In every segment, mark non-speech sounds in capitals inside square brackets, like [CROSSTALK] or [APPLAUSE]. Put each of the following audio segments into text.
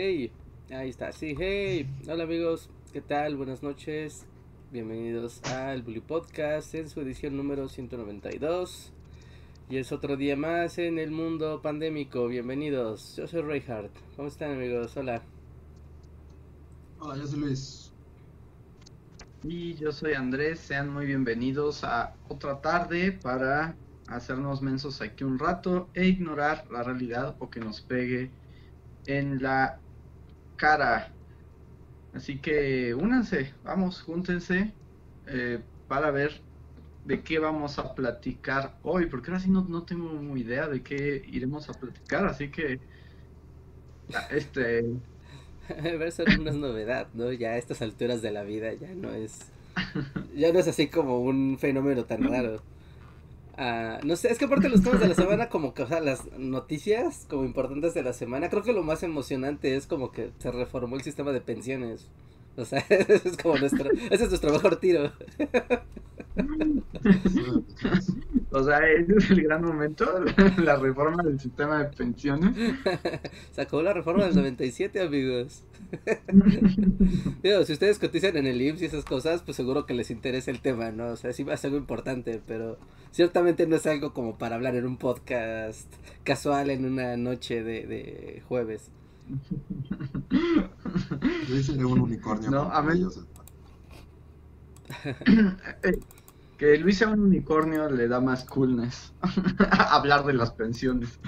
Hey, ahí está, sí, hey. Hola amigos, ¿qué tal? Buenas noches. Bienvenidos al Bully Podcast en su edición número 192. Y es otro día más en el mundo pandémico. Bienvenidos. Yo soy Reinhardt. ¿Cómo están amigos? Hola. Hola, yo soy Luis. Y yo soy Andrés. Sean muy bienvenidos a otra tarde para hacernos mensos aquí un rato e ignorar la realidad o que nos pegue en la cara. Así que únanse, vamos, júntense eh, para ver de qué vamos a platicar hoy, porque ahora sí no, no tengo muy idea de qué iremos a platicar, así que este [LAUGHS] Va a ser una novedad, ¿no? Ya a estas alturas de la vida ya no es ya no es así como un fenómeno tan [LAUGHS] raro. Ah, no sé, es que aparte los temas de la semana, como que, o sea, las noticias como importantes de la semana, creo que lo más emocionante es como que se reformó el sistema de pensiones. O sea, ese [LAUGHS] es como nuestro, ese es nuestro mejor tiro. [LAUGHS] [LAUGHS] o sea, ese es el gran momento, [LAUGHS] la reforma del sistema de pensiones. [LAUGHS] Se acabó la reforma del 97, amigos. Digo, si ustedes cotizan en el IMSS y esas cosas, pues seguro que les interesa el tema, ¿no? O sea, sí va a ser algo importante, pero ciertamente no es algo como para hablar en un podcast casual en una noche de, de jueves. Yo de un unicornio. No, a mí... que Luis sea un unicornio le da más coolness [LAUGHS] hablar de las pensiones.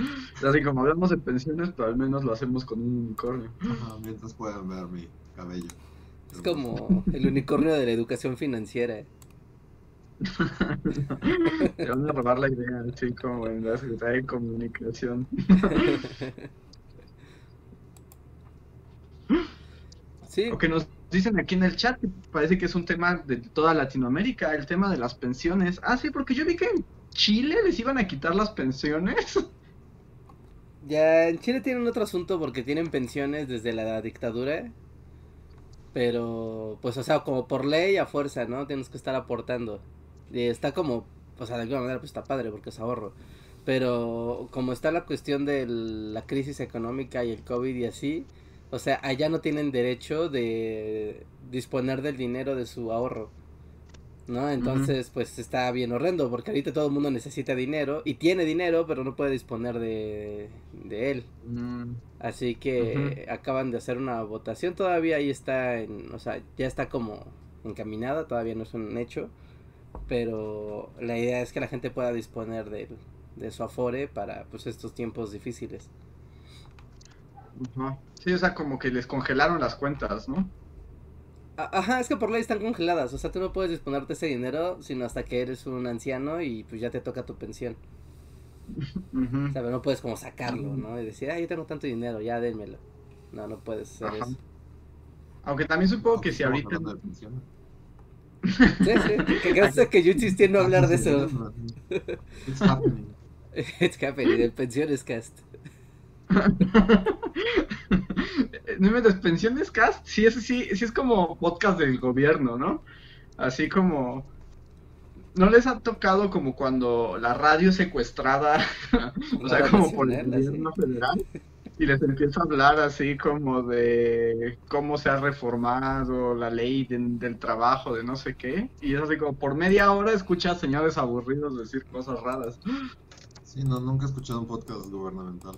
Así como hablamos de pensiones, pero al menos lo hacemos con un unicornio. mientras puedan ver mi cabello. Es como el unicornio de la educación financiera. [LAUGHS] Te van a robar la idea, así como en la Secretaría de Comunicación. [LAUGHS] Sí. O que nos dicen aquí en el chat parece que es un tema de toda Latinoamérica, el tema de las pensiones. Ah, sí, porque yo vi que en Chile les iban a quitar las pensiones. Ya, en Chile tienen otro asunto porque tienen pensiones desde la dictadura. Pero, pues, o sea, como por ley a fuerza, ¿no? Tienes que estar aportando. Y está como, o sea, de alguna manera, pues está padre porque es ahorro. Pero como está la cuestión de la crisis económica y el COVID y así, o sea, allá no tienen derecho de disponer del dinero de su ahorro. ¿No? Entonces, pues está bien horrendo, porque ahorita todo el mundo necesita dinero y tiene dinero, pero no puede disponer de, de él. Mm. Así que acaban de hacer una votación, todavía ahí está, en, o sea, ya está como encaminada, todavía no es un hecho, pero la idea es que la gente pueda disponer de, de su afore para pues estos tiempos difíciles. Ajá. Sí, o sea, como que les congelaron las cuentas, ¿no? Ajá, es que por ley están congeladas, o sea, tú no puedes disponerte ese dinero sino hasta que eres un anciano y pues ya te toca tu pensión. O sea, no puedes como sacarlo, ¿no? Y decir, ah, yo tengo tanto dinero, ya démelo. No, no puedes hacer Ajá. eso. Aunque también supongo que si ahorita... de pensiones. Sí, sí, que gracias a que yo insistí en no hablar de eso. It's happening. [LAUGHS] It's happening, el pensiones cast. [LAUGHS] [LAUGHS] no me pensiones cast, sí es sí, sí es como podcast del gobierno, ¿no? Así como ¿No les ha tocado como cuando la radio secuestrada, [LAUGHS] o sea, como por el gobierno federal, y les empieza a hablar así como de cómo se ha reformado la ley de- del trabajo, de no sé qué, y es así como por media hora escucha a señores aburridos decir cosas raras. Sí, no, nunca he escuchado un podcast gubernamental.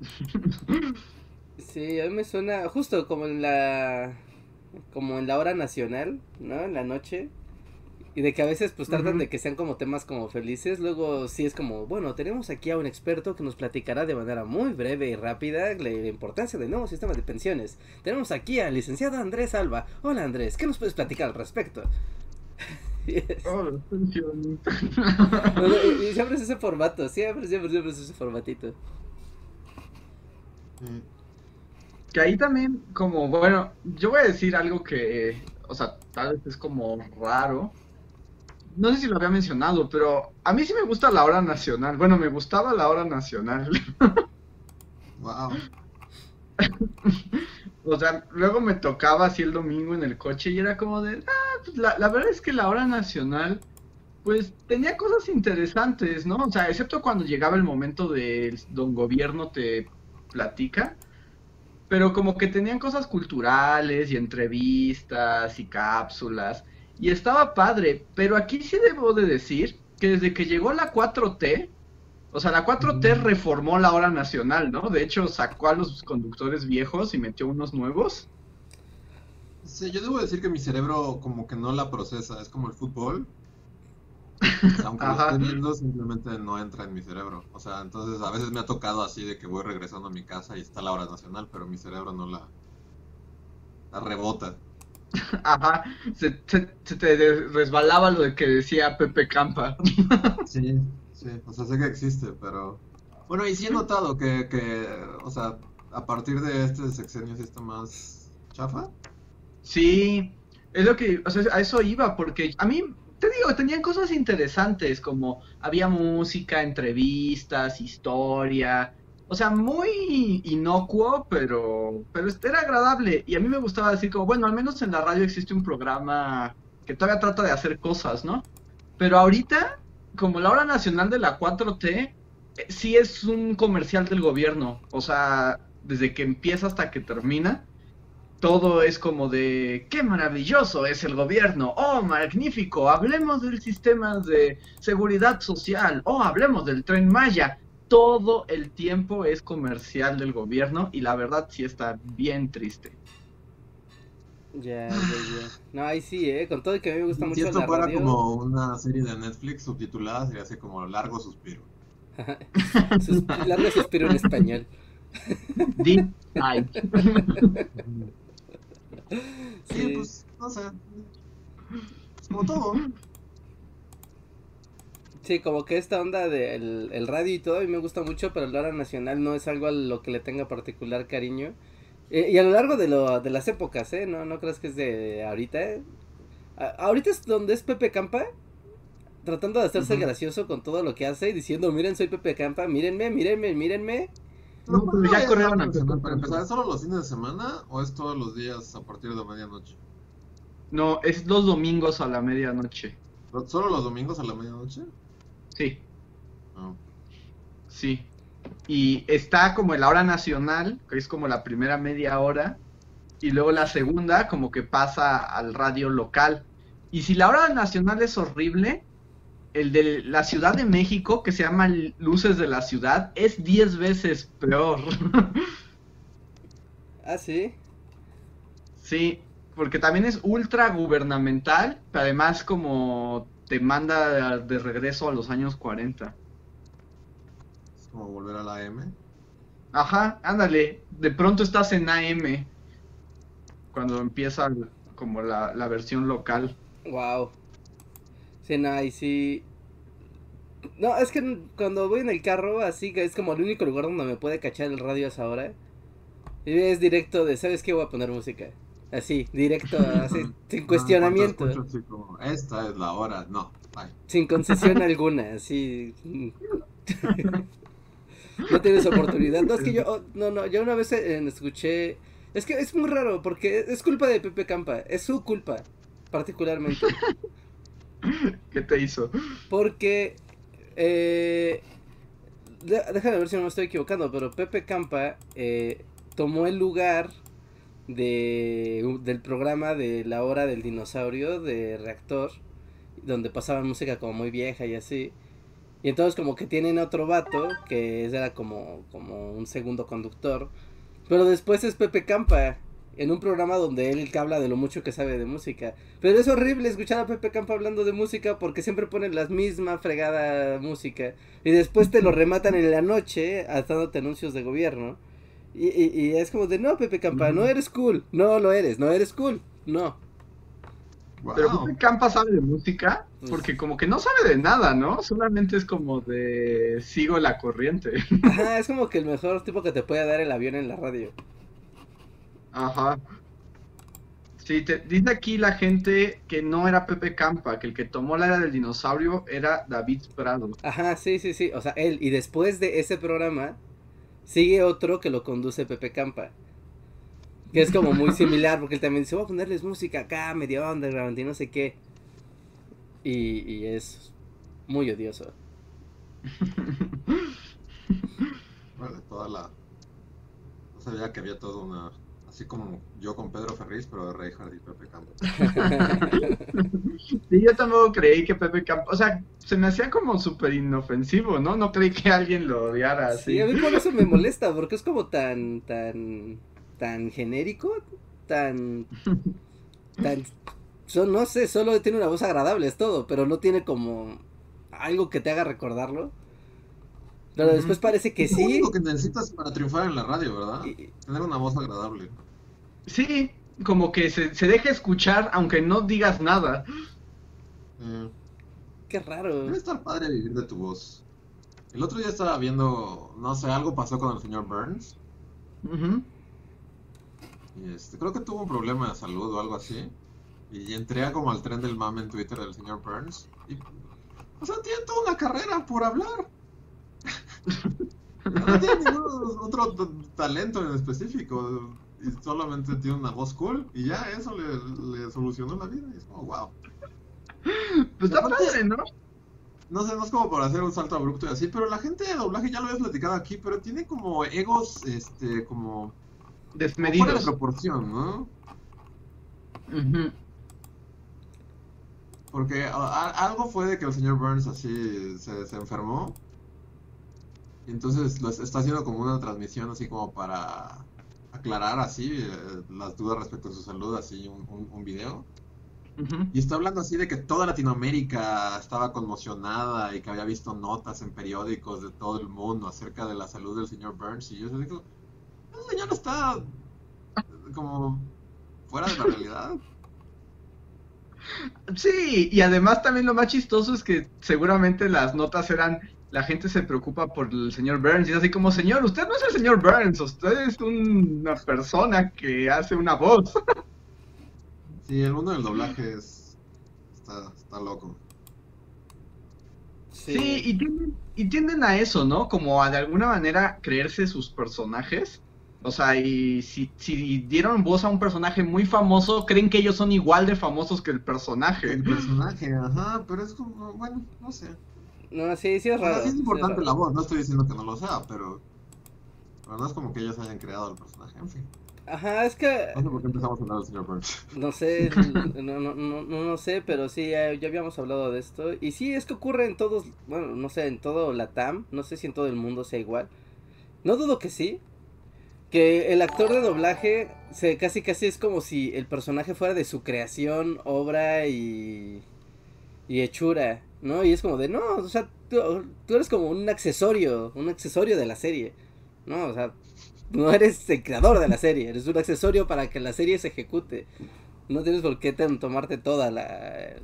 [LAUGHS] Sí, a mí me suena justo como en la como en la hora nacional, ¿no? En la noche. Y de que a veces pues tratan Ujú. de que sean como temas como felices, luego sí es como, bueno, tenemos aquí a un experto que nos platicará de manera muy breve y rápida la, importancia del nuevo sistema de pensiones. Tenemos aquí al licenciado Andrés Alba. Hola Andrés, ¿qué nos puedes platicar al respecto? [LAUGHS] Y es- Oh, y y siempre es ese formato, siempre, siempre, siempre es ese formatito. Eh, Que ahí también, como, bueno, yo voy a decir algo que, o sea, tal vez es como raro. No sé si lo había mencionado, pero a mí sí me gusta la hora nacional. Bueno, me gustaba la hora nacional. [LAUGHS] Wow. [LAUGHS] O sea, luego me tocaba así el domingo en el coche y era como de, ah, pues la, la verdad es que la hora nacional, pues tenía cosas interesantes, ¿no? O sea, excepto cuando llegaba el momento de don gobierno te platica, pero como que tenían cosas culturales y entrevistas y cápsulas, y estaba padre, pero aquí sí debo de decir que desde que llegó la 4T, o sea, la 4T reformó la hora nacional, ¿no? De hecho, sacó a los conductores viejos y metió unos nuevos. Sí, yo debo decir que mi cerebro como que no la procesa, es como el fútbol. [LAUGHS] Aunque lo esté viendo, simplemente no entra en mi cerebro. O sea, entonces a veces me ha tocado así de que voy regresando a mi casa y está la hora nacional, pero mi cerebro no la, la rebota. Ajá, se, se- se te resbalaba lo de que decía Pepe Campa. Sí, sí, o sea, sé que existe, pero... Bueno, y sí he notado que, que, o sea, a partir de este sexenio sí está más chafa. Sí, es lo que, o sea, a eso iba, porque a mí, te digo, tenían cosas interesantes, como había música, entrevistas, historia, o sea, muy inocuo, pero, pero era agradable, y a mí me gustaba decir como, bueno, al menos en la radio existe un programa que todavía trata de hacer cosas, ¿no? Pero ahorita, como la hora nacional de la 4T, eh, sí es un comercial del gobierno, o sea, desde que empieza hasta que termina todo es como de qué maravilloso es el gobierno, oh magnífico, hablemos del sistema de seguridad social, oh hablemos del tren Maya. Todo el tiempo es comercial del gobierno y la verdad sí está bien triste. Ya, ya, ya. No, ahí sí, ¿eh? Con todo y que a mí me gusta Si mucho esto la fuera radio. como una serie de Netflix subtitulada, sería así como largo suspiro. [LAUGHS] Sus- largo suspiro en español. [LAUGHS] Deep dive. [LAUGHS] Sí, Sí. pues, no sé. Es como todo. Sí, como que esta onda del el radio y todo, a mí me gusta mucho, pero la hora nacional no es algo a lo que le tenga particular cariño. Eh, y a lo largo de, lo, de las épocas, ¿eh? No, no creas que es de ahorita, ¿eh? A- ahorita es donde es Pepe Campa, tratando de hacerse gracioso con todo lo que hace y diciendo, miren, soy Pepe Campa, mírenme, mírenme, mírenme. No, ¿cuándo pero ya es corrieron a Para empezar. ¿es solo los fines de semana o es todos los días a partir de medianoche? No, es los domingos a la medianoche. ¿Solo los domingos a la medianoche? Sí, No. sí. Y está como en la hora nacional, que es como la primera media hora, y luego la segunda como que pasa al radio local. Y si la hora nacional es horrible, el de la Ciudad de México, que se llama Luces de la Ciudad, es 10 veces peor. [LAUGHS] Ah, sí. Sí, porque también es ultra gubernamental, pero además como te manda de regreso a los años 40. Es como volver a la M. Ajá, ándale, de pronto estás en AM cuando empieza como la, la versión local. Wow. Sí, no, ahí sí. No, es que cuando voy en el carro, así que es como el único lugar donde me puede cachar el radio a esa hora. Y es directo de, ¿sabes qué? Voy a poner música. Así, directo, [LAUGHS] así, sin Ah, cuestionamiento. escucho Esta es la hora. No, bye. Sin concesión [LAUGHS] alguna, así. no tienes oportunidad. No, es que yo, oh, no, no, yo una vez eh, escuché. Es que es muy raro, porque es culpa de Pepe Campa, es su culpa, particularmente. [LAUGHS] [LAUGHS] ¿Qué te hizo? Porque. Eh, déjame ver si no me estoy equivocando, pero Pepe Campa eh, tomó el lugar de, del programa de La Hora del Dinosaurio de Reactor, donde pasaban música como muy vieja y así. Y entonces como que tienen otro vato, que era como, como un segundo conductor. Pero después es Pepe Campa, en un programa donde él habla de lo mucho que sabe de música. Pero es horrible escuchar a Pepe Campa hablando de música porque siempre ponen la misma fregada música. Y después te lo rematan en la noche, dándote anuncios de gobierno. Y, y- y es como de, no, Pepe Campa, no eres cool. No lo eres, no eres cool. No. Pero. Pepe Campa sabe de música, porque como que no sabe de nada, ¿no? Solamente es como de sigo la corriente. Ajá, es como que el mejor tipo que te puede dar el avión en la radio. Ajá. Sí, te, dice aquí la gente que no era Pepe Campa, que el que tomó la era del dinosaurio era David Prado. Ajá, sí, sí, sí. O sea, él. Y después de ese programa, sigue otro que lo conduce Pepe Campa. Que es como muy [LAUGHS] similar, porque él también dice, voy a ponerles música acá, medio underground y no sé qué. Y, y es muy odioso. [LAUGHS] Vale, toda la... No sabía que había todo una... Así como yo con Pedro Ferriz, pero de Reinhardt y Pepe Campo. [LAUGHS] Sí, yo tampoco creí que Pepe Campa, o sea, se me hacía como súper inofensivo, ¿no? No creí que alguien lo odiara así. Sí, a mí por eso me molesta, porque es como tan, tan, tan genérico, tan, tan, son, no sé, solo tiene una voz agradable, es todo, pero no tiene como algo que te haga recordarlo. Pero después parece que Es lo sí. único que necesitas para triunfar en la radio, ¿verdad? y- Tener una voz agradable. Sí, como que se, se deja escuchar aunque no digas nada. Eh, Qué raro. debe estar padre vivir de tu voz. El otro día estaba viendo, no sé, algo pasó con el señor Burns. Y este, creo que tuvo un problema de salud o algo así. Y entré a como al tren del mame en Twitter del señor Burns. Y, o sea, tiene toda una carrera por hablar. No tiene ningún otro talento en específico. Y solamente tiene una voz cool. Y ya eso le, le solucionó la vida. Y es como, wow. Pues está Aparte- padre, ¿no? No sé, no es como para hacer un salto abrupto y así, pero la gente de doblaje ya lo habías platicado aquí, pero tiene como egos, este, como como fuera de Desmedidos. proporción, ¿no? Porque a- a- algo fue de que el señor Burns así se, se enfermó. Entonces lo es- está haciendo como una transmisión así como para aclarar así eh, las dudas respecto a su salud, así un, un, un video. Y está hablando así de que toda Latinoamérica estaba conmocionada y que había visto notas en periódicos de todo el mundo acerca de la salud del señor Burns. Y yo digo, el señor está como fuera de la realidad. Sí, y además también lo más chistoso es que seguramente las notas eran la gente se preocupa por el señor Burns y es así como, señor, usted no es el señor Burns, usted es una persona que hace una voz. [LAUGHS] Sí, el mundo del doblaje es está, está loco. Sí, y, tienden, y tienden a eso, ¿no? Como a de alguna manera creerse sus personajes. O sea, y si, si dieron voz a un personaje muy famoso, creen que ellos son igual de famosos que el personaje. El personaje, ajá, pero es como, bueno, no sé. No, sí, sí es raro. sí es sí importante la voz, no estoy diciendo que no lo sea, pero, pero no es como que ellos hayan creado el personaje, en fin. Ajá, es que No sé por qué empezamos a hablar del señor Burns. No sé, [LAUGHS] no, no, no, no, sé, pero sí, ya, ya habíamos hablado de esto. Y sí, es que ocurre en todos, bueno, no sé, en todo la TAM, no sé si en todo el mundo sea igual. No dudo que sí. Que el actor de doblaje se casi casi es como si el personaje fuera de su creación, obra y, y hechura, ¿no? Y es como de, no, o sea, tú, tú eres como un accesorio, un accesorio de la serie, ¿no? O sea, no eres el creador de la [LAUGHS] serie, eres un accesorio para que la serie se ejecute. No tienes por qué tomarte toda la,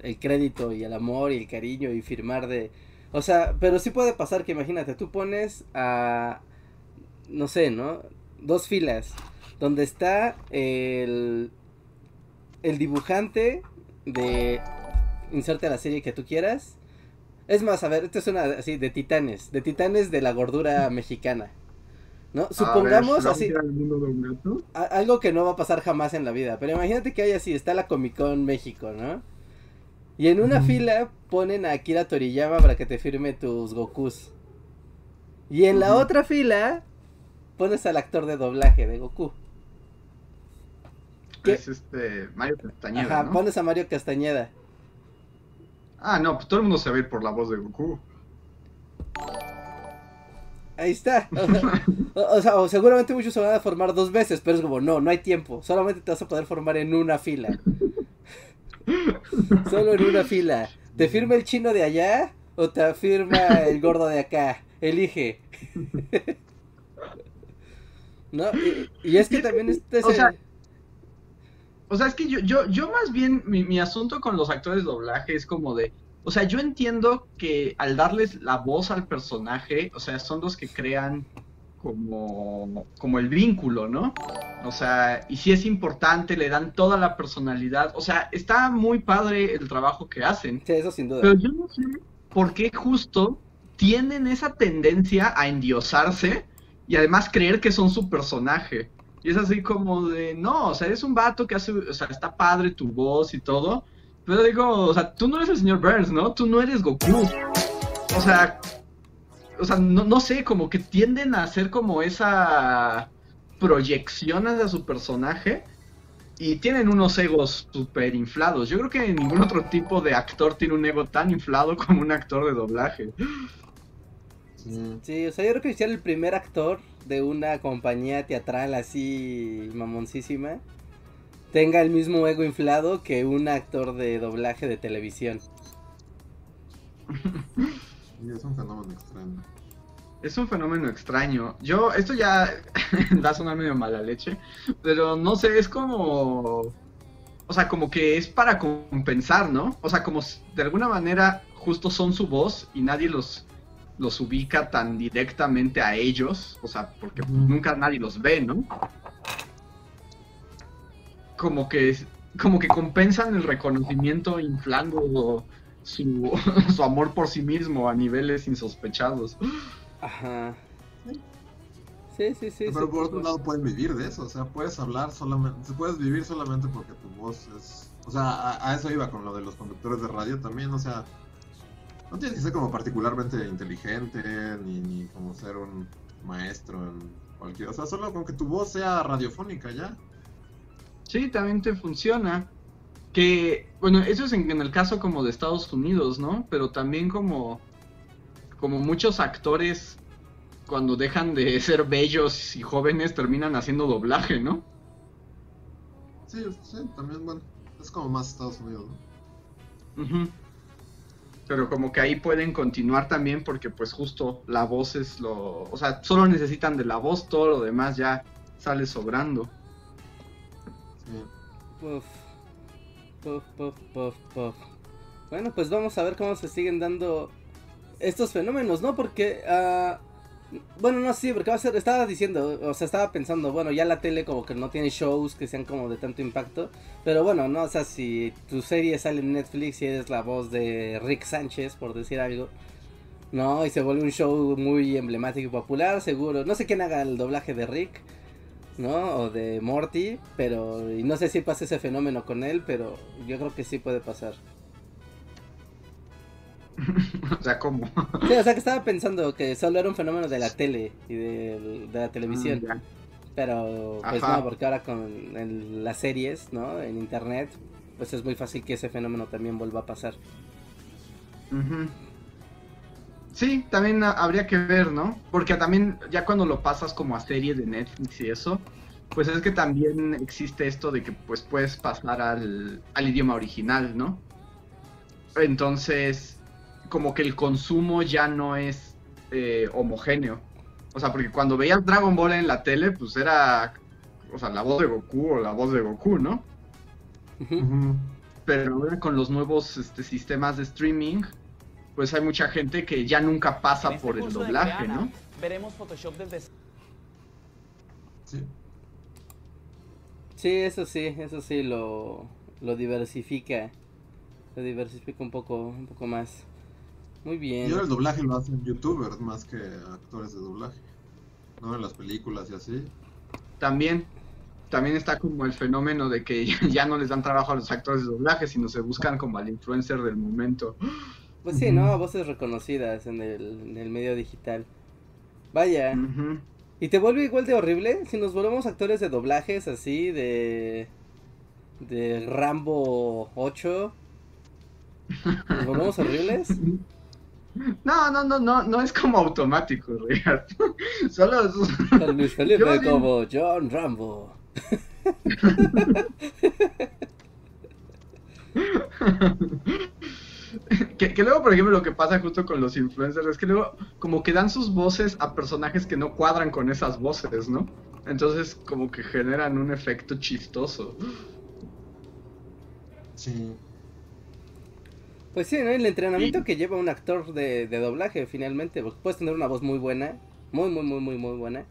el crédito y el amor y el cariño y firmar de... O sea, pero sí puede pasar que imagínate, tú pones a... No sé, ¿no? Dos filas. Donde está el... El dibujante de... Inserte la serie que tú quieras. Es más, a ver, esto es una así de titanes. De titanes de la gordura [LAUGHS] mexicana. ¿No? Supongamos ver, así ¿Frontier al mundo de un gato? a- algo que no va a pasar jamás en la vida. Pero imagínate que hay así, está la Comic Con México, ¿no? Y en una fila ponen a Akira Toriyama para que te firme tus Gokus. Y en la otra fila pones al actor de doblaje de Goku. ¿Qué? Es este Mario Castañeda, Ajá, ¿no? pones a Mario Castañeda. Ah, no, pues todo el mundo se va a ir por la voz de Goku. Ahí está. O, o sea, o seguramente muchos se van a formar dos veces, pero es como, no, no hay tiempo. Solamente te vas a poder formar en una fila. Solo en una fila. ¿Te firma el chino de allá o te firma el gordo de acá? Elige. [LAUGHS] ¿No? Y, y es que también este O sea, O sea, es que yo, yo, yo más bien, mi, mi asunto con los actores de doblaje es como de, o sea, yo entiendo que al darles la voz al personaje, o sea, son los que crean como, como el vínculo, ¿no? O sea, y si es importante, le dan toda la personalidad. O sea, está muy padre el trabajo que hacen. Sí, eso sin duda. Pero yo no sé por qué justo tienen esa tendencia a endiosarse y además creer que son su personaje. Y es así como de, no, o sea, eres un vato que hace, o sea, está padre tu voz y todo. Pero digo, o sea, tú no eres el señor Burns, ¿no? Tú no eres Goku. O sea, o sea, no, no sé, como que tienden a hacer como esa proyección hacia su personaje y tienen unos egos súper inflados. Yo creo que ningún otro tipo de actor tiene un ego tan inflado como un actor de doblaje. Sí, o sea, yo creo que ser el primer actor de una compañía teatral así mamoncísima tenga el mismo ego inflado que un actor de doblaje de televisión. Y [LAUGHS] es un fenómeno extraño. Es un fenómeno extraño. Yo, esto ya [LAUGHS] da a sonar medio mala leche, pero no sé, es como... O sea, como que es para compensar, ¿no? O sea, como de alguna manera justo son su voz y nadie los, los ubica tan directamente a ellos. O sea, porque nunca nadie los ve, ¿no? Como que, como que compensan el reconocimiento inflando su, [LAUGHS] su amor por sí mismo a niveles insospechados. Ajá. Sí, sí, sí. Pero sí, por otro lado pueden vivir de eso, o sea, puedes hablar solamente, puedes vivir solamente porque tu voz es, o sea, a, a eso iba con lo de los conductores de radio también, o sea, no tienes que ser como particularmente inteligente, ni, ni como ser un maestro en cualquier, o sea, solo con que tu voz sea radiofónica ya. Sí, también te funciona. Que, bueno, eso es en, en el caso como de Estados Unidos, ¿no? Pero también como, como muchos actores cuando dejan de [LAUGHS] ser bellos y jóvenes terminan haciendo doblaje, ¿no? Sí, sí, también, bueno, es como más Estados Unidos, ¿no? Ujú. Pero como que ahí pueden continuar también porque pues justo la voz es lo... O sea, solo necesitan de la voz, todo lo demás ya sale sobrando. Sí. Puf. Puf, puf, puf, puf. Bueno, pues vamos a ver cómo se siguen dando estos fenómenos, ¿no? Porque, ah, bueno, no, sí, porque va a ser, estaba diciendo, o sea, estaba pensando, bueno, ya la tele como que no tiene shows que sean como de tanto impacto, pero bueno, ¿no? O sea, si tu serie sale en Netflix y eres la voz de Rick Sánchez, por decir algo, ¿no? Y se vuelve un show muy emblemático y popular, seguro. No sé quién haga el doblaje de Rick, ¿no? O de Morty, pero no sé si pasa ese fenómeno con él, pero yo creo que sí puede pasar. [LAUGHS] o sea, ¿cómo? Sí, o sea que estaba pensando que solo era un fenómeno de la tele y de, de la televisión, Mm, pero pues Ajá. no, porque ahora con el- las series, ¿no? En internet, pues es muy fácil que ese fenómeno también vuelva a pasar. Sí, también ha- habría que ver, ¿no? Porque también ya cuando lo pasas como a serie de Netflix y eso, pues es que también existe esto de que pues puedes pasar al, al idioma original, ¿no? Entonces, como que el consumo ya no es eh, homogéneo. O sea, porque cuando veías Dragon Ball en la tele, pues era, o sea, la voz de Goku o la voz de Goku, ¿no? Pero ahora con los nuevos este, sistemas de streaming, pues hay mucha gente que ya nunca pasa este por el doblaje, Creana, ¿no? Veremos Photoshop desde Sí. Sí, eso sí, eso sí lo, lo diversifica, lo diversifica un poco, un poco más. Muy bien. Y ahora el doblaje lo hacen youtubers más que actores de doblaje. ¿No? En las películas y así. También, también está como el fenómeno de que ya no les dan trabajo a los actores de doblaje, sino se buscan como al influencer del momento. Pues sí, ¿no? Voces reconocidas en el, en el medio digital. Vaya. ¿Y te vuelve igual de horrible? Si nos volvemos actores de doblajes así, de. de Rambo 8. ¿Nos volvemos horribles? [LAUGHS] No, no, no, no, no es como automático, [LAUGHS] real. Solo es- Con Luis Yo Felipe bien- como John Rambo. [LAUGHS] que, que luego, por ejemplo, lo que pasa justo con los influencers es que luego como que dan sus voces a personajes que no cuadran con esas voces, ¿no? Entonces como que generan un efecto chistoso. Sí. Pues sí, ¿no? El entrenamiento Sí. que lleva un actor de, de doblaje finalmente. Porque puedes tener una voz muy buena. Muy, muy, muy, muy, muy buena.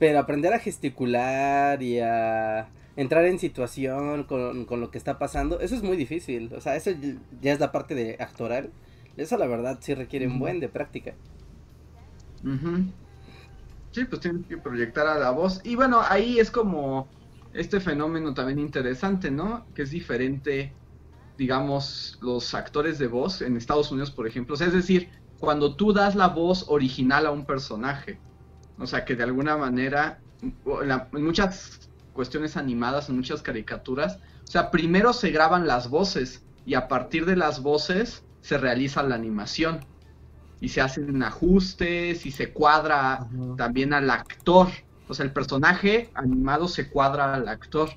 Pero aprender a gesticular y a entrar en situación con, con, lo que está pasando, eso es muy difícil. O sea, eso ya es la parte de actoral. Eso la verdad sí requiere un buen de práctica. Sí, pues tienes que proyectar a la voz. Y bueno, ahí es como este fenómeno también interesante, ¿no? Que es diferente, digamos, los actores de voz en Estados Unidos, por ejemplo. O sea, es decir, cuando tú das la voz original a un personaje. O sea, que de alguna manera, en, muchas cuestiones animadas, en muchas caricaturas, o sea, primero se graban las voces y a partir de las voces se realiza la animación y se hacen ajustes y se cuadra también al actor. O sea, el personaje animado se cuadra al actor.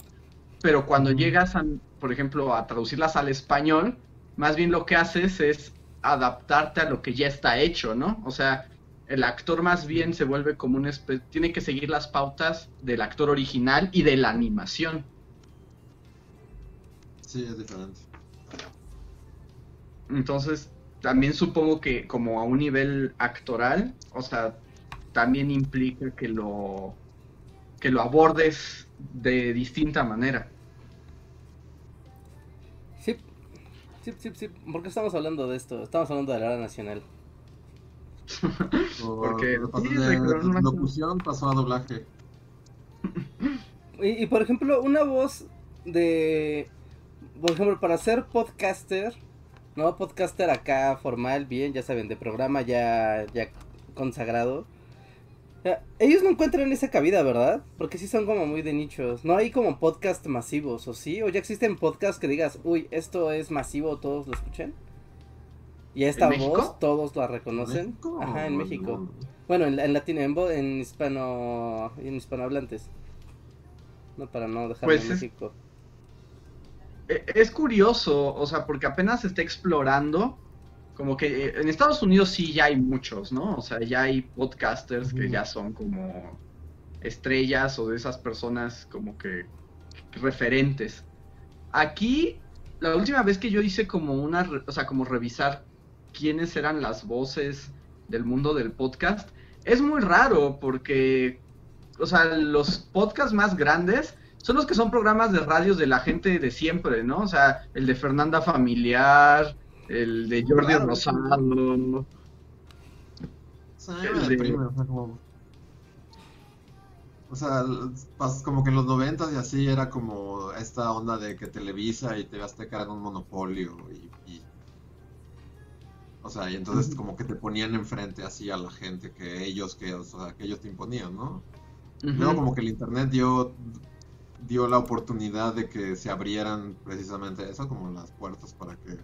Pero cuando llegas, a, por ejemplo, a traducirlas al español, más bien lo que haces es adaptarte a lo que ya está hecho, ¿no? O sea, el actor más bien se vuelve como un... tiene que seguir las pautas del actor original y de la animación. Sí, es diferente. Entonces, también supongo que como a un nivel actoral, o sea, también implica que lo que lo abordes de distinta manera. Sí, sí, sí. ¿Por qué estamos hablando de esto? Estamos hablando de la hora nacional. [LAUGHS] Porque de locución pasó a doblaje. Y, y, por ejemplo, una voz de. Por ejemplo, para ser podcaster. No, podcaster acá formal, bien, ya saben, de programa ya, ya consagrado. Ellos no encuentran esa cabida, ¿verdad? Porque sí son como muy de nichos. No hay como podcast masivos, ¿o sí? ¿O ya existen podcasts que digas, uy, esto es masivo, todos lo escuchan? Y esta voz todos la reconocen. Ajá, en México. Bueno, en, en latino, en, en hispano, en hispanohablantes. No, para no dejarlo pues en México. E, es curioso, o sea, porque apenas se está explorando. Como que eh, en Estados Unidos sí ya hay muchos, ¿no? O sea, ya hay podcasters que ya son como estrellas o de esas personas como que referentes. Aquí, la última vez que yo hice como una, o sea, como revisar quiénes eran las voces del mundo del podcast, es muy raro porque, o sea, los podcasts más grandes son los que son programas de radios de la gente de siempre, ¿no? O sea, el de Fernanda Familiar, el de Jordi Rosado. O sea, como que en los noventas y así era como esta onda de que Televisa y TV Azteca eran un monopolio y, o sea, y entonces como que te ponían enfrente así a la gente que ellos que, o sea, que ellos te imponían, ¿no? Luego como que el internet dio dio la oportunidad de que se abrieran precisamente eso, como las puertas para que,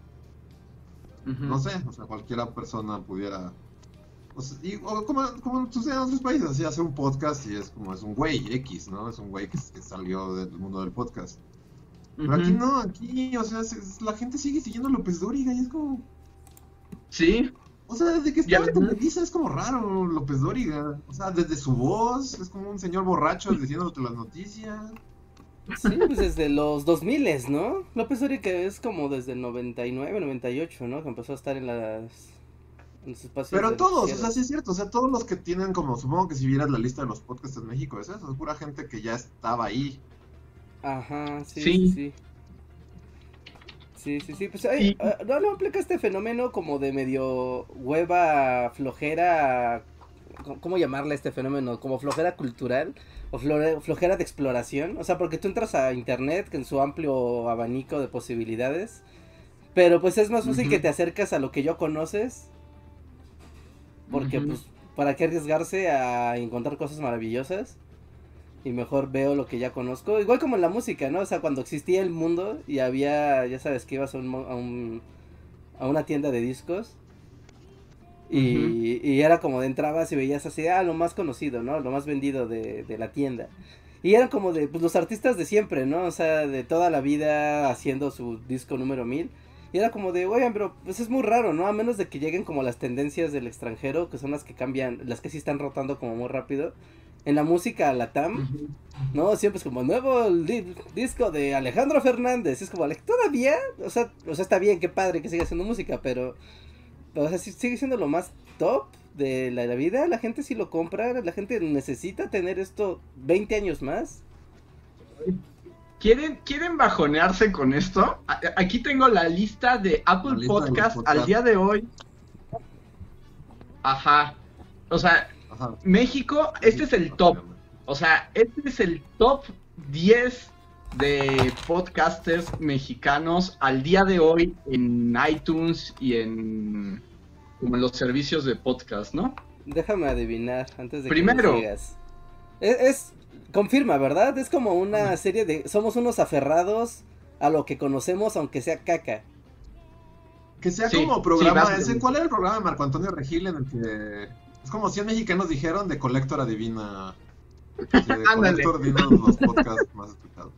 no sé, o sea, cualquiera persona pudiera, o, sea, y, como, como sucede en otros países, así hace un podcast y es como, es un güey X, ¿no? Es un güey que, salió del mundo del podcast. Pero aquí no, aquí, o sea, la gente sigue siguiendo a López Dóriga y es como... Sí. O sea, desde que estaba en Televisa es como raro López Dóriga. O sea, desde su voz, es como un señor borracho diciéndote las noticias. Sí, pues desde los 2000, ¿no? López que es como desde el 99, 98, ¿no? Que empezó a estar en las... En los espacios Pero todos, o sea, sí es cierto, o sea, todos los que tienen como, supongo que si vieras la lista de los podcasts en México, es eso, es pura gente que ya estaba ahí. Ajá, sí, sí. Sí, sí, sí, sí. pues ay, ah, no, no aplica este fenómeno como de medio hueva, flojera, ¿cómo llamarle este fenómeno? Como flojera cultural o flojera de exploración. O sea, porque tú entras a internet en su amplio abanico de posibilidades. Pero pues es más fácil que te acercas a lo que yo conoces. Porque pues, ¿para qué arriesgarse a encontrar cosas maravillosas? Y mejor veo lo que ya conozco. Igual como en la música, ¿no? O sea, cuando existía el mundo y había, ya sabes, que ibas a, un, a, un, a una tienda de discos y, era como de entrabas y veías así, ah, lo más conocido, ¿no? Lo más vendido de, la tienda. Y eran como de pues, los artistas de siempre, ¿no? O sea, de toda la vida haciendo su disco número mil. Y era como de, oigan, pero pues es muy raro, ¿no? A menos de que lleguen como las tendencias del extranjero, que son las que cambian, las que sí están rotando como muy rápido. En la música la TAM, ¿no? Siempre es como nuevo disco de Alejandro Fernández. Es como, ¿todavía? O sea, o sea, está bien, qué padre que siga haciendo música, pero o sea, sigue siendo lo más top de la, la vida, la gente sí lo compra, la gente necesita tener esto 20 años más. ¿Quieren, ¿Quieren bajonearse con esto? A- Aquí tengo la lista de Apple lista Podcast podcasts. al día de hoy. Ajá. O sea, Ajá. México, este es el top. O sea, este es el top 10 de podcasters mexicanos al día de hoy en iTunes y en, como en los servicios de podcast, ¿no? Déjame adivinar antes de Primero. que me sigas. Es, es- confirma, ¿verdad? Es como una serie de somos unos aferrados a lo que conocemos aunque sea caca. Que sea Sí, como programa ese. ¿Cuál era el programa de Marco Antonio Regil en el que es como 100 mexicanos dijeron de Collector adivina? [LAUGHS] De. Collector adivina los podcasts más escuchados.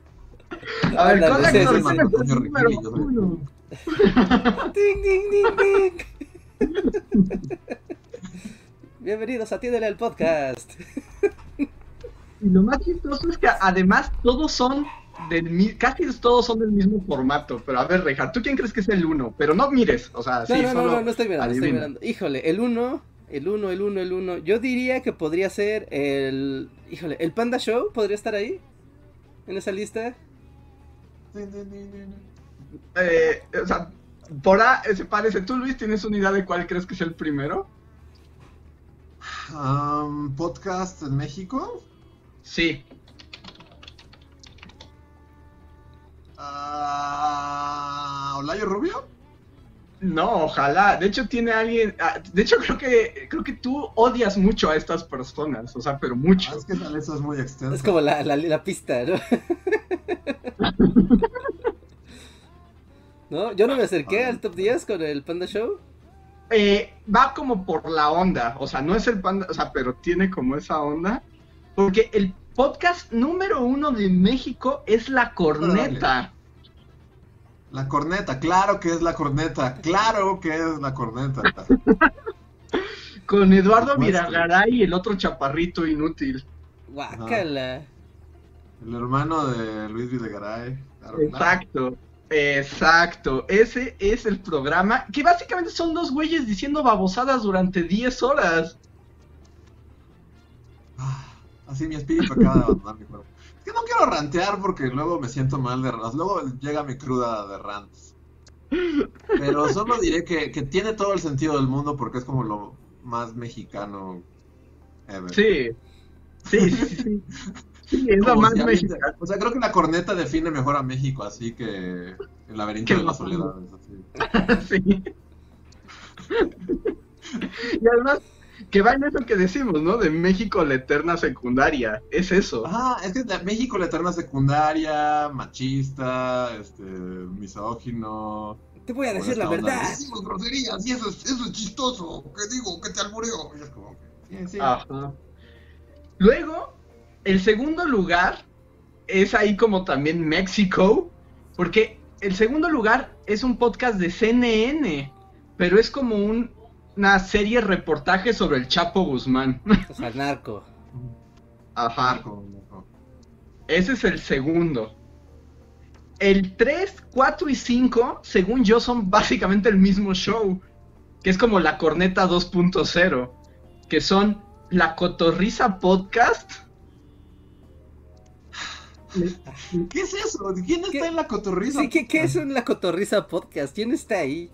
A ver, Ándale, ¿cuál es sí, el sí, sí. número Antonio Regil y yo soy- uno? [LAUGHS] Ding, ding, ding, ding. [LAUGHS] Bienvenidos a Tiendele el podcast. Y lo más chistoso es que además todos son del casi todos son del mismo formato. Pero a ver, Reja, ¿tú quién crees que es el uno? Pero no mires, o sea, No, sí, no, no, solo no, no estoy mirando, estoy mirando. Híjole, el 1, el 1, el 1, el 1. Yo diría que podría ser el. Híjole, el Panda Show podría estar ahí. En esa lista. Eh, o sea, por A se parece. ¿Tú, Luis, tienes una idea de cuál crees que es el primero? Um, podcast en México. Sí. Ah, Olayo Rubio. No, ojalá. De hecho, tiene alguien. ah, De hecho, creo que creo que tú odias mucho a estas personas. O sea, pero mucho. Ah, es que tal vez eso es muy extenso. Es como la, la, la pista, ¿no? [LAUGHS] ¿No? Yo no me acerqué al top 10 con el Panda Show. Eh, va como por la onda. O sea, no es el panda. O sea, pero tiene como esa onda. Porque el podcast número uno de México es La Corneta. La corneta, claro que es la corneta, claro que es la corneta. [LAUGHS] Con Eduardo. Viragaray y el otro chaparrito inútil. Guácala. El hermano de Luis Videgaray. Claro, claro. Exacto. Ese es el programa, que básicamente son dos güeyes diciendo babosadas durante 10 horas. Ah, Así mi espíritu acaba de abandonar mi cuerpo. Es que no quiero rantear porque luego me siento mal de rants. Luego llega mi cruda de rants. Pero solo diré que, que tiene todo el sentido del mundo porque es como lo más mexicano ever. Sí, sí, sí, sí. [LAUGHS] Sí, es lo Como más mexicano. O sea, creo que la corneta define mejor a México, así que el laberinto de las no. soledades. Así. [LAUGHS] Sí. Y además, que va en eso que decimos, ¿no? De México la eterna secundaria. Es eso. Ah, es que la- México la eterna secundaria, machista, este, misógino. Te voy a decir la de, verdad. Decimos groserías y eso es, eso es chistoso. ¿Qué digo? Que te albureo. Y es como que, sí, sí. Ajá. Luego, el segundo lugar es ahí como también México, porque el segundo lugar es un podcast de CNN, pero es como un- una serie reportaje sobre el Chapo Guzmán. O sea, narco. Ajá. Ese es el segundo. El 3, 4 y 5, según yo, son básicamente el mismo show. Que es como la corneta 2.0. Que son la Cotorriza Podcast. [LAUGHS] ¿Qué es eso? ¿Quién está ¿Qué? en la cotorriza? Sí, ¿qué, qué es un La Cotorriza Podcast? ¿Quién está ahí?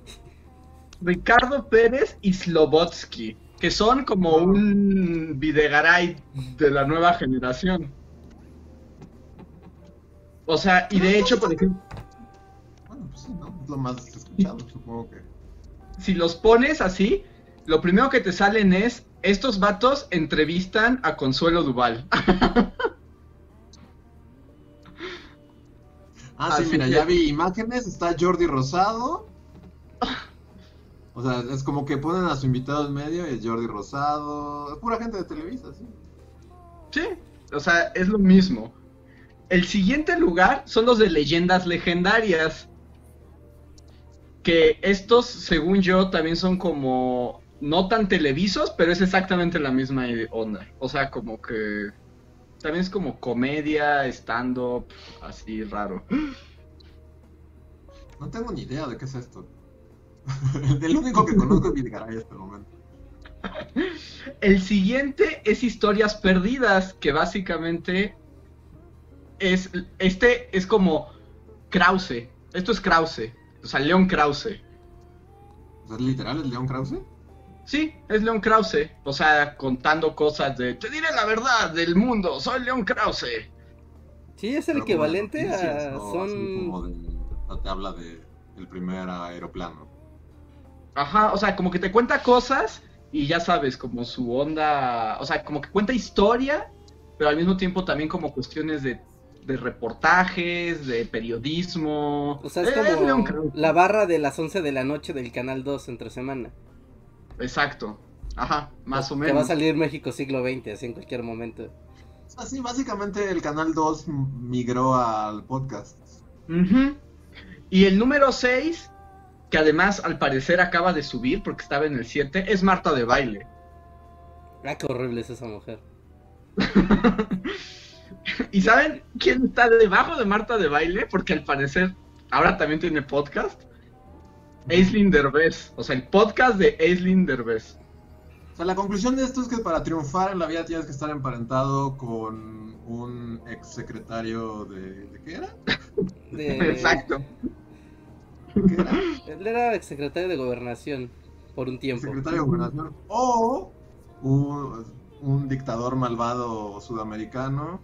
Ricardo Pérez y Slobotsky. Que son como un Videgaray de la nueva generación. O sea, y de hecho, por ejemplo, Bueno, pues sí, ¿no? Es lo más escuchado, supongo que. si los pones así, lo primero que te salen es, estos vatos entrevistan a Consuelo Duval. [LAUGHS] Ah, sí, mira, que- ya vi imágenes, está Jordi Rosado. [LAUGHS] O sea, es como que ponen a su invitado en medio y es Jordi Rosado. Es pura gente de Televisa, sí. Sí, o sea, es lo mismo. El siguiente lugar son los de leyendas legendarias. Que estos, según yo, también son como no tan televisos, pero es exactamente la misma onda. O sea, como que también es como comedia, stand-up, así raro. No tengo ni idea de qué es esto. [LAUGHS] El único que conozco es Videgaray hasta el momento. El siguiente es Historias Perdidas, que básicamente es. Este es como Krause. Esto es Krause. O sea, León Krause. ¿Es literal el León Krause? Sí, es León Krause. O sea, contando cosas de. Te diré la verdad del mundo, soy León Krause. Sí, es el Pero equivalente noticias, a. ¿no? Son. Así como de- te habla de el primer aeroplano. Ajá, o sea, como que te cuenta cosas y ya sabes, como su onda. O sea, como que cuenta historia, pero al mismo tiempo también como cuestiones de, de reportajes, de periodismo. O sea, es Eh, como la barra de las 11 de la noche del Canal 2 entre semana. Exacto. Ajá, más o Que va a menos. salir México siglo XX, así en cualquier momento. Así, básicamente el Canal 2 migró al podcast. Y el número 6, que además al parecer acaba de subir porque estaba en el 7, es Marta de baile. Ah, qué horrible es esa mujer. [LAUGHS] ¿Y saben quién está debajo de Marta de baile? Porque al parecer ahora también tiene podcast. Aislinn Derbez. O sea, el podcast de Aislinn Derbez. O sea, la conclusión de esto es que para triunfar en la vida tienes que estar emparentado con un ex secretario de... ¿De qué era? De- [LAUGHS] Exacto. ¿De qué era? Él era exsecretario de gobernación por un tiempo. Secretario de Gobernación. O un, un dictador malvado sudamericano.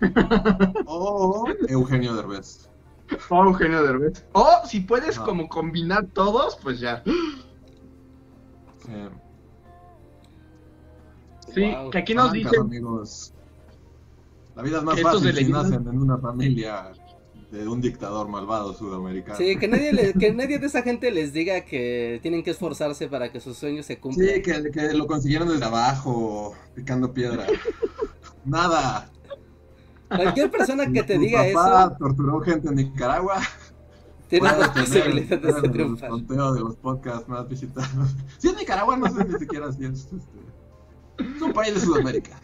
[LAUGHS] O Eugenio Derbez. [LAUGHS] O Eugenio Derbez. O si puedes Ajá. como combinar todos, pues ya. Sí. Sí, Wow. que aquí nos dicen amigos. La vida es más Estos fácil de si nacen en una familia de un dictador malvado sudamericano. Sí, que nadie, le- que nadie de esa gente les diga que tienen que esforzarse para que sus sueños se cumplan. Sí, que, que lo consiguieron desde abajo, picando piedra. [LAUGHS] Nada. Cualquier persona que te diga papá eso torturó gente en Nicaragua. tiene las tener posibilidades de el triunfar. conteo de los podcasts más visitados. Si es Nicaragua, no sé ni siquiera si es. Este, es un país de Sudamérica.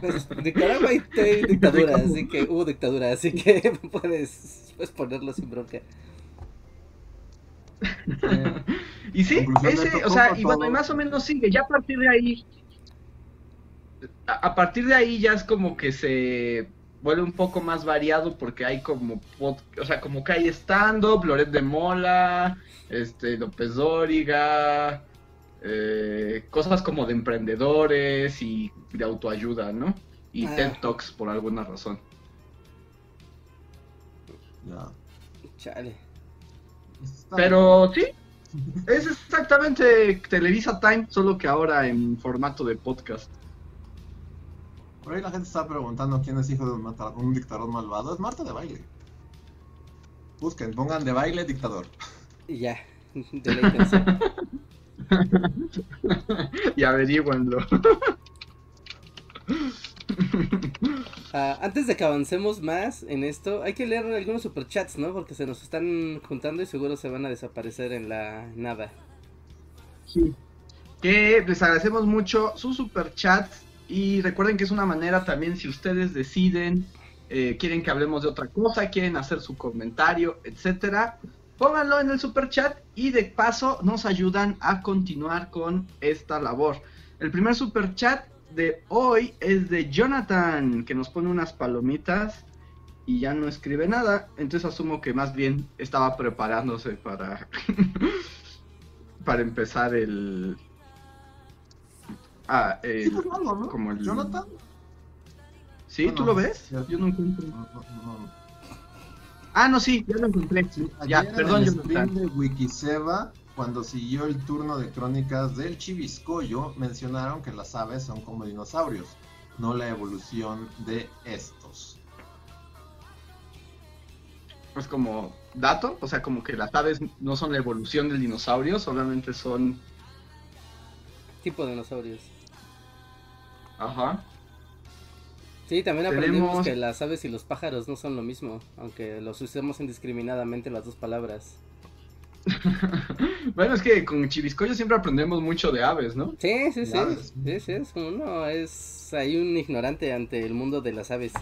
Pues, Nicaragua hay, hay dictadura, así que hubo dictadura, así que [LAUGHS] puedes, puedes ponerlo sin bronca. [LAUGHS] Y sí, ese, o sea, y bueno, y más o menos sigue. Ya a partir de ahí, a, partir de ahí ya es como que se vuelve un poco más variado porque hay como, pod- o sea, como que hay stand-up, Loret de Mola, este, López Dóriga, eh, cosas como de emprendedores y de autoayuda, ¿no? Y Ah. TED Talks por alguna razón. Ya. Chale. Pero sí, es exactamente Televisa Time, solo que ahora en formato de podcast. Por ahí la gente está preguntando quién es hijo de un, dictador malvado. Es Marta de baile. Busquen, pongan de baile dictador. Y ya, [LAUGHS] deleítense. [LAUGHS] y averigüenlo. Ah, antes de que avancemos más en esto, hay que leer algunos superchats, ¿no? Porque se nos están juntando y seguro se van a desaparecer en la nada. Que les agradecemos mucho sus superchats y recuerden que es una manera también si ustedes deciden, eh, quieren que hablemos de otra cosa, quieren hacer su comentario, etcétera, pónganlo en el superchat y de paso nos ayudan a continuar con esta labor. El primer superchat de hoy es de Jonathan, que nos pone unas palomitas y ya no escribe nada, entonces asumo que más bien estaba preparándose para [LAUGHS] para empezar el ah, Sí, pues ¿no? como el- Jonathan. ¿Sí? ¿Tú lo ves? ya- Yo no encuentro. No, no, no. Ah, no, sí, ya lo encontré. ya, Ayer en perdón, el Jonathan. stream de Wikiseba, cuando siguió el turno de crónicas del Chiviscoyo, mencionaron que las aves son como dinosaurios, no la evolución de estos. Pues como dato, o sea, como que las aves no son la evolución del dinosaurio, solamente son. Tipo de dinosaurios. Ajá. Sí, también aprendimos Tenemos- que las aves y los pájaros no son lo mismo, aunque los usemos indiscriminadamente las dos palabras. [LAUGHS] Bueno, es que con Chiviscoyo siempre aprendemos mucho de aves, ¿no? Sí, sí, sí. De aves. Sí, sí, es como uno es hay un ignorante ante el mundo de las aves.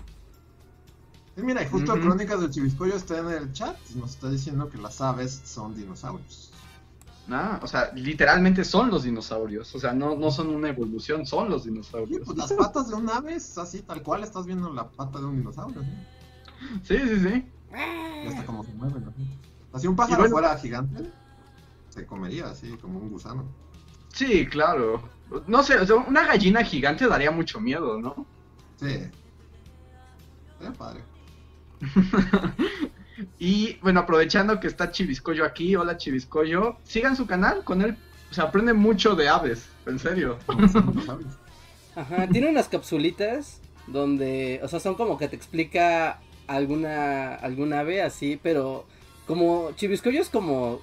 Y mira, y justo. Crónicas del Chiviscoyo está en el chat, nos está diciendo que las aves son dinosaurios. Ah, o sea, literalmente son los dinosaurios. O sea, no, no son una evolución, son los Sí, dinosaurios. pues las patas de un ave es así, tal cual estás viendo la pata de un dinosaurio. ¿sí? Sí, sí, sí. Ya está como se mueve. ¿no? Así un pájaro bueno- fuera gigante, se comería así, como un gusano. Sí, claro. No sé, o sea, una gallina gigante daría mucho miedo, ¿no? Sí. Sería padre. [LAUGHS] Y bueno, aprovechando que está Chiviscoyo aquí, hola Chiviscoyo, sigan su canal, con él se aprende mucho de aves, en serio. [LAUGHS] Ajá, tiene unas capsulitas donde, o sea, son como que te explica alguna, alguna ave así, pero como Chiviscoyo es como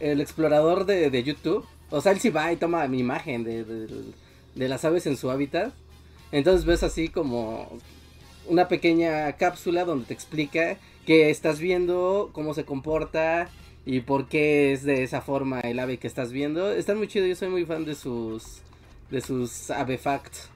el explorador de, de YouTube, o sea, él sí va y toma mi imagen de, de- de las aves en su hábitat, entonces ves así como una pequeña cápsula donde te explica qué estás viendo, cómo se comporta y por qué es de esa forma el ave que estás viendo. Están muy chido, yo soy muy fan de sus de sus ave facts.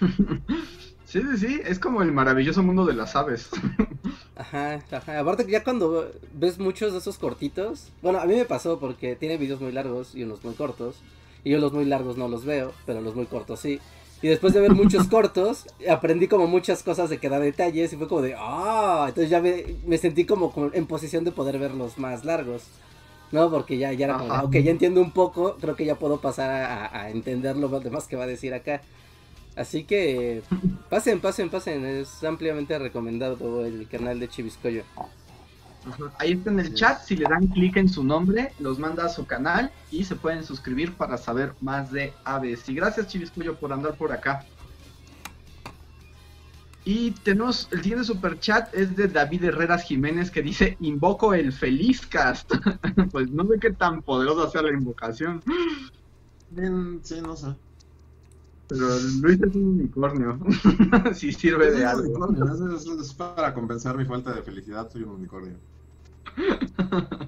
[LAUGHS] Sí, sí, sí, es como el maravilloso mundo de las aves. [LAUGHS] Ajá, ajá. Aparte que ya cuando ves muchos de esos cortitos, bueno, a mí me pasó porque tiene videos muy largos y unos muy cortos. Y yo los muy largos no los veo, pero los muy cortos sí. Y después de ver muchos [LAUGHS] cortos, aprendí como muchas cosas de que da detalles y fue como de, ah, entonces ya me, me sentí como, como en posición de poder ver los más largos. ¿No? Porque ya, ya era como, de, Ajá. ok, ya entiendo un poco, creo que ya puedo pasar a, a- a entender lo demás que va a decir acá. Así que pasen, pasen, pasen, es ampliamente recomendado el canal de Chiviscoyo. Ahí está en el chat, si le dan clic en su nombre, los manda a su canal y se pueden suscribir para saber más de aves. Y gracias Chiviscuyo por andar por acá. Y tenemos el siguiente super chat es de David Herreras Jiménez que dice invoco el feliz cast. [LAUGHS] pues no sé qué tan poderosa sea la invocación, Bien, sí, no sé. pero Luis es un unicornio. [LAUGHS] si sirve de algo. es- es para compensar mi falta de felicidad, soy un unicornio. [LAUGHS]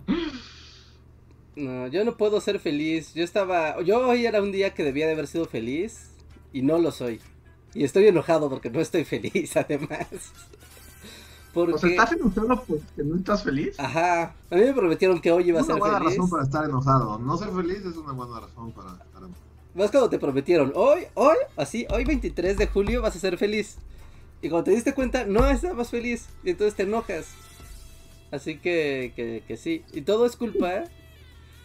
No, yo no puedo ser feliz. Yo estaba. Yo hoy era un día que debía de haber sido feliz. Y no lo soy. Y estoy enojado porque no estoy [LAUGHS] feliz, además. Porque. O sea, ¿estás enojado porque no estás feliz? Ajá. A mí me prometieron que hoy iba a Es una ser buena feliz. razón para estar enojado. No ser feliz es una buena razón para estar enojado. Más cuando te prometieron, hoy, hoy, así, hoy 23 de julio vas a ser feliz. Y cuando te diste cuenta, no estabas feliz. Y entonces te enojas. Así que, que, que sí. Y todo es culpa.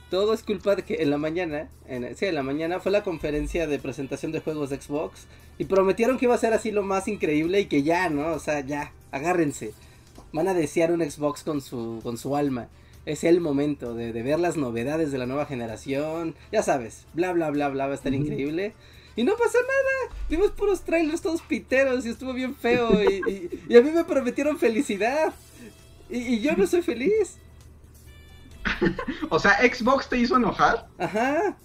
Todo es culpa de que en la mañana, en, sí, en la mañana fue la conferencia de presentación de juegos de Xbox. Y prometieron que iba a ser así lo más increíble y que ya, ¿no? O sea, ya, agárrense. Van a desear un Xbox con su, con su alma. Es el momento de, de ver las novedades de la nueva generación. Ya sabes, bla, bla, bla, bla, va a estar increíble. Y no pasó nada. Vimos puros trailers todos piteros y estuvo bien feo. Y, y- y a mí me prometieron felicidad. Y, y yo no soy feliz. [LAUGHS] O sea, Xbox te hizo enojar. Ajá.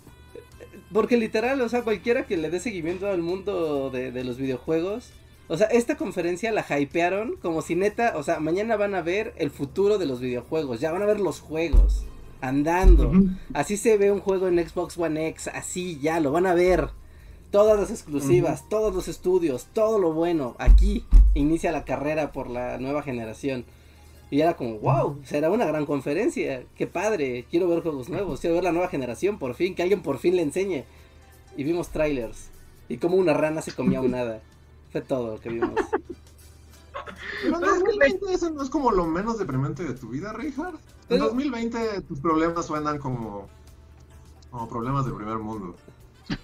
Porque literal, o sea, cualquiera que le dé seguimiento al mundo de, de los videojuegos. O sea, esta conferencia la hypearon como si neta, o sea, mañana van a ver el futuro de los videojuegos. Ya van a ver los juegos andando. Así se ve un juego en Xbox One X, así ya lo van a ver. Todas las exclusivas, todos los estudios, todo lo bueno. Aquí inicia la carrera por la nueva generación. Y era como, wow, será una gran conferencia. Qué padre, quiero ver juegos nuevos, quiero ver la nueva generación por fin, que alguien por fin le enseñe. Y vimos trailers. Y como una rana se comía un hada. Fue todo lo que vimos. Pero en Pero es que 2020 eso no es como lo menos deprimente de tu vida, Richard. En Pero- 2020 tus problemas suenan como, como problemas del primer mundo.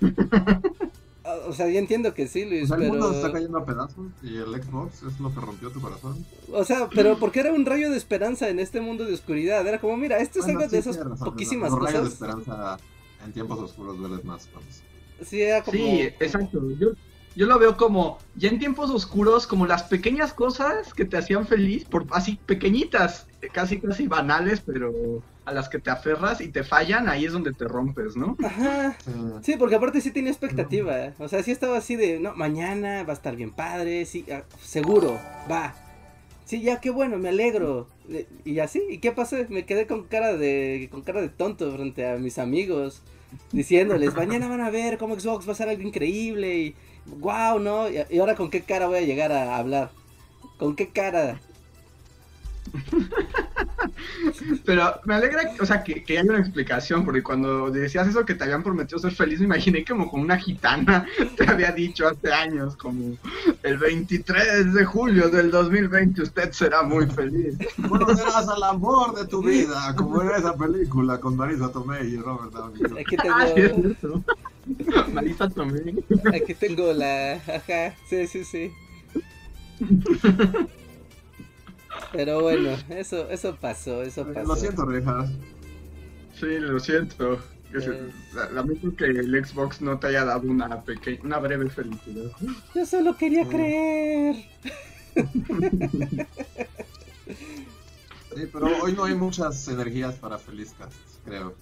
[LAUGHS] Ah, O sea, yo entiendo que sí, O Luis, sea, el mundo está cayendo a pedazos y el Xbox es lo que rompió tu corazón. O sea, pero porque era un rayo de esperanza en este mundo de oscuridad. Era como, mira, esto es Bueno, algo sí, de esas razón, poquísimas los rayos de cosas. esperanza en tiempos oscuros duelen más. pues. Sí, era como... Sí, exacto. Yo, yo lo veo como, ya en tiempos oscuros, como las pequeñas cosas que te hacían feliz, por así pequeñitas, casi casi banales, pero a las que te aferras y te fallan, ahí es donde te rompes, ¿no? Ajá. Sí. Sí, porque aparte sí tenía expectativa. O sea, sí estaba así de, no, mañana va a estar bien padre, sí, ah, seguro, va. Sí, ya, qué bueno, me alegro. Y así, ¿y qué pasó? Me quedé con cara de, con cara de tonto frente a mis amigos, diciéndoles, mañana van a ver cómo Xbox va a ser algo increíble y wow, ¿no? Y, y ahora con qué cara voy a llegar a hablar. ¿Con qué cara? [LAUGHS] Pero me alegra, o sea, que, que haya una explicación, porque cuando decías eso que te habían prometido ser feliz, me imaginé como con una gitana [LAUGHS] te había dicho hace años, como el 23 de julio del 2020 usted será muy feliz. Conocerás al amor de tu vida, como era esa película con Marisa Tomei y Robert Downey. Aquí Ah, sí, es tengo. [LAUGHS] Marisa Tomei. aquí tengo la, ajá, sí, sí, sí. Pero bueno, eso, eso pasó, eso pasó. Lo siento, Rejas. Sí, lo siento. Eh. la- Lamento que el Xbox no te haya dado una pequeña, una breve felicidad. Yo solo quería Mm. creer. Sí, pero hoy no hay muchas energías para Felizcast, creo.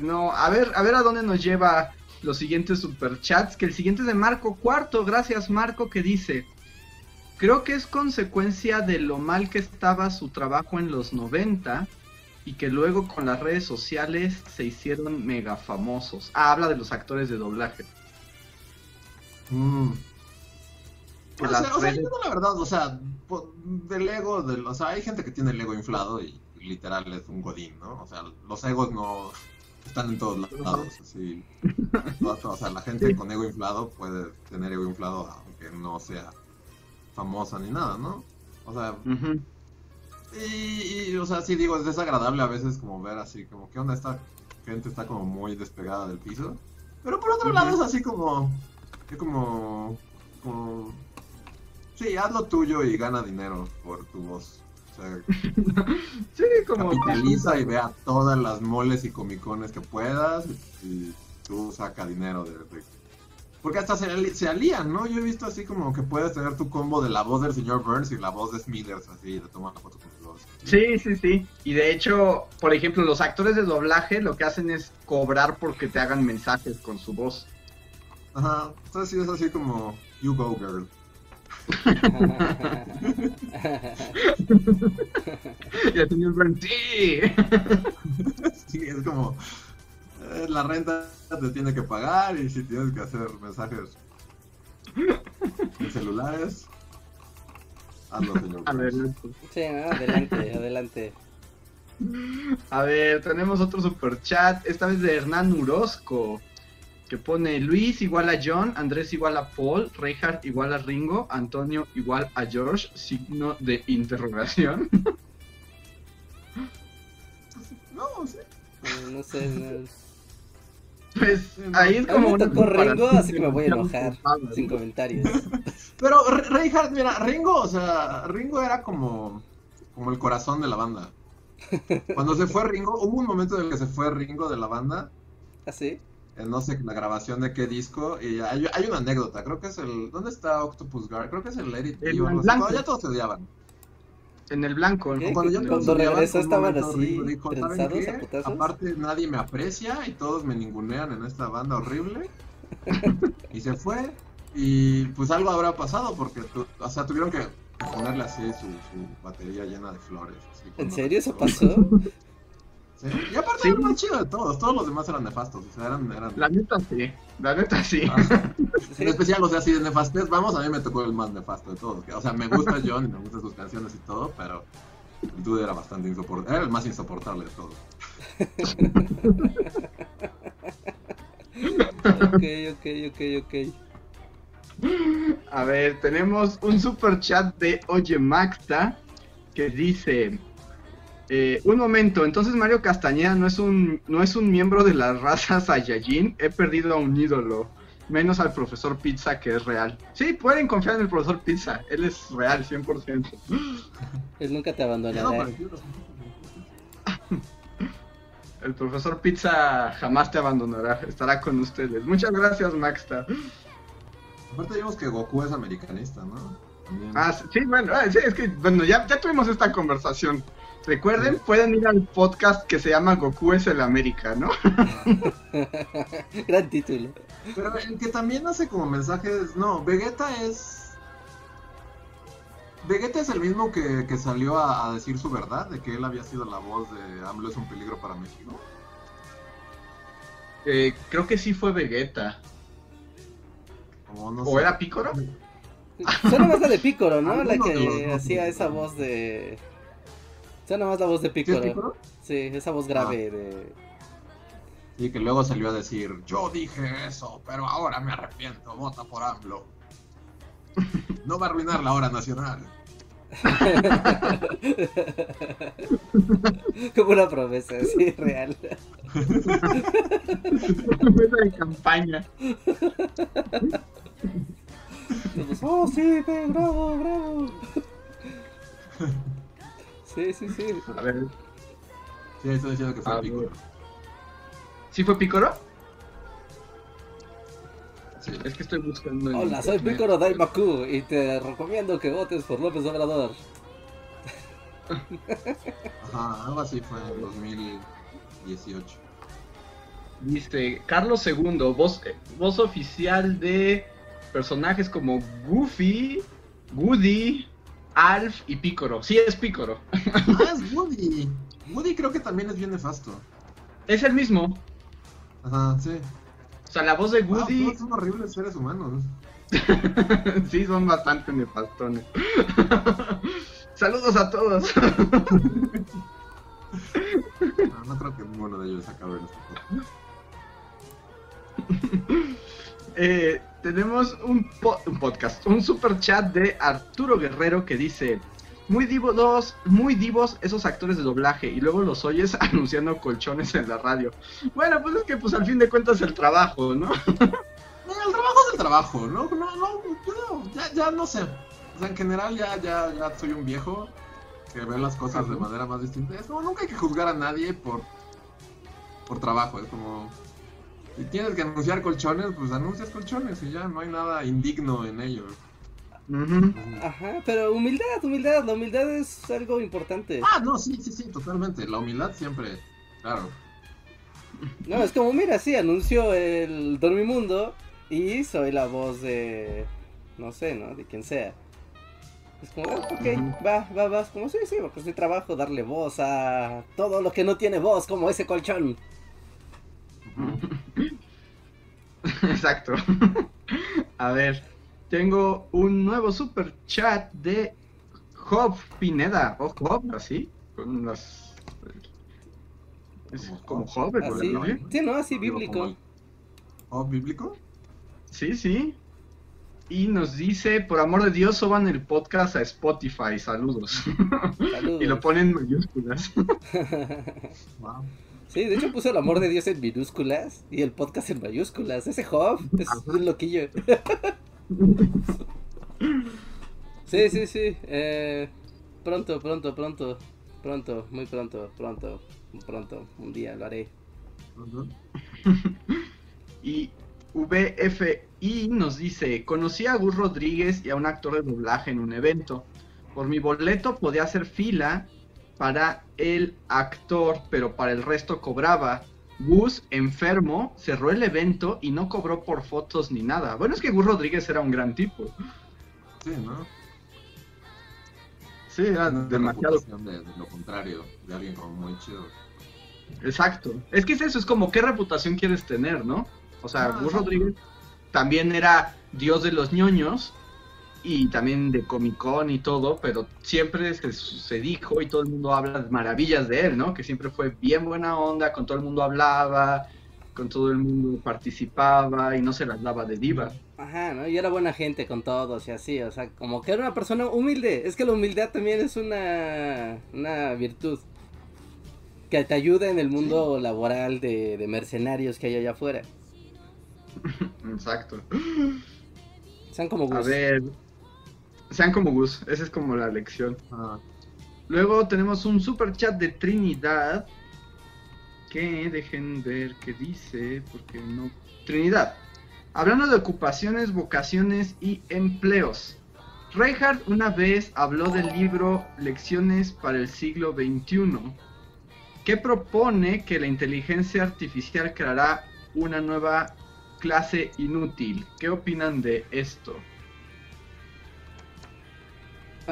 No, a ver, a ver a dónde nos lleva los siguientes superchats. Que el siguiente es de Marco Cuarto. Gracias, Marco, que dice: Creo que es consecuencia de lo mal que estaba su trabajo en los 90 y que luego con las redes sociales se hicieron mega famosos. Ah, habla de los actores de doblaje. Mm. O sea, o sea, yo la verdad, o sea, del ego, del, o sea, hay gente que tiene el ego inflado y literal es un godín, ¿no? O sea, los egos no están en todos lados, así. [LAUGHS] O sea, la gente con ego inflado puede tener ego inflado aunque no sea famosa ni nada, ¿no? O sea, y, y, o sea, sí digo, es desagradable a veces como ver así, como que onda esta gente está como muy despegada del piso. Pero por otro lado es así como, es como, como, sí, haz lo tuyo y gana dinero por tu voz. O sea, [LAUGHS] Sí, como. capitaliza y vea todas las moles y comicones que puedas y tú saca dinero de... de- Porque hasta se, alían, ¿no? Yo he visto así como que puedes tener tu combo de la voz del señor Burns y la voz de Smithers, así, de tomar la foto con los dos. Sí, sí, sí. Y de hecho, por ejemplo, los actores de doblaje lo que hacen es cobrar porque te hagan mensajes con su voz. Ajá, entonces sí es así como, you go girl. [LAUGHS] Y el señor Burns, sí. [LAUGHS] Sí, es como, la renta te tiene que pagar y si tienes que hacer mensajes en celulares, hazlo, señor. A ver, Burns. Sí, no, adelante, adelante. a ver, tenemos otro super chat, esta vez de Hernán Urosco, que pone Luis igual a John, Andrés igual a Paul, Reinhardt igual a Ringo, Antonio igual a George, signo de interrogación. No, sí. Eh, No sé, no- Pues ahí es A mí como me tocó Ringo, así que me voy a enojar. Sin comentarios. [LAUGHS] Pero Re- Reinhardt, mira, Ringo, o sea, Ringo era como, como el corazón de la banda. Cuando se fue Ringo, hubo un momento en el que se fue Ringo de la banda, ¿Así? en no sé la grabación de qué disco, y hay, hay una anécdota, creo que es el, ¿dónde está Octopus Guard? Creo que es el Be El blanco. cuando ya todos se odiaban. En el blanco. ¿Qué? Cuando todos Cuando regresó estaban así, dijo. Aparte nadie me aprecia y todos me ningunean en esta banda horrible. [LAUGHS] y se fue, y pues algo habrá pasado porque, tu- o sea, tuvieron que ponerle así su, su batería llena de flores. así, ¿En serio eso pasó? [LAUGHS] Sí. Y aparte Sí. era el más chido de todos, todos los demás eran nefastos, o sea, eran... eran... La neta sí, la neta sí. Sí. [LAUGHS] En especial, o sea, si de nefastez vamos, a mí me tocó el más nefasto de todos. O sea, me gusta John y me gustan sus canciones y todo, pero el dude era bastante insoportable, era el más insoportable de todos. Ok, ok, ok, ok. A ver, tenemos un super chat de Oye Maxta que dice: eh, Un momento, entonces Mario Castañeda no es un no es un miembro de la raza Saiyajin. He perdido a un ídolo, menos al profesor Pizza que es real. Sí, pueden confiar en el profesor Pizza, él es real 100%. Él nunca te abandonará. El profesor Pizza jamás te abandonará, estará con ustedes. Muchas gracias, Maxta. Aparte vimos que Goku es americanista, ¿no? También. Ah, sí, bueno, ah, sí, es que, bueno, ya, ya tuvimos esta conversación. Recuerden, pueden ir al podcast que se llama Goku es el América, ¿no? [LAUGHS] Gran título. Pero el que también hace como mensajes. No, Vegeta es. Vegeta es el mismo que, que salió a, a decir su verdad, de que él había sido la voz de AMLO es un peligro para México. Eh, creo que sí fue Vegeta. O, no ¿O sé. era Pícoro? Suena más la de Pícoro, ¿no? La que hacía esa voz de. Suena más la voz de ¿Sí es Piccolo. Piccolo? Sí, esa voz grave de... Y que luego salió a decir, yo dije eso, pero ahora me arrepiento, vota por AMLO. [LAUGHS] No va a arruinar la hora nacional. [LAUGHS] Como una promesa, sí, real. Promesa de campaña. Todos, oh, sí, bravo, bravo. [LAUGHS] Sí, sí, sí. A ver, Sí, estoy diciendo que fue Piccolo. ver. ¿sí fue Picoro? Sí. Es que estoy buscando. en Hola, soy. Piccolo Daimaku y te recomiendo que votes por López Obrador. [LAUGHS] Ajá, algo así fue en 2018. Dice Carlos II, voz, eh, voz oficial de personajes como Goofy, Woody, Alf y Picoro. Sí, es Picoro. Ah, es [LAUGHS] Woody. Woody creo que también es bien nefasto. Es el mismo. Ajá, sí. O sea, la voz de Wow, Woody. todos son horribles seres humanos. [LAUGHS] sí, son bastante nefastones. [LAUGHS] Saludos a todos. No, no creo que ninguno de ellos acabe en este. Eh, tenemos un, po- un podcast, un super chat de Arturo Guerrero que dice: Muy divos, muy divos esos actores de doblaje. Y luego los oyes [LAUGHS] anunciando colchones en la radio. Bueno, pues es que pues al fin de cuentas el trabajo, ¿no? [LAUGHS] No, el trabajo es el trabajo, ¿no? No, no, yo no, ya, ya no sé. O sea, en general ya, ya, ya soy un viejo que ve las cosas de manera más distinta. Es como, nunca hay que juzgar a nadie por, por trabajo. Es como, si tienes que anunciar colchones, pues anuncias colchones y ya no hay nada indigno en ello. Ajá, pero humildad, humildad, la humildad es algo importante. Ah, no, sí, sí, sí, totalmente. La humildad siempre, claro. No, es como, mira, sí, anuncio el Dormimundo y soy la voz de, no sé, ¿no? De quien sea. Es como, ah, ok, Ujú. va, va, va, es como, sí, sí, pues mi trabajo darle voz a todo lo que no tiene voz, como ese colchón. [LAUGHS] Exacto. A ver, tengo un nuevo super chat de Job Pineda. ¿O Job? ¿Así? Con las. Es Como Job. Job, el Así, sobrenombre. sí, no, así bíblico. ¿Oh, bíblico? Sí, sí. Y nos dice, por amor de Dios, suban el podcast a Spotify. Saludos. Saludos. [LAUGHS] y lo ponen en mayúsculas. [LAUGHS] Wow. Sí, de hecho puso el amor de Dios en minúsculas y el podcast en mayúsculas. Ese Job es un loquillo. Sí, sí, sí. Eh, pronto, pronto, pronto. Pronto, muy pronto, pronto, pronto. Un día lo haré. [LAUGHS] Y VFI nos dice, conocí a Gus Rodríguez y a un actor de doblaje en un evento. Por mi boleto podía hacer fila para el actor, pero para el resto cobraba. Gus, enfermo, cerró el evento y no cobró por fotos ni nada. Bueno, es que Gus Rodríguez era un gran tipo. Sí, ¿no? Sí, era Una demasiado. De, de lo contrario, de alguien como muy chido. Exacto. Es que es eso, es como qué reputación quieres tener, ¿no? O sea, Ah, Gus. Rodríguez también era dios de los ñoños y también de Comic Con y todo, pero siempre se, se dijo y todo el mundo habla maravillas de él, ¿no? Que siempre fue bien buena onda, con todo el mundo hablaba, con todo el mundo participaba y no se las daba de diva. Ajá, ¿no? Y era buena gente con todos y así, o sea, como que era una persona humilde. Es que la humildad también es una, una virtud que te ayuda en el mundo laboral de, de mercenarios que hay allá afuera. [LAUGHS] Exacto. Sean como A Gus. ver, sean como Gus, esa es como la lección. Ah, Luego tenemos un super chat de Trinidad. Que dejen ver qué dice, porque no. Trinidad. Hablando de ocupaciones, vocaciones y empleos. Reinhardt una vez habló del libro Lecciones para el siglo XXI, que propone que la inteligencia artificial creará una nueva clase inútil. ¿Qué opinan de esto?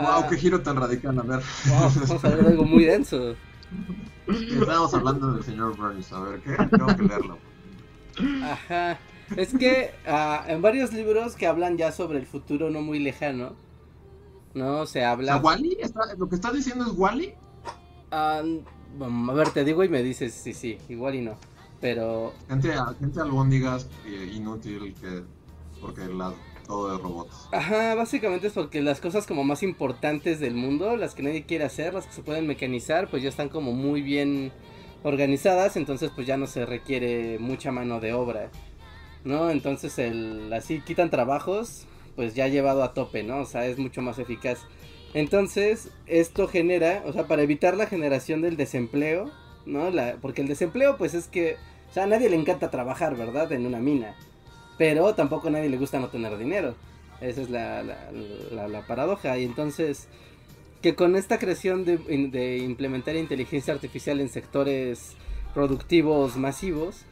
Wow, qué giro tan radical. A ver, wow, vamos a ver algo muy denso. estábamos hablando del señor Burns. A ver, ¿qué? Tengo que leerlo. Ajá. Es que ah, en varios libros que hablan ya sobre el futuro no muy lejano, ¿no? Se O habla... sea, ¿Wally? ¿Está- ¿Lo que estás diciendo es Wally? Ah, a ver, te digo y me dices sí, sí, igual y no. Pero. Gente, gente albóndigas eh, inútil que. Porque la, es robots. Ajá, básicamente es porque las cosas como más importantes del mundo, las que nadie quiere hacer, las que se pueden mecanizar, pues ya están como muy bien organizadas, entonces pues ya no se requiere mucha mano de obra. ¿No? Entonces el así quitan trabajos, pues ya llevado a tope, ¿no? O sea, es mucho más eficaz. Entonces, esto genera, o sea, para evitar la generación del desempleo, ¿no? La, porque el desempleo, pues es que, o sea, a nadie le encanta trabajar, ¿verdad? En una mina. Pero tampoco a nadie le gusta no tener dinero. Esa es la, la, paradoja. Y entonces, que con esta creación de, de, implementar inteligencia artificial en sectores productivos masivos,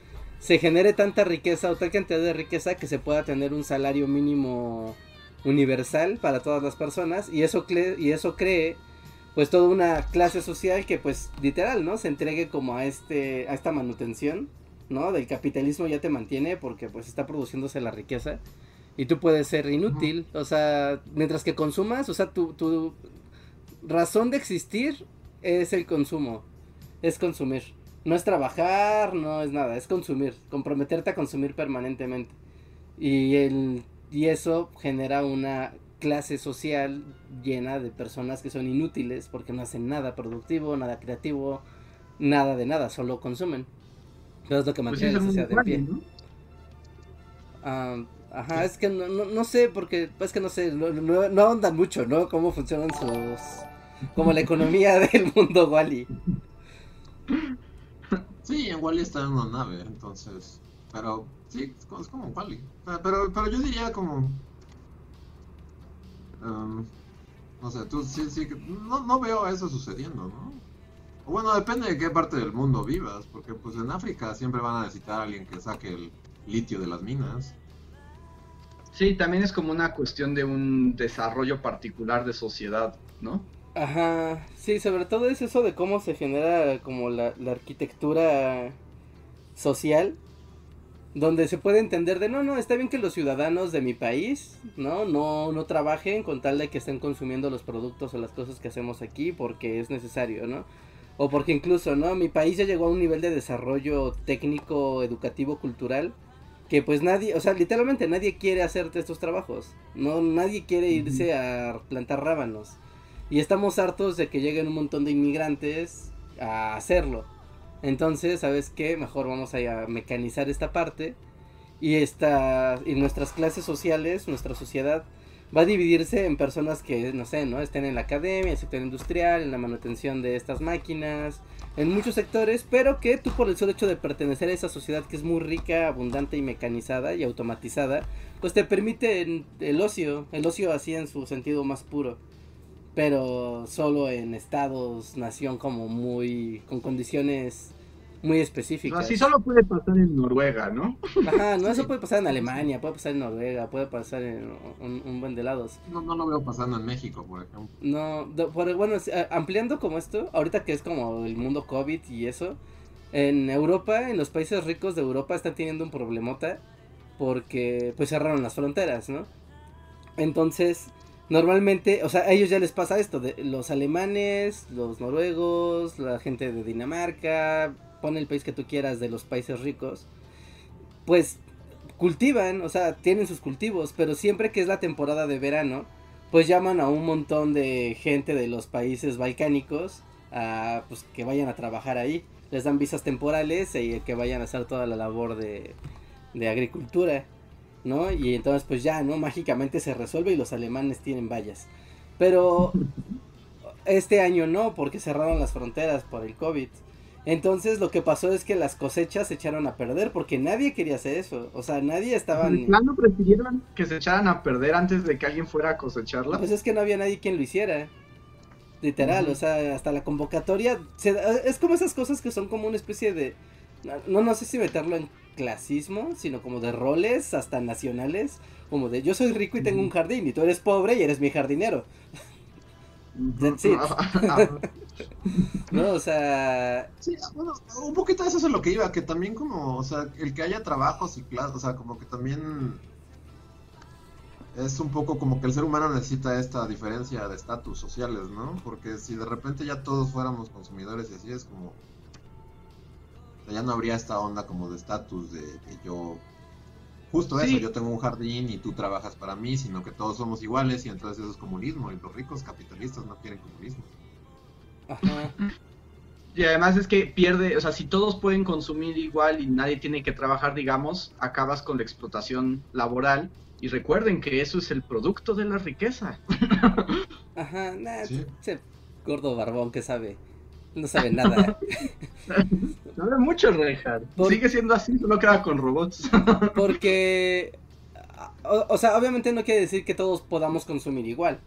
se genere tanta riqueza o tal cantidad de riqueza que se pueda tener un salario mínimo universal para todas las personas y eso, y eso cree pues toda una clase social que pues literal, ¿no? Se entregue como a este a esta manutención, ¿no? Del capitalismo ya te mantiene porque pues está produciéndose la riqueza y tú puedes ser inútil, o sea, mientras que consumas, o sea, tu, tu razón de existir es el consumo, es consumir. No es trabajar, no es nada, es consumir, comprometerte a consumir permanentemente. Y el y eso genera una clase social llena de personas que son inútiles porque no hacen nada productivo, nada creativo, nada de nada, solo consumen. Eso es lo que pues mantiene la sociedad de pie. Ah, ajá, es que no, no, sé, porque es que no sé, no, no, ahondan mucho, ¿no? Cómo funcionan sus... como la economía [LAUGHS] del mundo Wally. Sí, en Wally está en una nave, entonces... Pero Sí, es como Wally. Pero, pero yo diría como. Um, no sé, tú sí, sí. No, no veo eso sucediendo, ¿no? Bueno, depende de qué parte del mundo vivas, porque pues en África siempre van a necesitar a alguien que saque el litio de las minas. Sí, también es como una cuestión de un desarrollo particular de sociedad, ¿no? Ajá, sí, sobre todo es eso de cómo se genera como la, la arquitectura social donde se puede entender de no, no, está bien que los ciudadanos de mi país, ¿no? No, no trabajen con tal de que estén consumiendo los productos o las cosas que hacemos aquí porque es necesario, ¿no? O porque incluso, ¿no? Mi país ya llegó a un nivel de desarrollo técnico, educativo, cultural, que pues nadie, o sea, literalmente nadie quiere hacer estos trabajos, no, nadie quiere irse a plantar rábanos. Y estamos hartos de que lleguen un montón de inmigrantes a hacerlo. Entonces, ¿sabes qué? Mejor vamos a mecanizar esta parte y esta y nuestras clases sociales, nuestra sociedad va a dividirse en personas que no sé, ¿no? Estén en la academia, el sector industrial, en la manutención de estas máquinas, en muchos sectores, pero que tú por el solo hecho de pertenecer a esa sociedad que es muy rica, abundante y mecanizada y automatizada, pues te permite el ocio, el ocio así en su sentido más puro pero solo en estados, nación como muy, con condiciones muy específicas. Así solo puede pasar en Noruega, ¿no? Ajá, no, eso puede pasar en Alemania, puede pasar en Noruega, puede pasar en un, buen de lados. No, no lo veo pasando en México, por ejemplo. No, bueno, ampliando como esto, ahorita que es como el mundo COVID y eso, en Europa, en los países ricos de Europa están teniendo un problemota porque pues cerraron las fronteras, ¿no? Entonces, normalmente, o sea, a ellos ya les pasa esto, de los alemanes, los noruegos, la gente de Dinamarca, pon el país que tú quieras de los países ricos, pues cultivan, o sea, tienen sus cultivos, pero siempre que es la temporada de verano, pues llaman a un montón de gente de los países balcánicos a pues que vayan a trabajar ahí. Les dan visas temporales y que vayan a hacer toda la labor de, de agricultura. ¿no? Y entonces pues ya, ¿no? Mágicamente se resuelve y los alemanes tienen vallas. Pero este año no, porque cerraron las fronteras por el COVID. Entonces lo que pasó es que las cosechas se echaron a perder porque nadie quería hacer eso. O sea, nadie estaba... ¿No prefirieron que se echaran a perder antes de que alguien fuera a cosecharla? Pues es que no había nadie quien lo hiciera. Literal, o sea, hasta la convocatoria... es como esas cosas que son como una especie de... No, no sé si meterlo en clasismo, sino como de roles hasta nacionales, como de yo soy rico y tengo un jardín y tú eres pobre y eres mi jardinero. [LAUGHS] no, o sea... Sí, bueno, un poquito de eso es lo que iba, que también como, o sea, el que haya trabajos y clases, o sea, como que también... es un poco como que el ser humano necesita esta diferencia de estatus sociales, ¿no? Porque si de repente ya todos fuéramos consumidores y así es como... ya no habría esta onda como de estatus de que yo... Justo eso, yo tengo un jardín y tú trabajas para mí, sino que todos somos iguales y entonces eso es comunismo y los ricos capitalistas no quieren comunismo. Ajá. Y además es que pierde, o sea, si todos pueden consumir igual y nadie tiene que trabajar, digamos, acabas con la explotación laboral y recuerden que eso es el producto de la riqueza. Ajá, ese gordo barbón que sabe. No sabe nada. [LAUGHS] sabe mucho, Reinhardt. Sigue siendo así, solo queda con robots. [LAUGHS] porque. O, sea, obviamente no quiere decir que todos podamos consumir igual.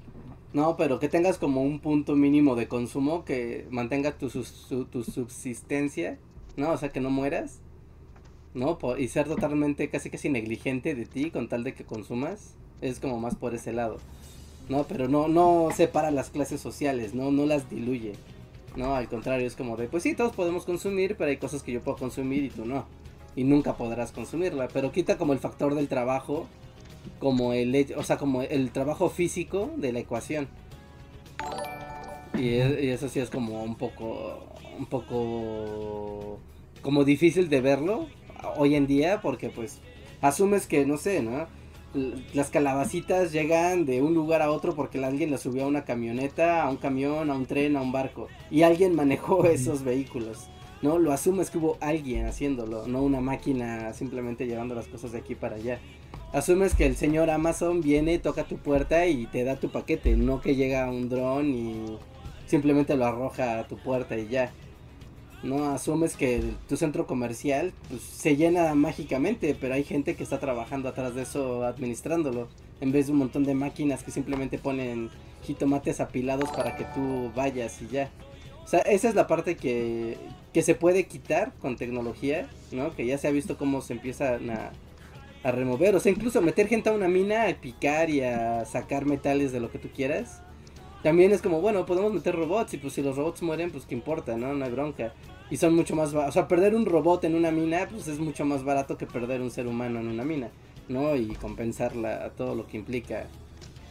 No, pero que tengas como un punto mínimo de consumo que mantenga tu, tu subsistencia, ¿no? O sea, que no mueras. ¿no? y ser totalmente casi casi negligente de ti con tal de que consumas, es como más por ese lado, ¿no? Pero no, no separa las clases sociales, ¿no? No las diluye, ¿no? Al contrario, es como de, pues sí, todos podemos consumir, pero hay cosas que yo puedo consumir y tú no. Y nunca podrás consumirla, pero quita como el factor del trabajo, como el, o sea, como el trabajo físico de la ecuación. Y, y eso sí es como un poco, un poco, como difícil de verlo, hoy en día porque pues asumes que, no sé, ¿no? Las calabacitas llegan de un lugar a otro porque alguien las subió a una camioneta, a un camión, a un tren, a un barco. Y alguien manejó esos vehículos. ¿no? Lo asumes que hubo alguien haciéndolo, no una máquina simplemente llevando las cosas de aquí para allá. Asumes que el señor Amazon viene, toca tu puerta y te da tu paquete, no que llega un dron y simplemente lo arroja a tu puerta y ya. ¿No? Asumes que tu centro comercial pues, se llena mágicamente, pero hay gente que está trabajando atrás de eso administrándolo, en vez de un montón de máquinas que simplemente ponen jitomates apilados para que tú vayas y ya. O sea, esa es la parte que, que se puede quitar con tecnología, ¿no? Que ya se ha visto cómo se empiezan a, a remover, o sea, incluso meter gente a una mina, a picar y a sacar metales de lo que tú quieras también es como, bueno, podemos meter robots y pues si los robots mueren, pues qué importa, ¿no? No hay bronca. Y son mucho más, o sea, perder un robot en una mina, pues es mucho más barato que perder un ser humano en una mina, ¿no? Y compensarla a todo lo que implica,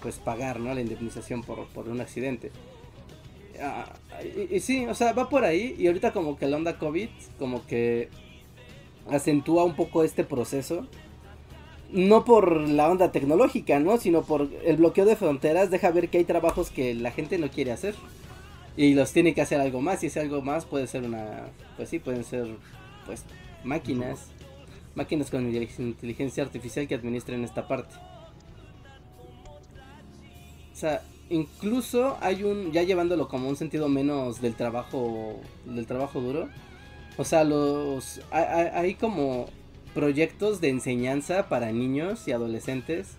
pues pagar, ¿no? La indemnización por, por un accidente. Ah, y, y, sí, o sea, va por ahí y ahorita como que la onda COVID como que acentúa un poco este proceso no por la onda tecnológica, ¿no? Sino por el bloqueo de fronteras deja ver que hay trabajos que la gente no quiere hacer y los tiene que hacer algo más y ese algo más puede ser una, pues sí, pueden ser pues máquinas, máquinas con inteligencia artificial que administren esta parte. O sea, incluso hay un, ya llevándolo como un sentido menos del trabajo, del trabajo duro. O sea, los, hay, hay como proyectos de enseñanza para niños y adolescentes.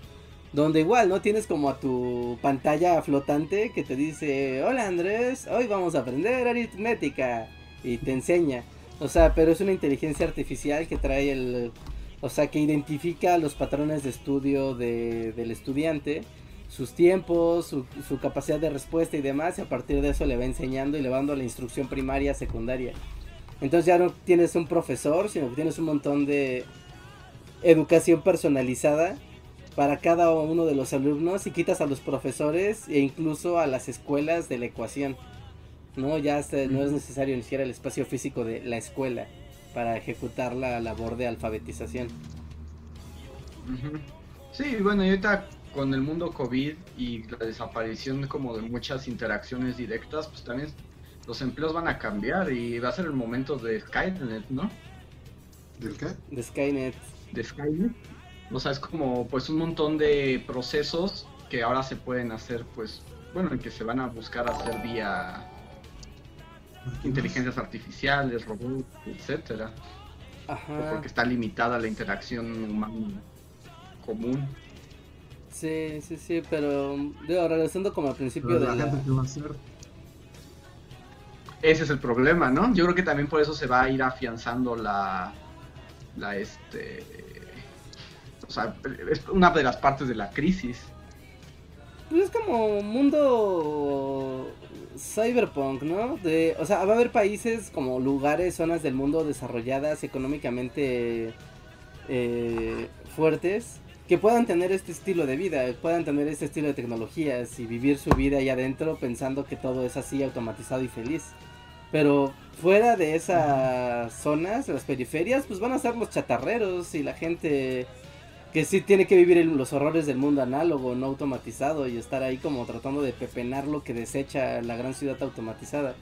Donde igual, ¿no? Tienes como a tu pantalla flotante que te dice, hola Andrés, hoy vamos a aprender aritmética. Y te enseña. O sea, pero es una inteligencia artificial que trae el... O sea, que identifica los patrones de estudio de, del estudiante, sus tiempos, su, su, capacidad de respuesta y demás, y a partir de eso le va enseñando y le va dando la instrucción primaria, secundaria. Entonces ya no tienes un profesor, sino que tienes un montón de educación personalizada para cada uno de los alumnos y quitas a los profesores e incluso a las escuelas de la ecuación. No, ya no es necesario ni siquiera el espacio físico de la escuela para ejecutar la labor de alfabetización. Sí, bueno, y ahorita con el mundo COVID y la desaparición como de muchas interacciones directas, pues también los empleos van a cambiar y va a ser el momento de Skynet, ¿no? ¿Del qué? De Skynet. De Skynet. O sea, es como pues un montón de procesos que ahora se pueden hacer, pues, bueno, que se van a buscar hacer vía inteligencias artificiales, robots, etcétera. Ajá. Porque está limitada la interacción humana común. Sí, sí, sí, pero digo, regresando como al principio de la, gente que va a hacer ese es el problema, ¿no? Yo creo que también por eso se va a ir afianzando la, la este, o sea, es una de las partes de la crisis. Pues es como mundo cyberpunk, ¿no? De, o sea, va a haber países como lugares, zonas del mundo desarrolladas económicamente eh, fuertes que puedan tener este estilo de vida, puedan tener este estilo de tecnologías y vivir su vida ahí adentro pensando que todo es así automatizado y feliz. Pero fuera de esas zonas, las periferias, pues van a ser los chatarreros y la gente que sí tiene que vivir los horrores del mundo análogo, no automatizado, y estar ahí como tratando de pepenar lo que desecha la gran ciudad automatizada.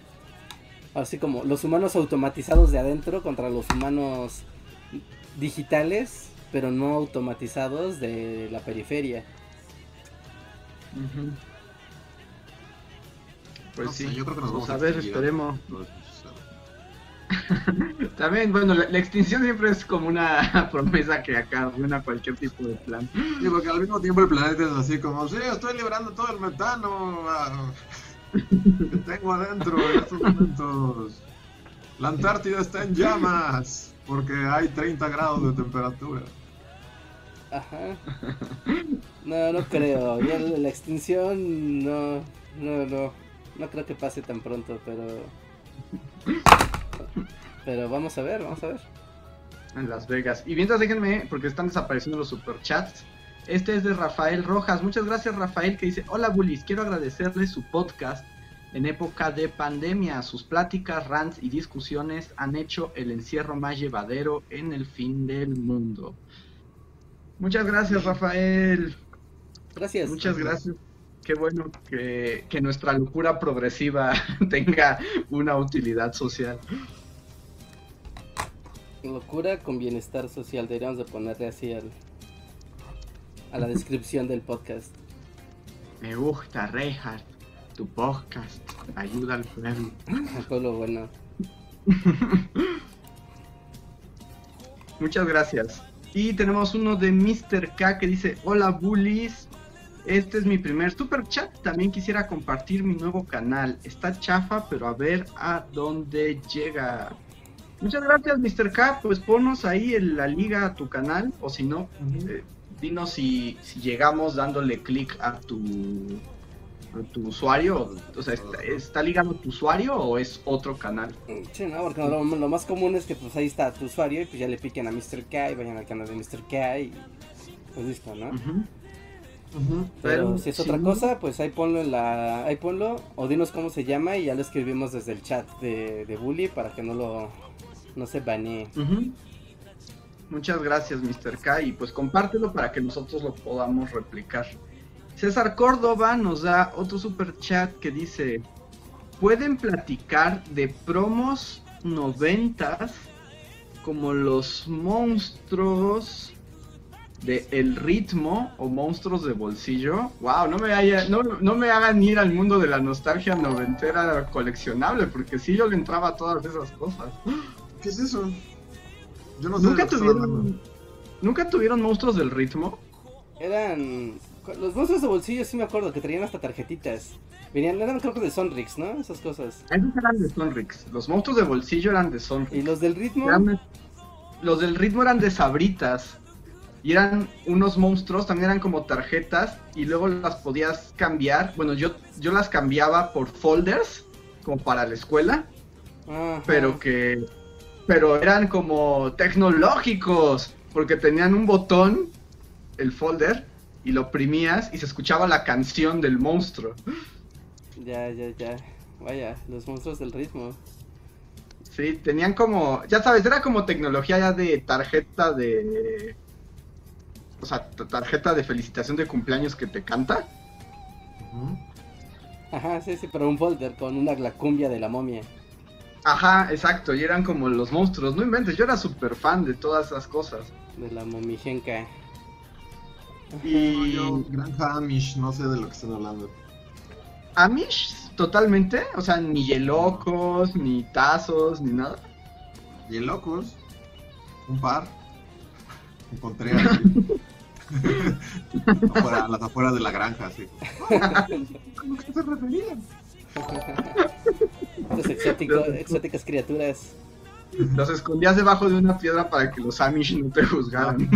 Así como los humanos automatizados de adentro contra los humanos digitales, pero no automatizados de la periferia. Pues sí, yo creo que nos vamos a ver, esperemos. [LAUGHS] También, bueno, la, extinción siempre es como una [LAUGHS] promesa que acá arruina cualquier tipo de plan. Sí, porque al mismo tiempo el planeta es así como, sí, estoy liberando todo el metano ah, que tengo adentro en estos momentos. La Antártida está en llamas porque hay 30 grados de temperatura. Ajá. [LAUGHS] No, no creo. Ya la extinción no, no, no. No creo que pase tan pronto, pero pero vamos a ver, vamos a ver. En Las Vegas. Y mientras déjenme, porque están desapareciendo los superchats. Este es de Rafael Rojas. Muchas gracias, Rafael, que dice: Hola, Bullies. Quiero agradecerle su podcast en época de pandemia. Sus pláticas, rants y discusiones han hecho el encierro más llevadero en el fin del mundo. Muchas gracias, Rafael. Gracias. Muchas gracias qué bueno que, nuestra locura progresiva [LAUGHS] tenga una utilidad social. Locura con bienestar social, deberíamos de ponerle así al, a la descripción del podcast. Me gusta, Reinhardt, tu podcast, ayuda al pueblo. Al pueblo bueno. [LAUGHS] Muchas gracias. Y tenemos uno de Mr. K que dice, hola bullies, este es mi primer super chat. También quisiera compartir mi nuevo canal. Está chafa, pero a ver a dónde llega. Muchas gracias, Mr. K. Pues ponnos ahí en la liga a tu canal. O si no, eh, dinos si, llegamos dándole clic a tu, tu usuario. O sea, ¿está, ligado tu usuario o es otro canal? Sí, no, porque lo, más común es que pues ahí está tu usuario y pues ya le piquen a Mr. K y vayan al canal de Mr. K y pues listo, ¿no? Pero si es otra cosa, pues ahí ponlo en la, ahí ponlo o dinos cómo se llama y ya lo escribimos desde el chat de, de Bully para que no lo, no se banee. Muchas gracias, Mr. K, y pues compártelo para que nosotros lo podamos replicar. César Córdoba nos da otro super chat que dice, ¿pueden platicar de promos noventas como los monstruos de El Ritmo o Monstruos de Bolsillo. Wow, no me, haya, no, no, me hagan ir al mundo de la nostalgia noventera coleccionable, porque sí yo le entraba a todas esas cosas. ¿Qué es eso? Yo no sé ¿Nunca, tuvieron, ¿Nunca tuvieron Monstruos del Ritmo? Eran... Los monstruos de bolsillo sí me acuerdo que traían hasta tarjetitas. Venían, eran creo que de Sonrix, ¿no? Esas cosas. Esos eran de Sonrix. Los monstruos de bolsillo eran de Sonrix. ¿Y los del ritmo? los del ritmo eran de Sabritas. Y eran unos monstruos, también eran como tarjetas y luego las podías cambiar. Bueno, yo, yo las cambiaba por folders, como para la escuela, pero que pero eran como tecnológicos, porque tenían un botón, el folder, y lo oprimías y se escuchaba la canción del monstruo. Ya, ya, ya. Vaya, los monstruos del ritmo. Sí, tenían como, ya sabes, era como tecnología ya de tarjeta de o sea, tarjeta de felicitación de cumpleaños que te canta. Ajá, sí, sí, pero un folder con una la cumbia de la momia. Ajá, exacto, y eran como los monstruos, no inventes, yo era súper fan de todas esas cosas. De la momijenca. Y... granja Amish, no sé de lo que están hablando. Amish, totalmente, o sea, ni yelocos, ni tazos, ni nada. Yelocos, un par. [LAUGHS] Encontré Afuera, las afueras de la granja, sí. ¿Cómo que se referían? Estas exóticas criaturas. Los escondías debajo de una piedra para que los Amish no te juzgaran.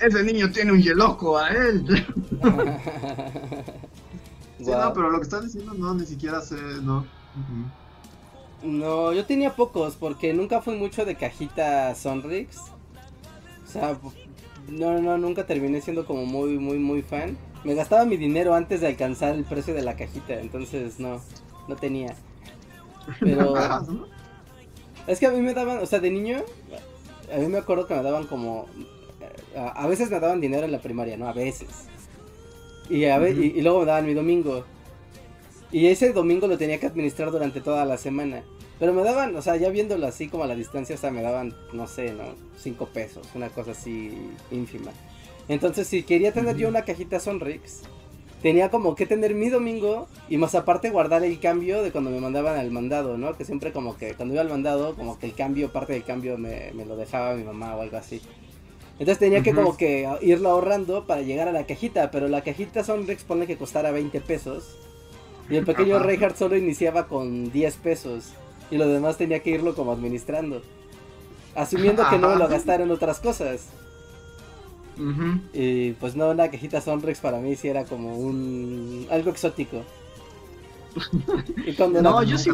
Ese niño tiene un yeloco a él. [LAUGHS] Sí, no, pero lo que estás diciendo no, ni siquiera sé, no. No, yo tenía pocos porque nunca fui mucho de cajita Sonrix. O sea, no, no, nunca terminé siendo como muy, muy, muy fan. Me gastaba mi dinero antes de alcanzar el precio de la cajita, entonces no, no tenía. [LAUGHS] Pero es que a mí me daban, o sea, de niño, a mí me acuerdo que me daban como, a, a veces me daban dinero en la primaria, ¿no? A veces. Y, a ve- y luego me daban mi domingo. Y ese domingo lo tenía que administrar durante toda la semana. Pero me daban, o sea, ya viéndolo así como a la distancia, o sea, me daban, no sé, ¿no? Cinco pesos, una cosa así ínfima. Entonces, si quería tener yo una cajita Sonrix, tenía como que tener mi domingo y más aparte guardar el cambio de cuando me mandaban al mandado, ¿no? Que siempre como que cuando iba al mandado, como que el cambio, parte del cambio me, me lo dejaba mi mamá o algo así. Entonces tenía que como que irlo ahorrando para llegar a la cajita, pero la cajita Sonrix pone que costara 20 pesos. Y el pequeño Ajá. Reinhardt solo iniciaba con 10 pesos. Y lo demás tenía que irlo como administrando. Asumiendo que no me lo gastara en otras cosas. Y pues no, una cajita Sonrix para mí sí era como un... algo exótico. [LAUGHS] Y cuando No, era- yo sí-.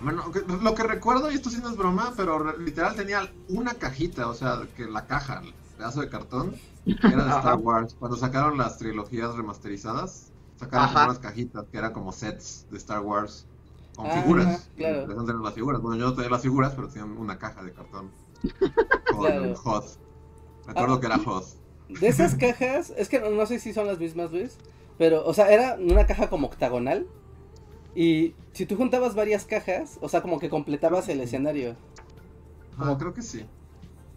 Bueno, lo que recuerdo, y esto sí no es broma, pero literal tenía una cajita, o sea, que la caja, el pedazo de cartón, era de. Star Wars. Cuando sacaron las trilogías remasterizadas, sacaron como unas cajitas que eran como sets de Star Wars con Ah, figuras. claro. Tener las figuras. Bueno, yo no tenía las figuras, pero tenían una caja de cartón [LAUGHS] con Claro. Hoth. Recuerdo Ah. que era Hoth. De esas [LAUGHS] cajas, es que no, no sé si son las mismas, Luis. Pero, o sea, era una caja como octagonal. Y si tú juntabas varias cajas, o sea, como que completabas el escenario. Ah, creo que sí.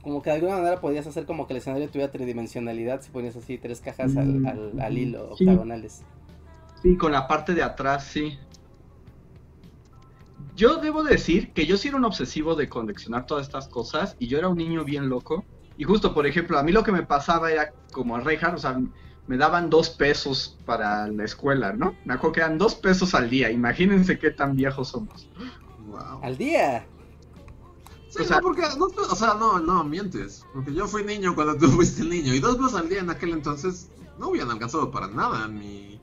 Como que de alguna manera podías hacer como que el escenario tuviera tridimensionalidad si ponías así tres cajas al, Mm, al, al hilo, sí. octagonales. Sí, con la parte de atrás, sí. Yo debo decir que yo sí era un obsesivo de coleccionar todas estas cosas y yo era un niño bien loco. Y justo, por ejemplo, a mí lo que me pasaba era como a Reinhardt, o sea, me daban dos pesos para la escuela, ¿no? Me acuerdo que eran dos pesos al día. Imagínense qué tan viejos somos. Wow. Al día. Sí, O sea- no, porque, no, o sea, no, no, mientes. Porque yo fui niño cuando tú [LAUGHS] fuiste niño. Y dos pesos al día en aquel entonces no hubieran alcanzado para nada en mi,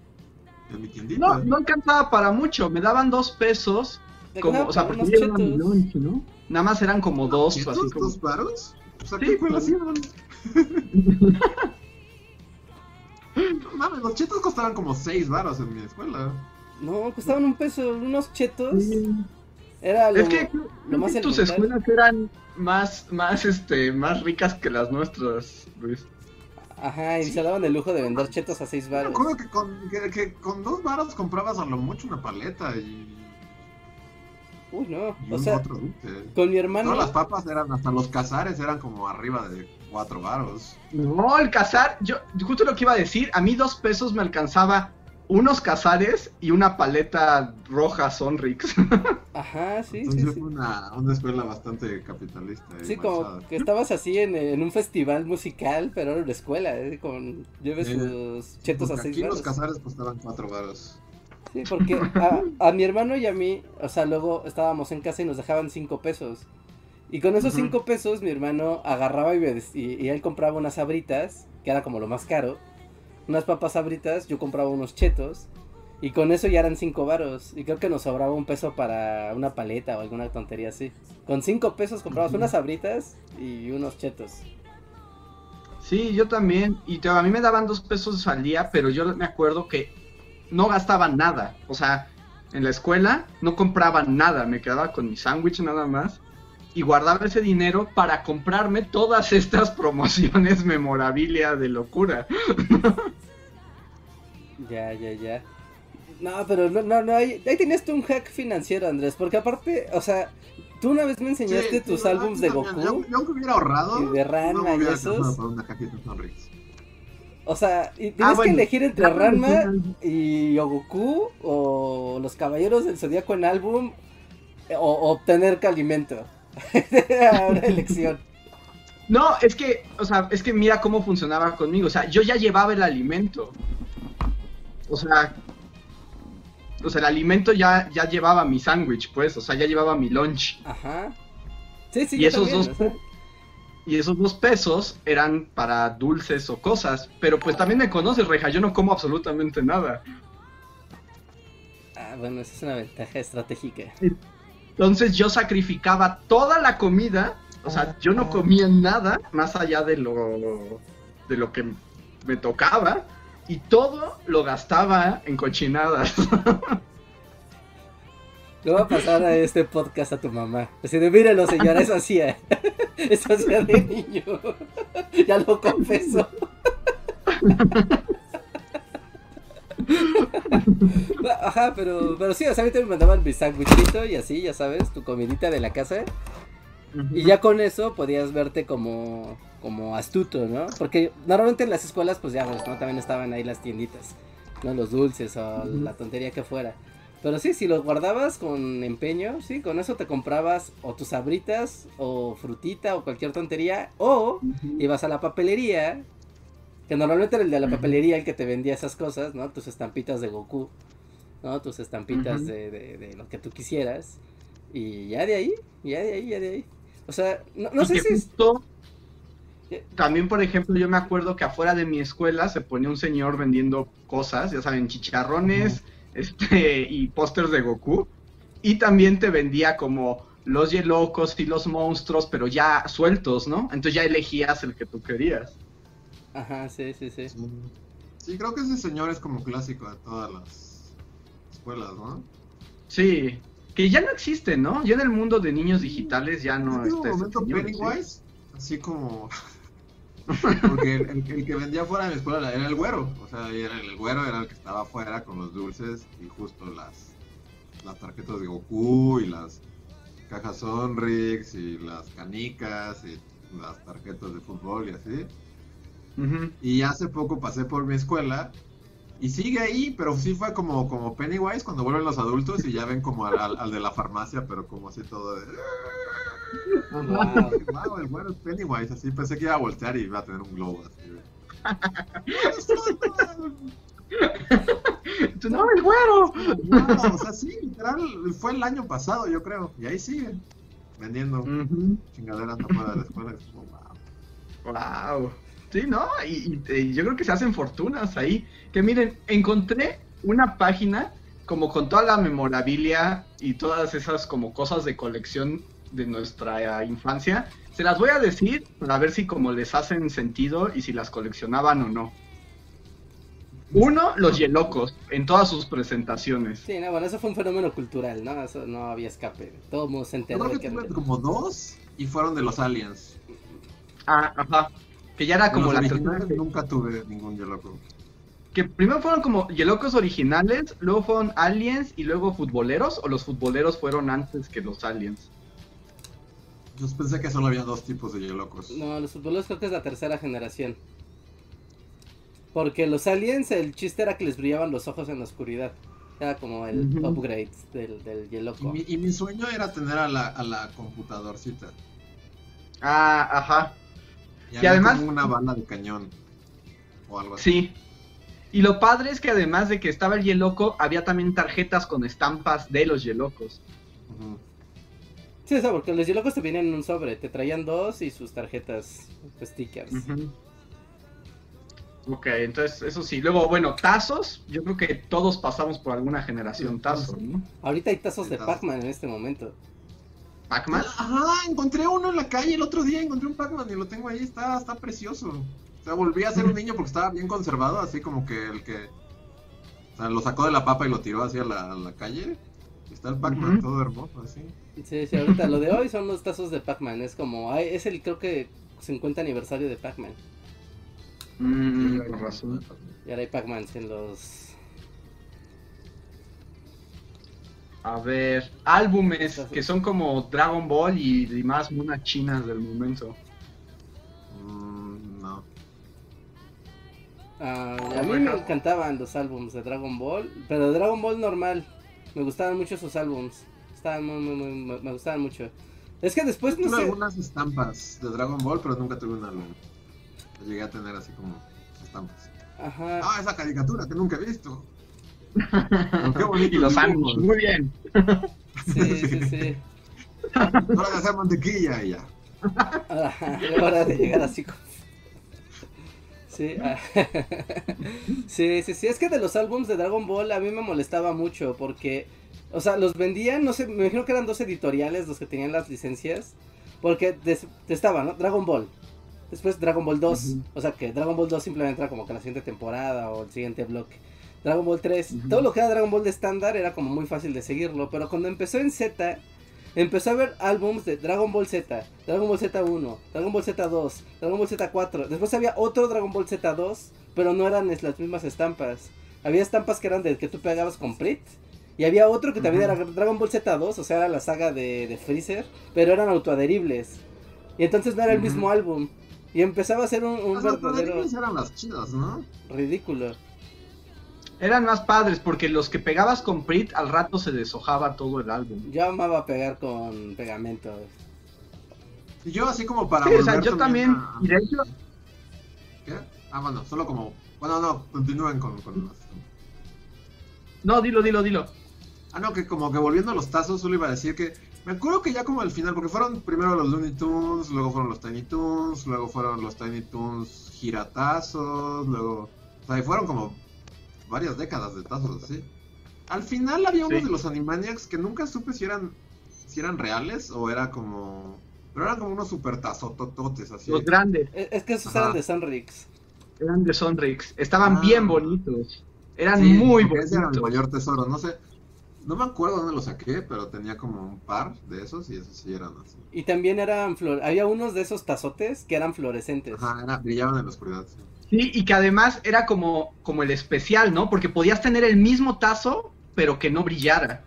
en mi tiendita. No, no alcanzaba para mucho. Me daban dos pesos, como, nada, o sea, por porque lunch, ¿no? Nada más eran como dos, así como... ¿Dos varos? O sea, Sí, ¿qué escuela pues. hacían? [LAUGHS] No mames, los chetos costaban como seis varos en mi escuela. No, costaban un peso, unos chetos. Era lo, Es que lo más tus elemental. escuelas eran más, más, este, más ricas que las nuestras, Luis. Ajá, y se daban el lujo de vender chetos a seis Me baros. acuerdo que con, que, que con dos varos comprabas a lo mucho una paleta y, Uy, no. y O un sea, otro dulce. con mi hermano. Todas las papas eran, hasta los cazares eran como arriba de cuatro varos. No, el cazar, yo, justo lo que iba a decir, a mí dos pesos me alcanzaba unos cazares y una paleta roja Sonrix. [LAUGHS] Ajá, sí, Entonces sí, sí. una, una escuela bastante capitalista. Sí, como manchada. que estabas así en, en un festival musical, pero era una escuela, ¿eh? Con lleves Sí. sus chetos a seis aquí los cazares costaban cuatro varos. Sí, porque a, a mi hermano y a mí, o sea, luego estábamos en casa y nos dejaban cinco pesos. Y con esos Ujú. cinco pesos mi hermano agarraba y, me y, y él compraba unas sabritas, que era como lo más caro. Unas papas sabritas, yo compraba unos chetos. Y con eso ya eran cinco varos. Y creo que nos sobraba un peso para una paleta o alguna tontería así. Con cinco pesos comprabas unas sabritas y unos chetos. Sí, yo también. Y te- a mí me daban dos pesos al día, pero yo me acuerdo que no gastaba nada. O sea, en la escuela no compraba nada. Me quedaba con mi sándwich nada más. Y guardaba ese dinero para comprarme todas estas [LAUGHS] promociones memorabilia de locura. Ya, ya, ya. No, pero no, no, no, ahí, ahí tenías tú un hack financiero, Andrés, porque aparte, o sea, tú una vez me enseñaste Sí, tus sí, álbums de Goku. Yo, yo aunque hubiera ahorrado, y de Ranma no y esos. una o sea, y tienes Ah, que elegir entre cuando Ranma y Goku o los Caballeros del Zodíaco en álbum o, o obtener Calimento. [LAUGHS] Elección. No, es que, o sea, es que mira cómo funcionaba conmigo. O sea, yo ya llevaba el alimento. O sea, o sea, el alimento ya, ya llevaba mi sándwich, pues. O sea, ya llevaba mi lunch. Ajá. Sí, sí, Y esos también, dos- o sea, Y esos dos pesos eran para dulces o cosas. Pero pues también me conoces, Reja. Yo no como absolutamente nada. Ah, bueno, esa es una ventaja estratégica. Entonces yo sacrificaba toda la comida O sea, yo no comía nada más allá de lo, de lo que me tocaba y todo lo gastaba en cochinadas. Le voy a pasar a este podcast a tu mamá. Así de, míralo señora, eso hacía. [LAUGHS] Eso hacía de niño. [LAUGHS] Ya lo confieso. [LAUGHS] [LAUGHS] Ajá, pero, pero sí, o sea, a mí me mandaban mi sándwichito y así, ya sabes, tu comidita de la casa. Y ya con eso podías verte como, como astuto, ¿no? Porque normalmente en las escuelas, pues ya, pues, ¿no? También estaban ahí las tienditas, ¿no? Los dulces o la tontería que fuera. Pero sí, si los guardabas con empeño, sí, con eso te comprabas o tus sabritas o frutita o cualquier tontería. O ibas a la papelería, que normalmente era el de la papelería el que te vendía esas cosas, ¿no? Tus estampitas de Goku, ¿no? Tus estampitas de, de, de lo que tú quisieras. Y ya de ahí, ya de ahí, ya de ahí. O sea, no, no sé si... Justo, también, por ejemplo, yo me acuerdo que afuera de mi escuela se ponía un señor vendiendo cosas, ya saben, chicharrones este, y pósters de Goku. Y también te vendía como los yelocos y los monstruos, pero ya sueltos, ¿no? Entonces ya elegías el que tú querías. Ajá, sí, sí, sí. Sí, creo que ese señor es como clásico de todas las escuelas, ¿no? Sí, que ya no existe, ¿no? Ya en el mundo de niños digitales ya no está. un momento Pennywise, así como. [LAUGHS] Porque el, el, que vendía fuera de la escuela era el güero. O sea, era el, güero era el que estaba afuera con los dulces y justo las, las tarjetas de Goku y las cajas Sonrix y las canicas y las tarjetas de fútbol y así. Y hace poco pasé por mi escuela y sigue ahí, pero sí fue como, como Pennywise cuando vuelven los adultos y ya ven como al, al, de la farmacia, pero como así todo de... Wow. [LAUGHS] el bueno es Pennywise, así pensé que iba a voltear y iba a tener un globo así. [LAUGHS] no, el güero. No, o sea, sí, literal, fue el año pasado, yo creo, y ahí sigue vendiendo uh -huh. chingaderas afuera de la escuela. Es como, wow. Wow. Sí, ¿no? Y, y, y, yo creo que se hacen fortunas ahí. Que miren, encontré una página como con toda la memorabilia y todas esas como cosas de colección de nuestra infancia. Se las voy a decir para ver si como les hacen sentido y si las coleccionaban o no. Uno, los Yelocos, en todas sus presentaciones. Sí, no, bueno, eso fue un fenómeno cultural, ¿no? Eso no había escape. Todo el mundo se enteró. Creo que tuve como dos y fueron de los aliens. Ah, ajá. Que ya era como la Nunca tuve ningún Yeloco. Que primero fueron como Yelocos originales, luego fueron aliens y luego futboleros, o los futboleros fueron antes que los aliens. Yo pensé que solo había dos tipos de Yelocos. No, los futboleros creo que es la tercera generación. Porque los aliens, el chiste era que les brillaban los ojos en la oscuridad. Era como el uh -huh. upgrade del, del Yeloco. Y mi, y mi sueño era tener a la, a la computadorcita. Ah, ajá. Y, y además como una bala de cañón o algo así. Sí. Y lo padre es que además de que estaba el Yeloco, había también tarjetas con estampas de los Yelocos. Uh -huh. Sí, eso, porque los Yelocos te vienen en un sobre, te traían dos y sus tarjetas stickers. Uh -huh. Ok, entonces eso sí. Luego, bueno, tazos, yo creo que todos pasamos por alguna generación tazo, ¿no? Ahorita hay tazos de Pac-Man en este momento. ¿Pac-Man? Ajá, encontré uno en la calle el otro día, encontré un Pac-Man y lo tengo ahí, está, está precioso. O sea, volví a ser un niño porque estaba bien conservado, así como que el que... O sea, lo sacó de la papa y lo tiró hacia la, a la calle. Y está el Pac-Man uh -huh. todo hermoso, así. Sí, sí, ahorita lo de hoy son los tazos de Pac-Man, es como... Es el, creo que, 50 aniversario de Pac-Man. Mm. Y ahora hay Pac-Man en los. A ver, álbumes que son como Dragon Ball y, y más monas chinas del momento. Mm, no. Uh, a mí me encantaban los álbumes de Dragon Ball, pero de Dragon Ball normal. Me gustaban mucho esos álbumes. Estaban muy, muy, muy, me gustaban mucho. Es que después no sé. algunas estampas de Dragon Ball, pero nunca tuve un álbum llegué a tener así como estampas. Ajá. Ah, esa caricatura que nunca he visto. [LAUGHS] qué bonito. y los ánimos, muy bien. Sí, sí, sí. Hora de hacer mantequilla y ya. Ajá, hora de llegar así. Sí, ah. sí, sí, sí, es que de los álbums de Dragon Ball a mí me molestaba mucho porque, o sea, los vendían, no sé, me imagino que eran dos editoriales los que tenían las licencias, Porque estaba, ¿no? Dragon Ball. Después Dragon Ball 2. Ujú. O sea que Dragon Ball 2 simplemente era como que la siguiente temporada o el siguiente bloque. Dragon Ball 3. Ujú. Todo lo que era Dragon Ball de estándar era como muy fácil de seguirlo. Pero cuando empezó en Z, empezó a haber álbums de Dragon Ball Z, Dragon Ball Z1, Dragon Ball Z2, Dragon Ball Z4. Después había otro Dragon Ball Z2, pero no eran las mismas estampas. Había estampas que eran de que tú pegabas con Prit. Y había otro que también era Dragon Ball Z2, o sea, era la saga de, de Freezer, pero eran autoadheribles. Y entonces no era el mismo álbum. Y empezaba a ser un, un Las verdadero eran las chidas, ¿no? ridículo. Eran más padres porque los que pegabas con Prit al rato se deshojaba todo el álbum. Yo amaba pegar con pegamento. Y yo así como para Sí, o sea, yo también, a- y de hecho, ¿Qué? Ah, bueno, solo como... Bueno, no, continúen con, con las... no, dilo, dilo, dilo. Ah, no, que como que volviendo a los tazos, solo iba a decir que... Me acuerdo que ya como al final, porque fueron primero los Looney Tunes, luego fueron los Tiny Toons, luego fueron los Tiny Toons giratazos, luego... O sea, y fueron como varias décadas de tazos, así. Al final había unos Sí. de los Animaniacs que nunca supe si eran si eran reales o era como... Pero eran como unos super tazotototes, así. Los grandes Es, que esos Ajá. eran de Sonrix. eran de Sonrix, estaban Ah. bien bonitos. Eran Sí, muy porque ese era bonitos. mayor tesoro, no sé. No me acuerdo dónde lo saqué, pero tenía como un par de esos y esos sí eran así. Y también eran flor había unos de esos tazotes que eran fluorescentes. Ajá, era- brillaban en la oscuridad. sí. Sí, y que además era como, como el especial, ¿no? Porque podías tener el mismo tazo, pero que no brillara.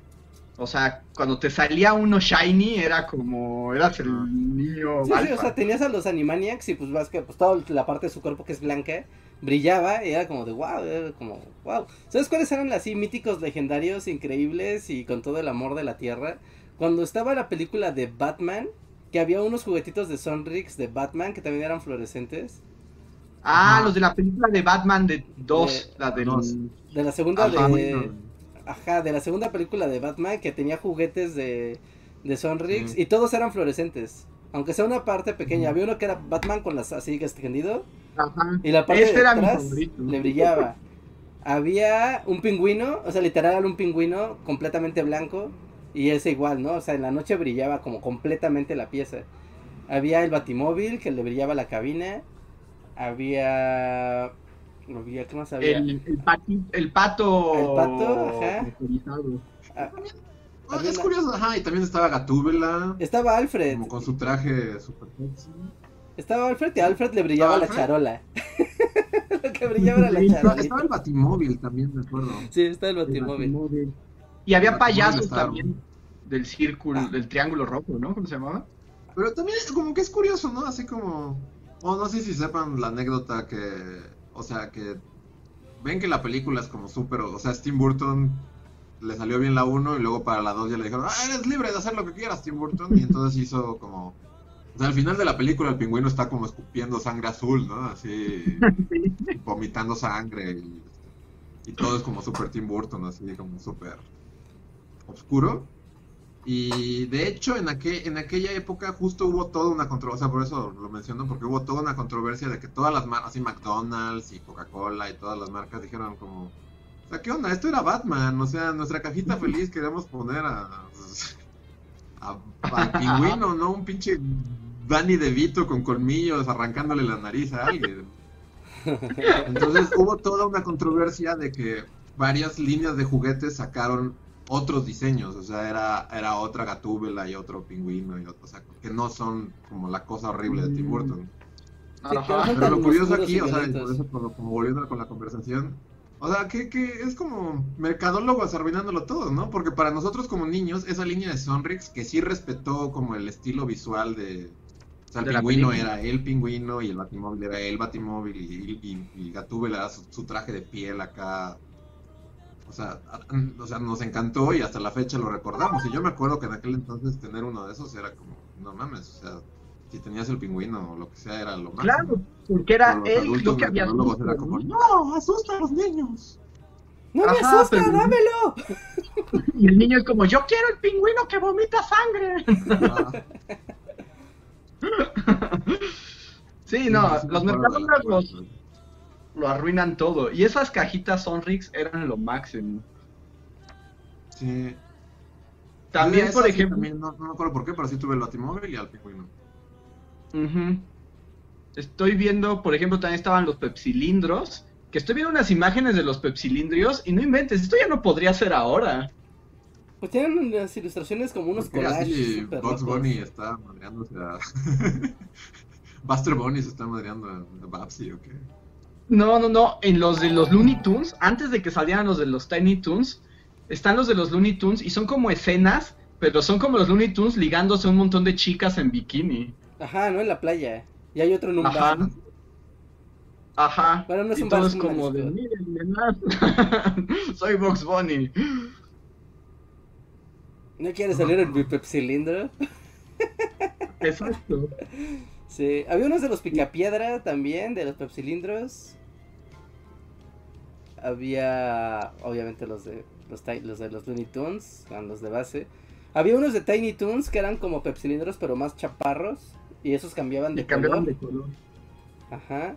O sea, cuando te salía uno shiny, era como, eras el niño Sí, sí, o sea, tenías a los Animaniacs y pues vas que pues toda la parte de su cuerpo que es blanca brillaba y era como de wow, era como wow. ¿Sabes cuáles eran así míticos, legendarios, increíbles y con todo el amor de la tierra? Cuando estaba la película de Batman, que había unos juguetitos de Sonrix de Batman que también eran fluorescentes. Ah, Ajá. los de la película de Batman de 2, De- la del... Dos. De la segunda Ajá, de. Ajá, de la segunda película de Batman que tenía juguetes de, de Sonrix y todos eran fluorescentes. Aunque sea una parte pequeña, había uno que era Batman con las así extendido Ajá. y la parte Ese de atrás le brillaba. Había un pingüino, o sea, literal un pingüino completamente blanco y ese igual, ¿no? O sea, en la noche brillaba como completamente la pieza. Había el batimóvil que le brillaba la cabina. Había... había ¿Qué más había? El, el, pati- el pato... El pato, ajá. Ah, Ah, es una- curioso, ajá, y también estaba Gatúbela, Estaba Alfred. como con su traje super sexy. Estaba Alfred y a Alfred le brillaba la charola. [LAUGHS] Lo que brillaba era la Estaba, charola. estaba el Batimóvil también, me acuerdo. Sí, está el El batimóvil. Y había Batimóvil payasos estaba- también del círculo, Ah. del triángulo rojo, ¿no? ¿Cómo se llamaba? Pero también es como que es curioso, ¿no? Así como... O no sé si sepan la anécdota que... O sea, que... Ven que la película es como súper... O sea, Tim Burton le salió bien la 1 y luego para la 2 ya le dijeron, ah, eres libre de hacer lo que quieras, Tim Burton. Y entonces hizo como... O sea, al final de la película el pingüino está como escupiendo sangre azul, ¿no? Así... [LAUGHS] vomitando sangre y, y todo es como súper Tim Burton, así como súper oscuro. Y de hecho, en, aquel, en aquella época justo hubo toda una controversia, por eso lo menciono, porque hubo toda una controversia de que todas las marcas, así McDonald's y Coca-Cola y todas las marcas dijeron como, o sea, ¿qué onda? Esto era Batman, o sea, nuestra cajita [LAUGHS] feliz queremos poner a, a, al pingüino, ¿no? Un pinche Danny DeVito con colmillos arrancándole la nariz a alguien. [LAUGHS] Entonces hubo toda una controversia de que varias líneas de juguetes sacaron otros diseños, o sea, era, era otra gatúbela y otro pingüino y otro, o sea, que no son como la cosa horrible de Tim Burton. Sí, Pero lo curioso aquí, o sea, por eso como, como volviendo con la conversación, o sea, que, que es como mercadólogos arruinándolo todo, ¿no? Porque para nosotros como niños, esa línea de Sonrix que sí respetó como el estilo visual de... O sea, el pingüino era el pingüino y el batimóvil era el batimóvil y, y, y Gatúbela era su, su traje de piel acá. O sea, o sea, nos encantó y hasta la fecha lo recordamos. Y yo me acuerdo que en aquel entonces tener uno de esos era como, no mames, o sea, si tenías el pingüino o lo que sea era lo máximo. Claro, porque era él lo que había visto, era como, ¿no? asusta a los niños. ¡No me Ajá, asusta, pero- dámelo! [LAUGHS] Y el niño es como, yo quiero el pingüino que vomita sangre. Ah, [LAUGHS] Sí, no, sí, los me lo arruinan todo. Y esas cajitas Sonrix eran lo máximo. Sí. También, por ejemplo, también no, no me acuerdo por qué, pero sí tuve el batimóvil y al pingüino. Ujú. Estoy viendo, por ejemplo, también estaban los pepsilindros. Que estoy viendo unas imágenes de los pepsilindrios y no inventes, esto ya no podría ser ahora. Pues tienen unas ilustraciones como unos Porque collages locos. Bunny está madreándose a... [LAUGHS] Buster Bunny se está madreando a a Babsy, ¿o qué? No, no, no. En los de los Looney Tunes, antes de que salieran los de los Tiny Tunes, están los de los Looney Tunes y son como escenas, pero son como los Looney Tunes ligándose a un montón de chicas en bikini. Ajá, ¿no? En la playa. Y hay otro en un Ajá. bar. Ajá. Bueno, no es y un bar, es como de, [LAUGHS] soy Box Bunny. ¿No quieres salir en mi pepsilindro? Exacto. [LAUGHS] Sí. Había unos de los picapiedra también, de los pepsilindros. Había, obviamente, los de los, los de los Looney Tunes, eran los de base. Había unos de Tiny Toons que eran como pepsilindros, pero más chaparros. Y esos cambiaban de Y cambiaban color. de color. Ajá.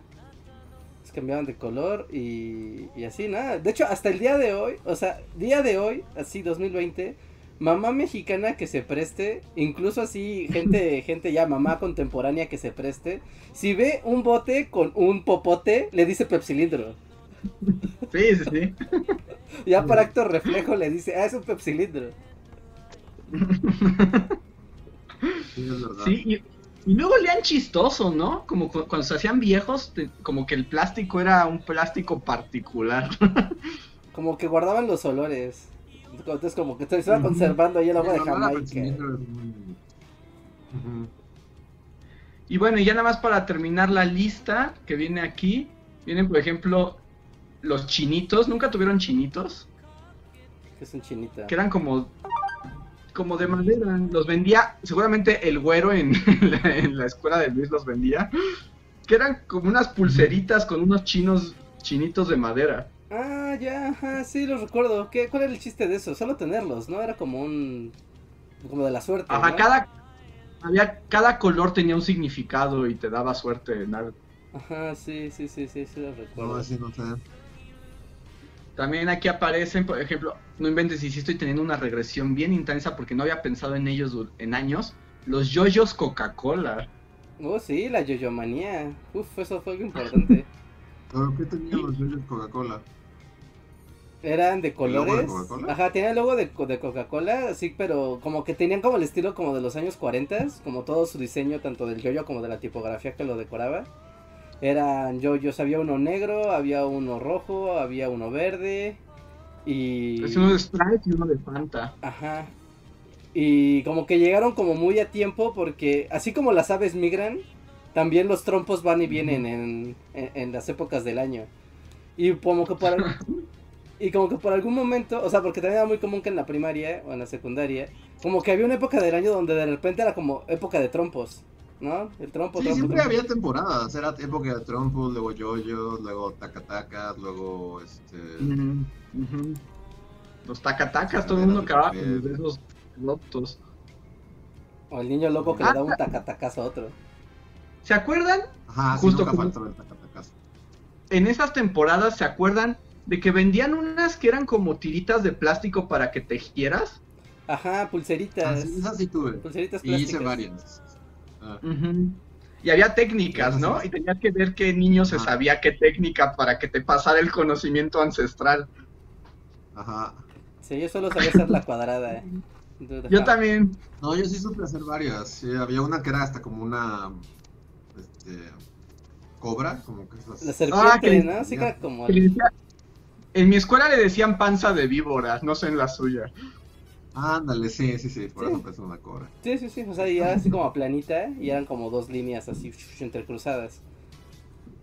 Esos cambiaban de color y, y así, nada. De hecho, hasta el día de hoy, o sea, día de hoy, así 2020, mamá mexicana que se preste, incluso así gente, [LAUGHS] gente ya mamá contemporánea que se preste, si ve un bote con un popote, le dice pepsilindro. Sí, sí, sí. [LAUGHS] Ya para acto reflejo le dice, ah, es un pepsilindro. Sí, es verdad. Sí, y, y luego olían chistoso, ¿no? Como cu- cuando se hacían viejos, te- como que el plástico era un plástico particular. [LAUGHS] Como que guardaban los olores. Entonces como que se iba Ujú. conservando ahí el agua de Jamaica. Y bueno, y ya nada más para terminar la lista que viene aquí, vienen por ejemplo los chinitos, ¿nunca tuvieron chinitos? Que es un chinita. Que eran como como de madera, los vendía, seguramente el güero [LAUGHS] en la, en la escuela de Luis los vendía, que eran como unas pulseritas con unos chinos chinitos de madera. Ah, ya, ajá, sí, los recuerdo. ¿Qué, ¿Cuál era el chiste de eso? Solo tenerlos, ¿no? Era como un... como de la suerte, Ajá, ¿no? cada había cada color tenía un significado y te daba suerte en algo. Ajá, sí, sí, sí, sí, sí los recuerdo. No, así no sé. También aquí aparecen, por ejemplo, no inventes, y sí estoy teniendo una regresión bien intensa porque no había pensado en ellos en años. Los yoyos Coca-Cola. Oh, sí, la yoyomanía. Uf, eso fue algo importante. [LAUGHS] ¿Pero qué tenían los yoyos Coca-Cola? Eran de ¿El logo de colores. Coca-Cola? Ajá, tenía el logo de, co- de Coca-Cola, sí, pero como que tenían como el estilo como de los años 40, como todo su diseño, tanto del yoyo como de la tipografía que lo decoraba. Eran yoyos, había uno negro, había uno rojo, había uno verde. Y... Es uno de Sprite y uno de Fanta. Ajá. Y como que llegaron como muy a tiempo porque así como las aves migran, también los trompos van y vienen en, en, en las épocas del año. Y como que por [LAUGHS] y como que por algún momento, o sea, porque también era muy común que en la primaria o en la secundaria, como que había una época del año donde de repente era como época de trompos, ¿no? El trompo, Sí, trompo, siempre trompo. había temporadas. Era época de trompos, luego yoyos, luego tacatacas, luego este. Los tacatacas, todo el mundo era acababa de esos lotos. O el niño loco que Ah, le daba un tacatacazo a otro. ¿Se acuerdan? Ajá, sí, Justo nunca como- faltaba el tacatacas. En esas temporadas, ¿se acuerdan de que vendían unas que eran como tiritas de plástico para que tejieras? Ajá, Ah, pulseritas. sí, esas sí tuve. Pulseritas Y hice plásticas. varias. Ah. Y había técnicas, ¿no? Y tenías que ver qué niño se Ajá. sabía qué técnica para que te pasara el conocimiento ancestral. Ajá. Sí, yo solo sabía hacer la cuadrada. eh. Yo también. No, yo sí supe hacer varias. Sí, había una que era hasta como una. Este. Cobra, como que esas. La serpiente, Ah, que- ¿no? Sí, que era como. que le decía- En mi escuela le decían panza de víbora, no sé en la suya. Ándale, sí, sí, sí. Por Sí. eso pensé en una cobra. Sí, sí, sí. O sea, y era así como planita y eran como dos líneas así entrecruzadas.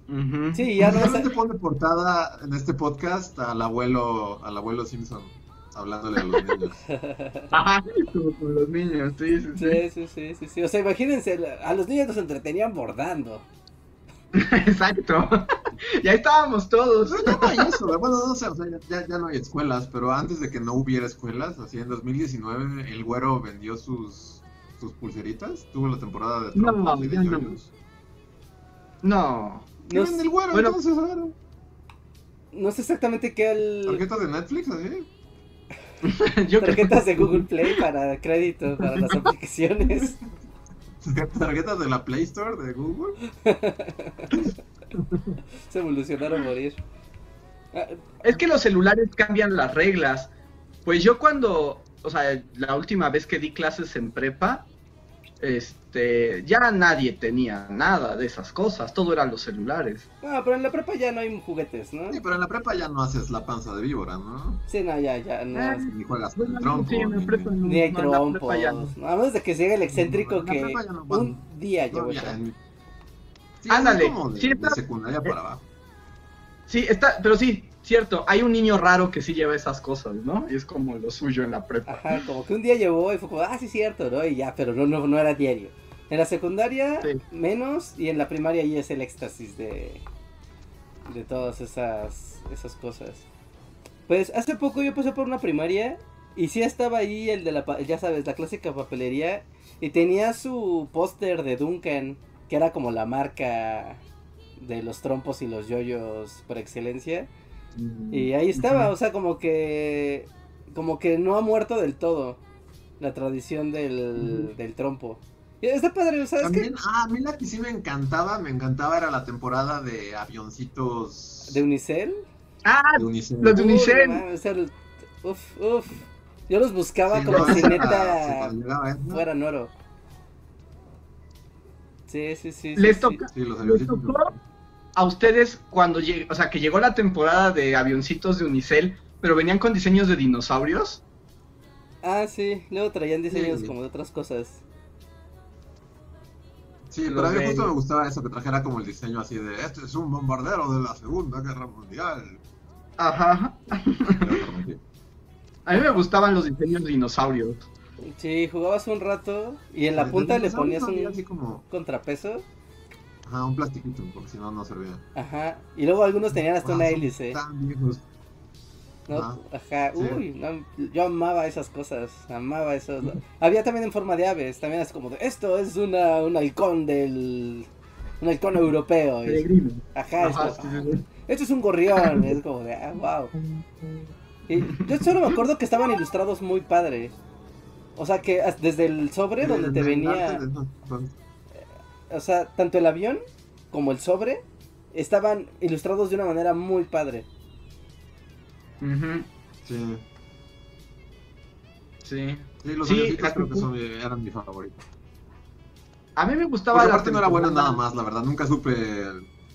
Ujú. Sí, y ya no. Solamente pone portada en este podcast al abuelo, al abuelo Simpson hablándole a los niños. [LAUGHS] Ajá, como con los niños, sí, sí, sí. Sí, sí, sí, sí, sí. O sea, imagínense, a los niños los entretenían bordando. [LAUGHS] Exacto. [LAUGHS] y ahí estábamos todos. Pero ya no hay eso, [LAUGHS] bueno, no sé, o sea, ya, ya no hay escuelas, pero antes de que no hubiera escuelas, así en 2019, el güero vendió sus, sus pulseritas, tuvo la temporada de No, trompos y de no. yoyos. No. ¿Qué No, vende el güero bueno. entonces ahora? no sé exactamente qué el... ¿Tarjetas de Netflix así? Yo creo- Tarjetas de Google Play para crédito, para las aplicaciones. ¿Tarjetas de la Play Store de Google? [LAUGHS] Se evolucionaron a morir. Ah, Es que los celulares cambian las reglas. Pues yo cuando, o sea, la última vez que di clases en prepa, este, ya nadie tenía nada de esas cosas, todo eran los celulares. No, pero en la prepa ya no hay juguetes, ¿no? Sí, pero en la prepa ya no haces la panza de víbora, ¿no? Sí, no, ya, ya, no. Ah, Ni juegas con el trompo. sí, en la ni- prepa no. Ni hay No, en la ya no. A menos de que llegue el excéntrico que no, un día no, llevó Sí, Ándale, es como de, sí, de está- secundaria para abajo. Sí, está, pero sí, cierto, hay un niño raro que sí lleva esas cosas, ¿no? Y es como lo suyo en la prepa. Ajá, como que un día llevó y fue como, ah, sí, cierto, ¿no? Y ya, pero no, no, no era diario. En la secundaria, Sí. menos, y en la primaria ya es el éxtasis de, de todas esas, esas cosas. Pues hace poco yo pasé por una primaria y sí estaba ahí el de la, ya sabes, la clásica papelería y tenía su póster de Duncan, que era como la marca de los trompos y los yoyos por excelencia. Y ahí estaba, o sea, como que como que no ha muerto del todo la tradición del, del trompo. Y Está padre, o sea, es También, que ah, a mí la que sí me encantaba, me encantaba era la temporada de avioncitos de Unicel. Ah, de Unicel. los de Uy, Unicel. no mames, o sea, el- uf, uf. Yo los buscaba Sí, como no, si neta fueran oro. Sí, sí, sí. Les sí. toca- Sí, los ¿Les tocó a ustedes cuando llegó, o sea, que llegó la temporada de avioncitos de Unicel, pero venían con diseños de dinosaurios? Ah, sí, luego traían diseños Sí. como de otras cosas. Sí, Los pero a mí justo me gustaba eso, que trajera como el diseño así de, este es un bombardero de la Segunda Guerra Mundial. Ajá. [LAUGHS] A mí me gustaban los diseños de dinosaurios. Sí, jugabas un rato y en la Pues, punta le ponías un así como, contrapeso. Ajá, un plastiquito, porque si no, no servía. Ajá. Y luego algunos tenían hasta una Ah, hélice. Tan viejos. ¿no? Ajá. Ajá. Sí. Uy, no, yo amaba esas cosas. Amaba eso. Había también en forma de aves. También es como de, esto es una, un halcón del... Un halcón europeo. Peregrino. Ajá, es Ajá, como, sí, sí, sí. Esto es un gorrión. Es como de, ah, wow. Y yo solo me acuerdo que estaban ilustrados muy padre. O sea que desde el sobre donde te venía... O sea, tanto el avión como el sobre estaban ilustrados de una manera muy padre. Ujú, Sí, Sí. sí, los Sí, avioncitos la- creo que son, mi- eran mi favorito. A mí me gustaba Porque la aparte no era bueno nada más, la verdad. Nunca supe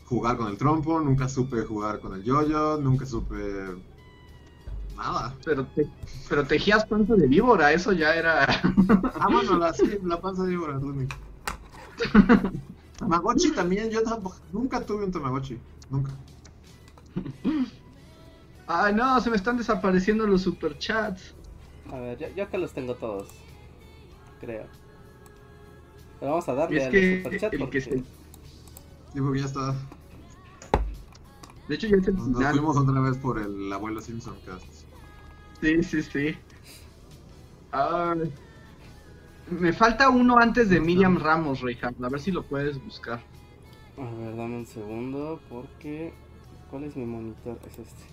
jugar con el trompo, nunca supe jugar con el yoyo, nunca supe nada. Pero, te- pero tejías panza de víbora, eso ya era. Ah, bueno, la, sí, [LAUGHS] la panza de víbora es lo único. Tamagotchi también, yo tampoco, nunca tuve un Tamagotchi, nunca. Ay, no, se me están desapareciendo los superchats. A ver, yo, yo acá los tengo todos. Creo. Pero vamos a darle Es al que superchat el porque... que se- ya está. De hecho, ya es el Nos, nos fuimos otra vez por el abuelo Simpson cast. Sí, sí, sí. Ay. Me falta uno antes de Miriam Ramos, Reinhardt. A ver si lo puedes buscar. A ver, dame un segundo porque... ¿Cuál es mi monitor? Es este.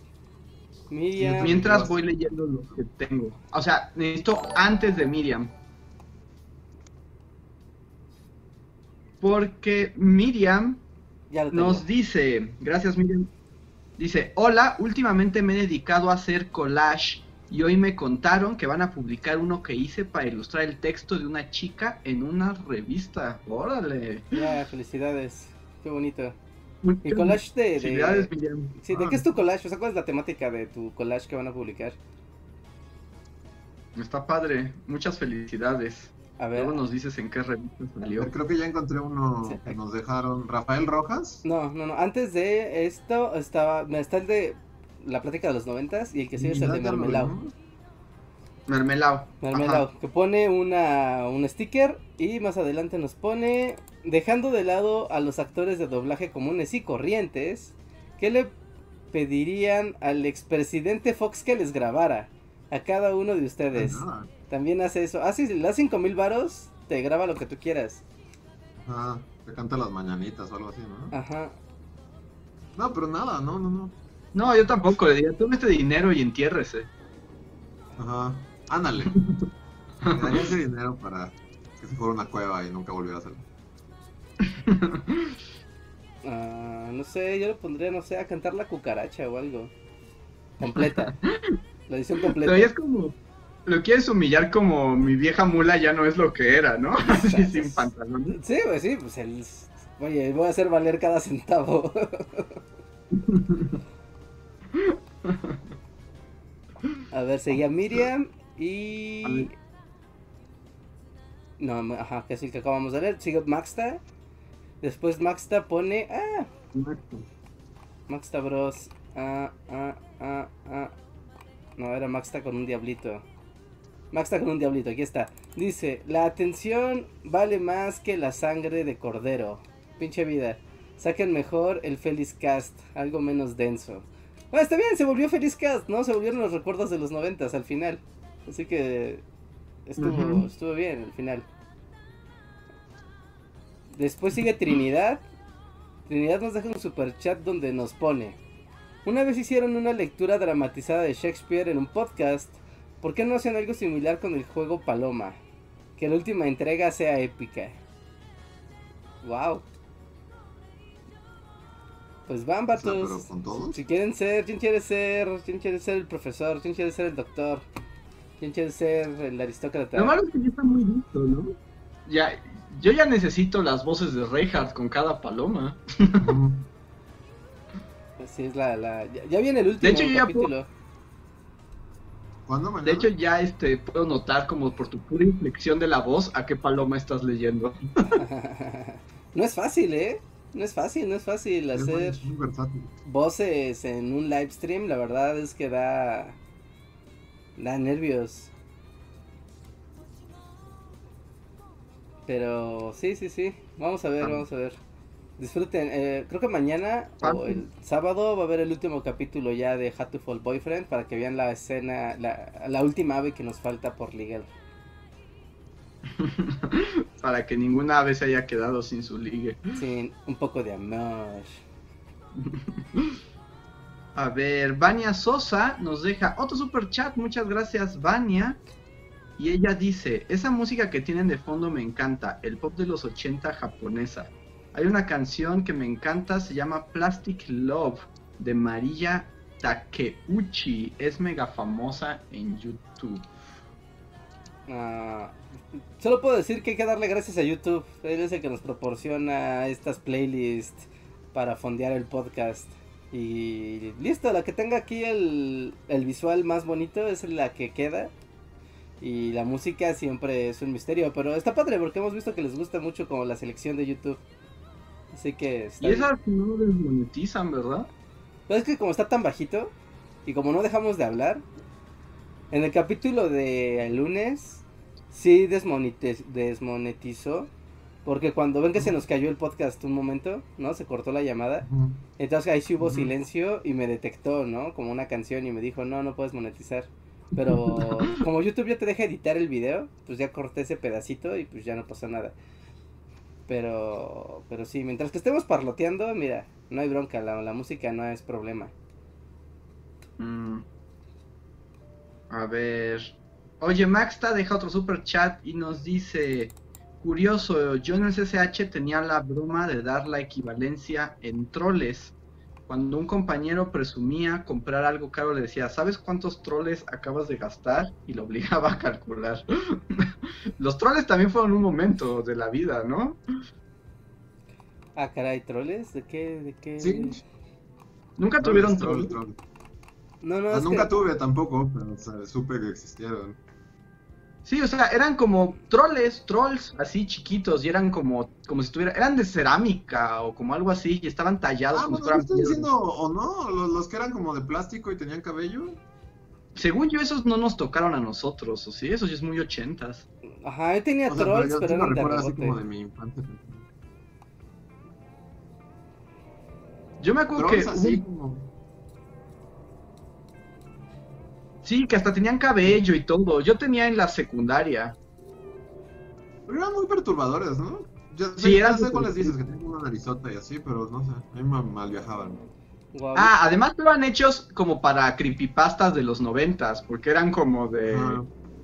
Miriam... Mientras voy leyendo lo que tengo. O sea, necesito antes de Miriam. Porque Miriam Ya lo tengo. nos dice, gracias Miriam, dice, hola, últimamente me he dedicado a hacer collage y hoy me contaron que van a publicar uno que hice para ilustrar el texto de una chica en una revista. Órale. Ya, felicidades. Qué bonito. ¿Y Muchas collage de...? de... felicidades. Sí, ¿de qué es tu collage? O sea, ¿cuál es la temática de tu collage que van a publicar? Está padre, muchas felicidades. A ver... Luego nos dices en qué revista salió. Creo que ya encontré uno Sí. que nos dejaron. Rafael Rojas. No, no, no. Antes de esto estaba... me Está el de la plática de los noventas y el que sigue es el de Mermelao. Mermelao. Mermelao, Ajá. que pone una, un sticker y más adelante nos pone, dejando de lado a los actores de doblaje comunes y corrientes, ¿qué le pedirían al expresidente Fox que les grabara? A cada uno de ustedes. Nada. También hace eso. Ah, sí, si le das 5 mil varos, te graba lo que tú quieras. Ajá, te canta las mañanitas o algo así, ¿no? Ajá. No, pero nada, no, no, no. No, yo tampoco, le diría, tome este dinero y entiérrese. Ajá, ándale. Me [LAUGHS] daría ese dinero para Que se fuera a una cueva y nunca volviera a hacerlo. [LAUGHS] Ah, no sé, yo lo pondría, no sé, a cantar la cucaracha o algo. Completa. la edición [LAUGHS] completa. Pero es como. Lo quieres humillar como mi vieja mula ya no es lo que era, ¿no? Así sin pantalones. Sí, pues sí, pues el... Oye, voy a hacer valer cada centavo. [LAUGHS] a ver, seguía Miriam y... No, ajá, que es el que acabamos de ver. Sigue Maxta. Después Maxta pone... Ah, Maxta Bros. Ah, ah, ah, ah. No, era Maxta con un diablito. Maxta con un diablito, aquí está. Dice, la atención vale más que la sangre de cordero. Pinche vida. Saquen mejor el Feliz Cast, algo menos denso. Bueno, está bien, se volvió Feliz Cast, ¿no? Se volvieron los recuerdos de los noventas al final. Así que estuvo, estuvo bien al final. Después sigue Trinidad. Trinidad nos deja un super chat donde nos pone. Una vez hicieron una lectura dramatizada de Shakespeare en un podcast. ¿Por qué no hacen algo similar con el juego Paloma? Que la última entrega sea épica. Wow. Pues van, O sea, vatos. pero con todos. Si quieren ser, ¿quién quiere ser? ¿Quién quiere ser el profesor? ¿Quién quiere ser el doctor? ¿Quién quiere ser el aristócrata? Lo malo es que ya está muy listo, ¿no? Ya, yo ya necesito las voces de Reinhardt con cada paloma. [LAUGHS] Así es la, la... Ya, ya viene el último hecho, yo ya capítulo. De hecho, ya este puedo notar como por tu pura inflexión de la voz a qué paloma estás leyendo. [LAUGHS] [LAUGHS] no es fácil, ¿eh? No es fácil, no es fácil Es hacer muy voces en un live stream. La verdad es que da... Da nervios. Pero sí, sí, sí. Vamos a ver, vamos a ver. Disfruten. eh, creo que mañana o el sábado va a haber el último capítulo ya de Hatuful Boyfriend para que vean la escena, la, la última ave que nos falta por ligar. [LAUGHS] Para que ninguna ave se haya quedado sin su ligue. Sin un poco de amor. A ver, Vania Sosa nos deja otro super chat. Muchas gracias, Vania. Y ella dice: Esa música que tienen de fondo me encanta, el pop de los 80 japonesa. Hay una canción que me encanta, se llama Plastic Love de Maria Takeuchi. Es mega famosa en YouTube. Ah, solo puedo decir que hay que darle gracias a YouTube. Él es el que nos proporciona estas playlists para fondear el podcast. Y listo, la que tenga aquí el, el visual más bonito es la que queda. Y la música siempre es un misterio. Pero está padre porque hemos visto que les gusta mucho como la selección de YouTube. Así que está Y bien. esas no desmonetizan, ¿verdad? Pero es que como está tan bajito y como no dejamos de hablar, en el capítulo de el lunes sí desmonetiz- desmonetizó. Porque cuando ven que se nos cayó el podcast un momento, ¿no? Se cortó la llamada. Entonces ahí sí hubo silencio y me detectó, ¿no? Como una canción y me dijo, no, no puedes monetizar. Pero [LAUGHS] como YouTube ya te deja editar el video, pues ya corté ese pedacito y pues ya no pasó nada. Pero, pero sí, mientras que estemos parloteando, mira, no hay bronca, la, la música no es problema. Mm. A ver. Oye, Maxta deja otro super chat y nos dice: Curioso, yo en el CCH tenía la broma de dar la equivalencia en troles. Cuando un compañero presumía comprar algo caro, le decía: ¿Sabes cuántos troles acabas de gastar? Y lo obligaba a calcular. [LAUGHS] Los troles también fueron un momento de la vida, ¿no? Ah, caray, troles, ¿de qué? ¿De qué? Sí. Nunca tuvieron troles. troll. No, no, Ah, nunca que- tuve tampoco, pero o sea, supe que existieron. Sí, o sea, eran como troles, trolls así chiquitos y eran como, como si tuvieran, eran de cerámica o como algo así y estaban tallados Ah, como bueno, ¿no fueran estoy piedras. diciendo o no? Los, los que eran como de plástico y tenían cabello. Según yo, esos no nos tocaron a nosotros, ¿o sí? Esos ya es muy ochentas. Ajá, yo tenía O sea, trolls, yo pero lo eran de recuerdo así rebote. como de mi infancia. Yo me acuerdo Trolls que... así hubo- como... Sí, que hasta tenían cabello y todo. Yo tenía en la secundaria. Pero eran muy perturbadores, ¿no? Yo Sí, sé, eran ya sé cuáles dices, que tenían una narizota y así, pero no sé, a mí me mal viajaban. Ah, además estaban hechos como para creepypastas de los noventas, porque eran como de...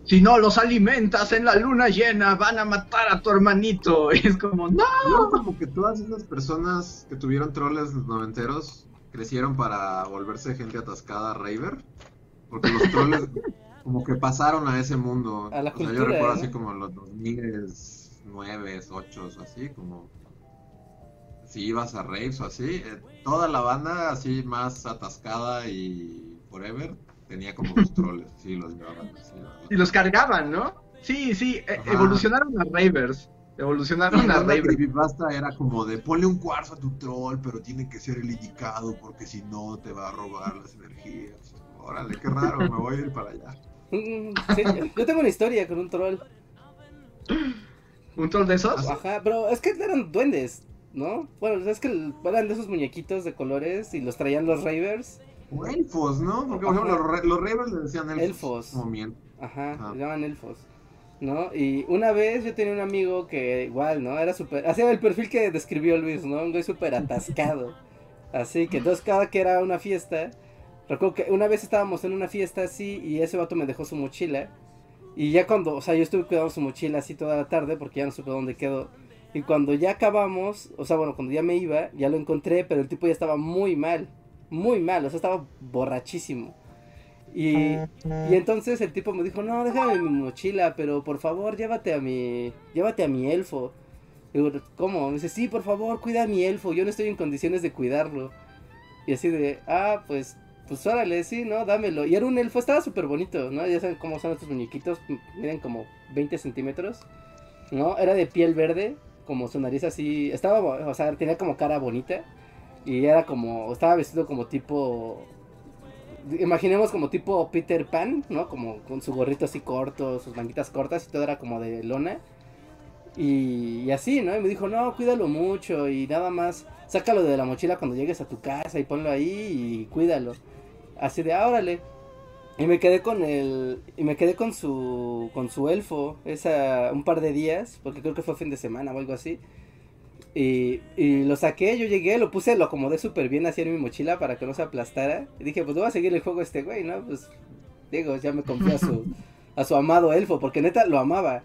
Si no los alimentas en la luna llena, van a matar a tu hermanito. [LAUGHS] Y es como, no. No, como que todas esas personas que tuvieron troles noventeros crecieron para volverse gente atascada Raver. Porque los troles como que pasaron a ese mundo. A la o sea, yo cultura, recuerdo ¿no? así como los 2009, 8, así como si ibas a raves o así, eh, toda la banda así más atascada y forever tenía como los troles, sí, los llevaban así. ¿verdad? Y los cargaban, ¿no? Sí, sí, e- Ajá. evolucionaron a Ravers. Evolucionaron a La Ravers. creepypasta era como de ponle un cuarzo a tu troll, pero tiene que ser el indicado porque si no te va a robar las energías. Órale, qué raro, me voy a ir para allá. [LAUGHS] Sí, yo tengo una historia con un troll. ¿Un troll de esos? Ajá, pero es que eran duendes, ¿no? Bueno, es que eran de esos muñequitos de colores y los traían los Ravers. O elfos, ¿no? Porque por ejemplo, los, re- los Ravens le decían elfos. Elfos. Como. Ajá, Ajá. se llaman elfos. ¿No? Y una vez yo tenía un amigo que igual, ¿no? Era súper... Hacía el perfil que describió Luis, ¿no? Un güey súper atascado. Así que entonces cada que era una fiesta... Recuerdo que una vez estábamos en una fiesta así y ese vato me dejó su mochila. Y ya cuando, o sea, yo estuve cuidando su mochila así toda la tarde porque ya no supe dónde quedó. Y cuando ya acabamos, o sea, bueno, cuando ya me iba, ya lo encontré, pero el tipo ya estaba muy mal. Muy mal, o sea, estaba borrachísimo. Y, y entonces el tipo me dijo, no, déjame mi mochila, pero por favor llévate a mi, llévate a mi elfo. Digo, ¿cómo? Me dice, sí, por favor, cuida a mi elfo, yo no estoy en condiciones de cuidarlo. Y así de, ah, pues, pues órale, sí, ¿no? Dámelo. Y era un elfo, estaba súper bonito, ¿no? Ya saben cómo son estos muñequitos, miden como 20 centímetros, ¿no? Era de piel verde, como su nariz así, estaba, o sea, tenía como cara bonita. Y era como, estaba vestido como tipo, imaginemos como tipo Peter Pan, ¿no? Como con su gorrito así corto, sus manguitas cortas y todo era como de lona. Y, y así, ¿no? Y me dijo, no, cuídalo mucho y nada más, sácalo de la mochila cuando llegues a tu casa y ponlo ahí y cuídalo. Así de, ah, órale. Y me quedé con el, y me quedé con su, con su elfo, esa, un par de días, porque creo que fue fin de semana o algo así. Y, y lo saqué, yo llegué, lo puse, lo acomodé súper bien así en mi mochila para que no se aplastara. Y dije, pues voy a seguir el juego este güey, ¿no? Pues, digo, ya me confié a su, a su amado elfo, porque neta lo amaba.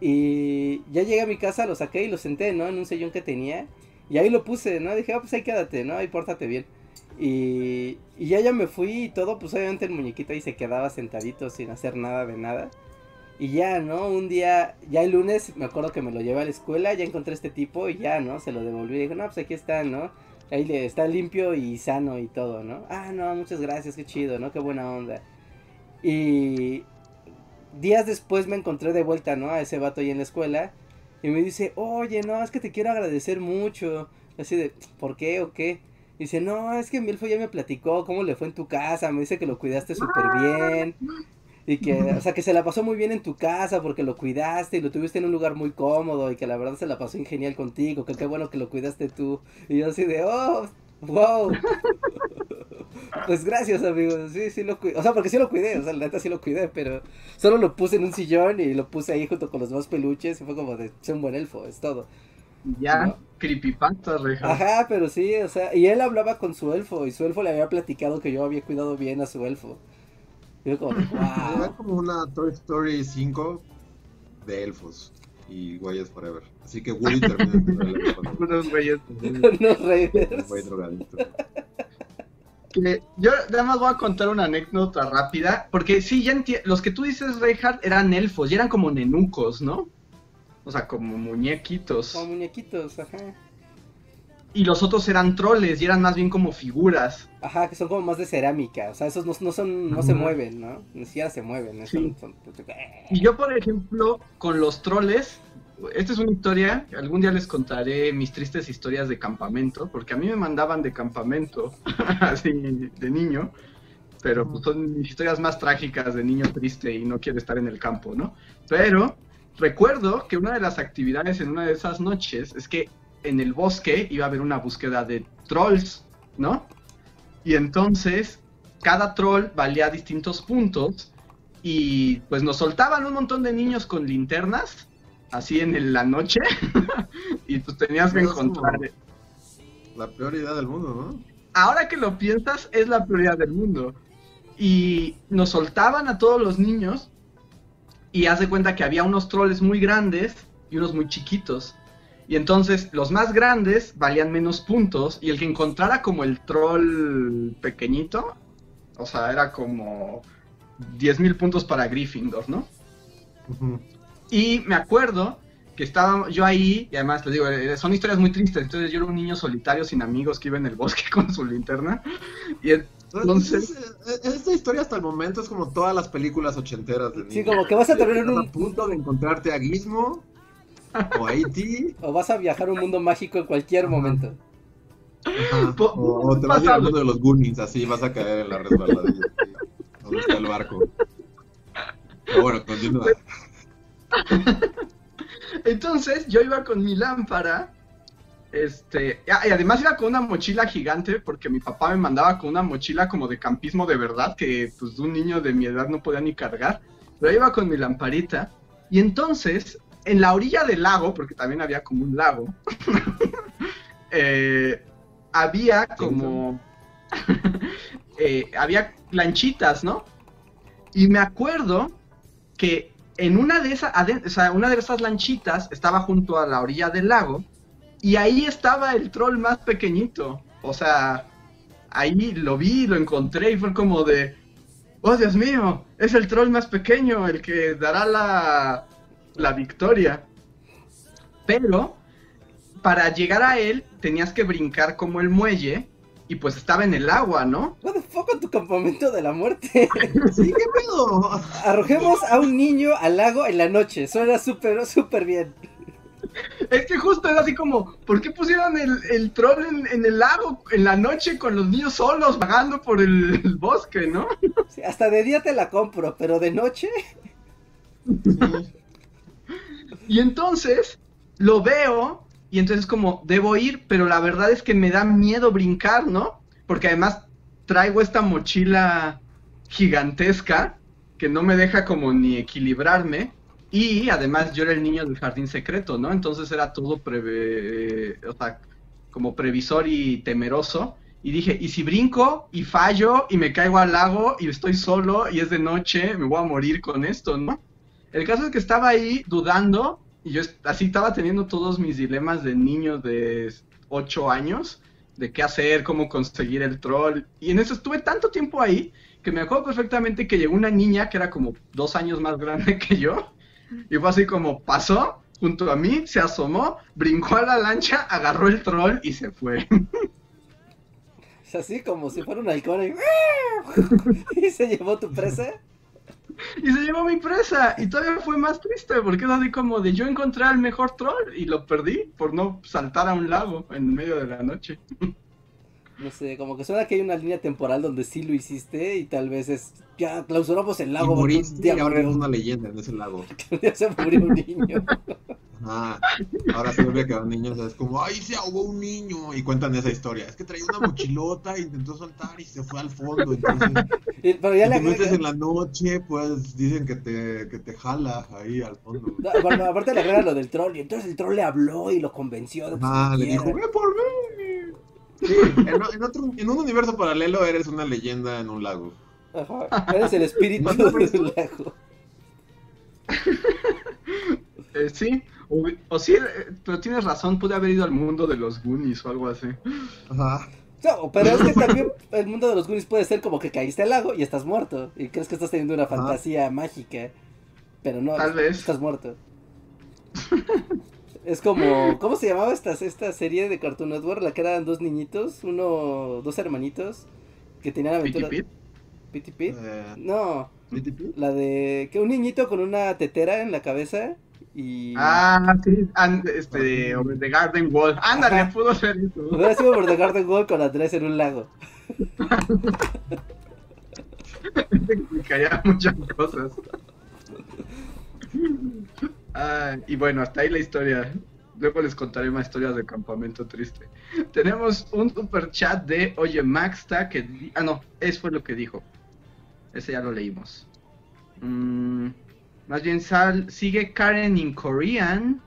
Y ya llegué a mi casa, lo saqué y lo senté, ¿no? En un sillón que tenía. Y ahí lo puse, ¿no? Dije, ah, pues ahí quédate, ¿no? Ahí pórtate bien. Y, ya ya me fui y todo, pues obviamente el muñequito ahí se quedaba sentadito sin hacer nada de nada. Y ya, ¿no? Un día, ya el lunes, me acuerdo que me lo llevé a la escuela, ya encontré a este tipo y ya, ¿no? Se lo devolví y dije, no, pues aquí está, ¿no? Ahí está limpio y sano y todo, ¿no? Ah, no, muchas gracias, qué chido, ¿no? Qué buena onda. Y días después me encontré de vuelta, ¿no? A ese vato ahí en la escuela. Y me dice, oye, no, es que te quiero agradecer mucho. Así de, ¿por qué o qué? Y dice, no, es que mi elfo ya me platicó cómo le fue en tu casa. Me dice que lo cuidaste súper bien. Y que, o sea, que se la pasó muy bien en tu casa porque lo cuidaste y lo tuviste en un lugar muy cómodo y que la verdad se la pasó genial contigo, que qué bueno que lo cuidaste tú. Y yo así de, oh, wow. [LAUGHS] Pues gracias, amigos. Sí, sí lo cuidé. O sea, porque sí lo cuidé, o sea, la neta sí lo cuidé, pero solo lo puse en un sillón y lo puse ahí junto con los demás peluches y fue como de, soy un buen elfo, es todo. Ya, ¿No? creepypasta, reja. Ajá, pero sí, o sea, y él hablaba con su elfo y su elfo le había platicado que yo había cuidado bien a su elfo. Y yo como, [LAUGHS] de, Era wow. como una Toy Story 5 de elfos y güeyes forever. Así que Woody termina. [LAUGHS] Unos güeyes. [LAUGHS] Unos Un raiders. güey drogadicto. Que yo nada más voy a contar una anécdota rápida, porque sí, ya los que tú dices, Reinhardt, eran elfos, y eran como nenucos, ¿no? O sea, como muñequitos. Como muñequitos, ajá. Y los otros eran troles, y eran más bien como figuras. Ajá, que son como más de cerámica, o sea, esos no, no son, no se mueven, ¿no? Ni siquiera se mueven, Sí. son- son- Y yo, por ejemplo, con los troles, esta es una historia, algún día les contaré mis tristes historias de campamento, porque a mí me mandaban de campamento, [LAUGHS] así, de niño, pero pues, son mis historias más trágicas de niño triste y no quiere estar en el campo, ¿no? Pero recuerdo que una de las actividades en una de esas noches es que en el bosque iba a haber una búsqueda de trolls, ¿no? Y entonces cada troll valía distintos puntos y pues nos soltaban un montón de niños con linternas, así en la noche, [LAUGHS] y pues tenías que encontrar... La peor idea del mundo, ¿no? Ahora que lo piensas, es la prioridad del mundo. Y nos soltaban a todos los niños y haz de cuenta que había unos troles muy grandes y unos muy chiquitos. Y entonces los más grandes valían menos puntos y el que encontrara como el troll pequeñito, o sea, era como 10.000 puntos para Gryffindor, ¿no? Y me acuerdo que estaba yo ahí, y además les digo, eh, son historias muy tristes. Entonces yo era un niño solitario sin amigos que iba en el bosque [LAUGHS] con su linterna. Y entonces, Entonces, esta historia hasta el momento es como todas las películas ochenteras de Sí, niños. como que vas a tener un- a punto de encontrarte a Gizmo o a E.T. [LAUGHS] O vas a viajar a un mundo mágico en cualquier Ajá. momento. Ajá. O, o te vas a ir al mundo de los Goonies, así vas a caer en la resbaladilla. Donde está el barco. Pero bueno, continúa. [LAUGHS] entonces yo iba con mi lámpara. Este, y además iba con una mochila gigante porque mi papá me mandaba con una mochila como de campismo de verdad que pues un niño de mi edad no podía ni cargar. Pero iba con mi lamparita y entonces en la orilla del lago, porque también había como un lago, [LAUGHS] eh, había como [LAUGHS] eh, había lanchitas, ¿no? Y me acuerdo que en una de esas, aden- o sea, una de esas lanchitas estaba junto a la orilla del lago y ahí estaba el troll más pequeñito. O sea, ahí lo vi, lo encontré y fue como de, oh Dios mío, es el troll más pequeño el que dará la, la victoria. Pero para llegar a él tenías que brincar como el muelle y pues estaba en el agua, ¿no? What the fuck tu campamento de la muerte. [LAUGHS] Sí, ¿qué pedo? Arrojemos a un niño al lago en la noche. Suena súper, súper bien. Es que justo era así como, ¿por qué pusieron el, el troll en, en el lago en la noche con los niños solos vagando por el, el bosque, no? Sí, hasta de día te la compro, pero de noche. Y entonces lo veo y entonces como, debo ir, pero la verdad es que me da miedo brincar, ¿no? Porque además traigo esta mochila gigantesca que no me deja como ni equilibrarme. Y además yo era el niño del jardín secreto, ¿no? Entonces era todo preve- sea, como previsor y temeroso. Y dije, ¿y si brinco y fallo y me caigo al lago y estoy solo y es de noche, me voy a morir con esto, ¿no? El caso es que estaba ahí dudando y yo así estaba teniendo todos mis dilemas de niño de 8 años, de qué hacer, cómo conseguir el troll. Y en eso estuve tanto tiempo ahí que me acuerdo perfectamente que llegó una niña que era como dos años más grande [LAUGHS] que yo y fue así como pasó junto a mí, se asomó, brincó a la lancha, agarró el troll y se fue. Es [LAUGHS] así como si fuera un halcón y... [LAUGHS] y se llevó tu presa. Y se llevó mi presa. Y todavía fue más triste porque es así como de yo encontré al mejor troll y lo perdí por no saltar a un lago en medio de la noche. [LAUGHS] No sé, como que suena que hay una línea temporal donde sí lo hiciste y tal vez es... Ya clausuramos el Y lago. un moriste y ahora eres una leyenda en ese lago. [LAUGHS] día se murió un niño. Ah, ahora se vuelve a quedar niños, es como, ay, se ahogó un niño. Y cuentan esa historia. Es que traía una mochilota, intentó saltar y se fue al fondo. Entonces, Y- Pero ya si le te metes en la noche, pues dicen que te, que te jala ahí al fondo. No, bueno, aparte le agregan lo del troll y entonces el troll le habló y lo convenció de que Ah, le dijo, ve por mí. Sí, en, en otro, en un universo paralelo eres una leyenda en un lago. Ajá, eres el espíritu por del lago. Eh, sí, o, o sí, eh, pero tienes razón, pude haber ido al mundo de los Goonies o algo así. Ajá. No, pero es que también el mundo de los Goonies puede ser como que caíste al lago y estás muerto. Y crees que estás teniendo una Ajá. fantasía mágica. Pero no, Tal vez. estás muerto. [LAUGHS] Es como, ¿cómo se llamaba esta, esta serie de Cartoon Network? La que eran dos niñitos, uno, dos hermanitos, que tenían Piti aventuras. Pit. ¿Piti Pit? Eh, No, ¿PTP? la de que un niñito con una tetera en la cabeza y... Ah, sí, and- este, Over the Garden Wall. Ándale, Ajá. pudo ser eso. Hubiera sido por The Garden Wall con Andrés en un lago. [LAUGHS] explicaría muchas cosas. Ah, y bueno, hasta ahí la historia. Luego les contaré más historias de campamento triste. Tenemos un super chat de Oye Maxta que... Ah, no, eso fue lo que dijo. Ese ya lo leímos. Mm, más bien sal, sigue Karen in Korean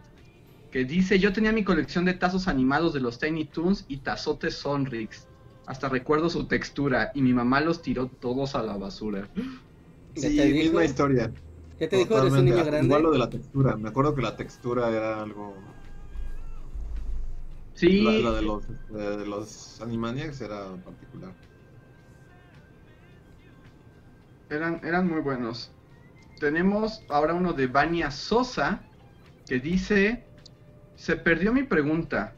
que dice, yo tenía mi colección de tazos animados de los Tiny Toons y tazotes Sonrix. Hasta recuerdo su textura y mi mamá los tiró todos a la basura. Sí, misma historia. ¿Qué te dijo? ¿Eres un Totalmente. niño grande? Igual lo de la textura. Me acuerdo que la textura era algo. Sí, La, la de los, este, de los Animaniacs era particular. eran, eran muy buenos. Tenemos ahora uno de Vania Sosa que dice: Se perdió mi pregunta.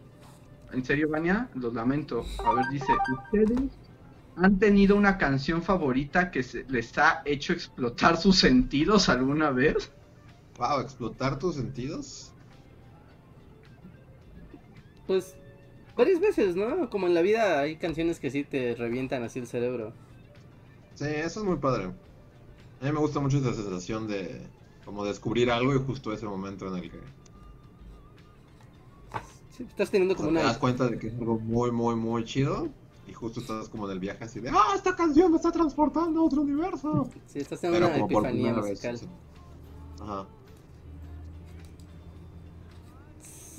¿En serio, Vania? Lo lamento. A ver, dice: ¿Ustedes han tenido una canción favorita que se les ha hecho explotar sus sentidos alguna vez? Wow, explotar tus sentidos. Pues varias veces, ¿no? Como en la vida hay canciones que sí te revientan así el cerebro. Sí, eso es muy padre. A mí me gusta mucho esa sensación de como descubrir algo y justo ese momento en el que Sí, estás teniendo o sea, como te das una... cuenta de que es algo muy, muy, muy chido y justo estás como en el viaje así de ¡Ah, esta canción me está transportando a otro universo! Sí, estás teniendo Pero una epifanía vez. musical. Ajá.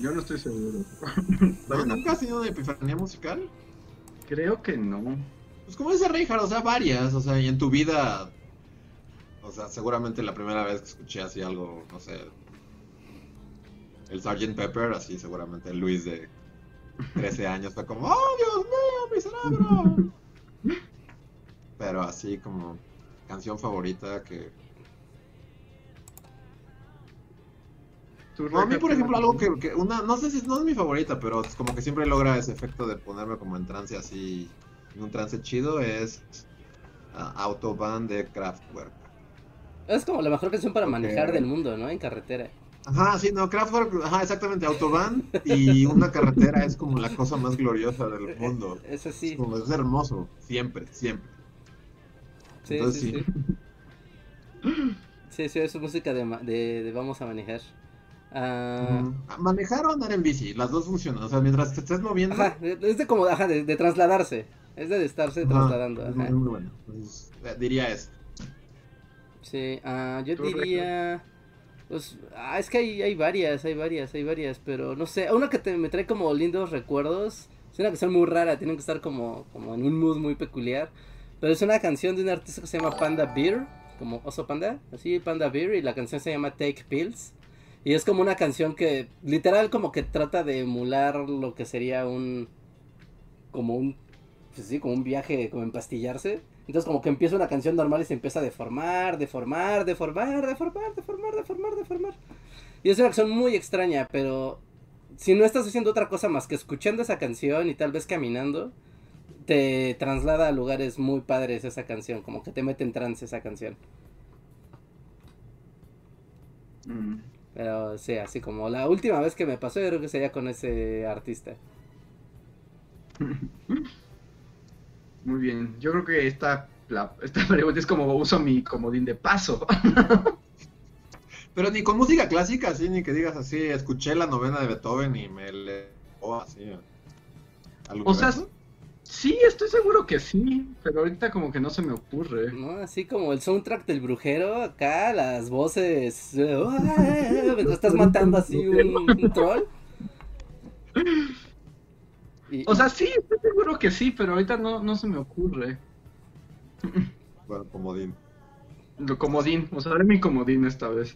Yo no estoy seguro. ¿No, [LAUGHS] ¿Nunca has tenido una epifanía musical? Creo que no. Pues como dice Reinhardt, o sea, varias, o sea, y en tu vida, o sea, seguramente la primera vez que escuché así algo, no sé, el Sgt. Pepper, así seguramente Luis de 13 años fue como, ¡Oh, Dios mío, mi cerebro! Pero así como canción favorita que... ¿Tú, No, a mí, por ejemplo, algo que, que una, no sé si no es mi favorita, pero es como que siempre logra ese efecto de ponerme como en trance así, en un trance chido, es ah, Autobahn de Kraftwerk. Es como la mejor canción para manejar del mundo, ¿no? En carretera. Ajá, sí, no, Kraftwerk, ajá, exactamente, Autobahn y una carretera es como la cosa más gloriosa del mundo. Es Es, así. como, es hermoso, siempre, siempre. Sí, Entonces, sí, sí. sí. Sí, sí, es música de, ma- de, de vamos a manejar. Ah, Mm, Manejar o andar en bici, las dos funcionan, o sea, mientras te estés moviendo. Ajá, es de como, ajá, de, de trasladarse. Es de estarse ajá, trasladando. es Ajá. muy, muy bueno. Entonces, eh, diría eso. Sí, ah, yo ¿Tú, diría. Pues, ah, es que hay, hay varias, hay varias, hay varias, pero no sé. Una que me trae como lindos recuerdos. Es una canción muy rara, tienen que estar como, como en un mood muy peculiar. Pero es una canción de un artista que se llama Panda Beer, como Oso Panda, así Panda Beer, y la canción se llama Take Pills. Y es como una canción que literal como que trata de emular lo que sería un como un pues sí, como un viaje como empastillarse. Entonces como que empieza una canción normal y se empieza a deformar, deformar, deformar, deformar, deformar, deformar, deformar. Y es una canción muy extraña, pero si no estás haciendo otra cosa más que escuchando esa canción y tal vez caminando, te traslada a lugares muy padres esa canción, como que te mete en trance esa canción. Mm. Pero sí, así como la última vez que me pasó, yo creo que sería con ese artista. [LAUGHS] Muy bien. Yo creo que esta, la- esta [LAUGHS] pregunta es como uso mi comodín de paso. Pero ni con música clásica, así, ni que digas así, escuché la novena de Beethoven y me le... o así. al O sea, sí, estoy seguro que sí, pero ahorita como que no se me ocurre. ¿no? Así como el soundtrack del brujero, acá las voces. [LAUGHS] eh, mientras estás matando así un, un troll. [LAUGHS] Y- O sea, sí, estoy seguro que sí, pero ahorita no, no se me ocurre. [LAUGHS] Bueno, comodín. Lo comodín, usaré mi comodín esta vez.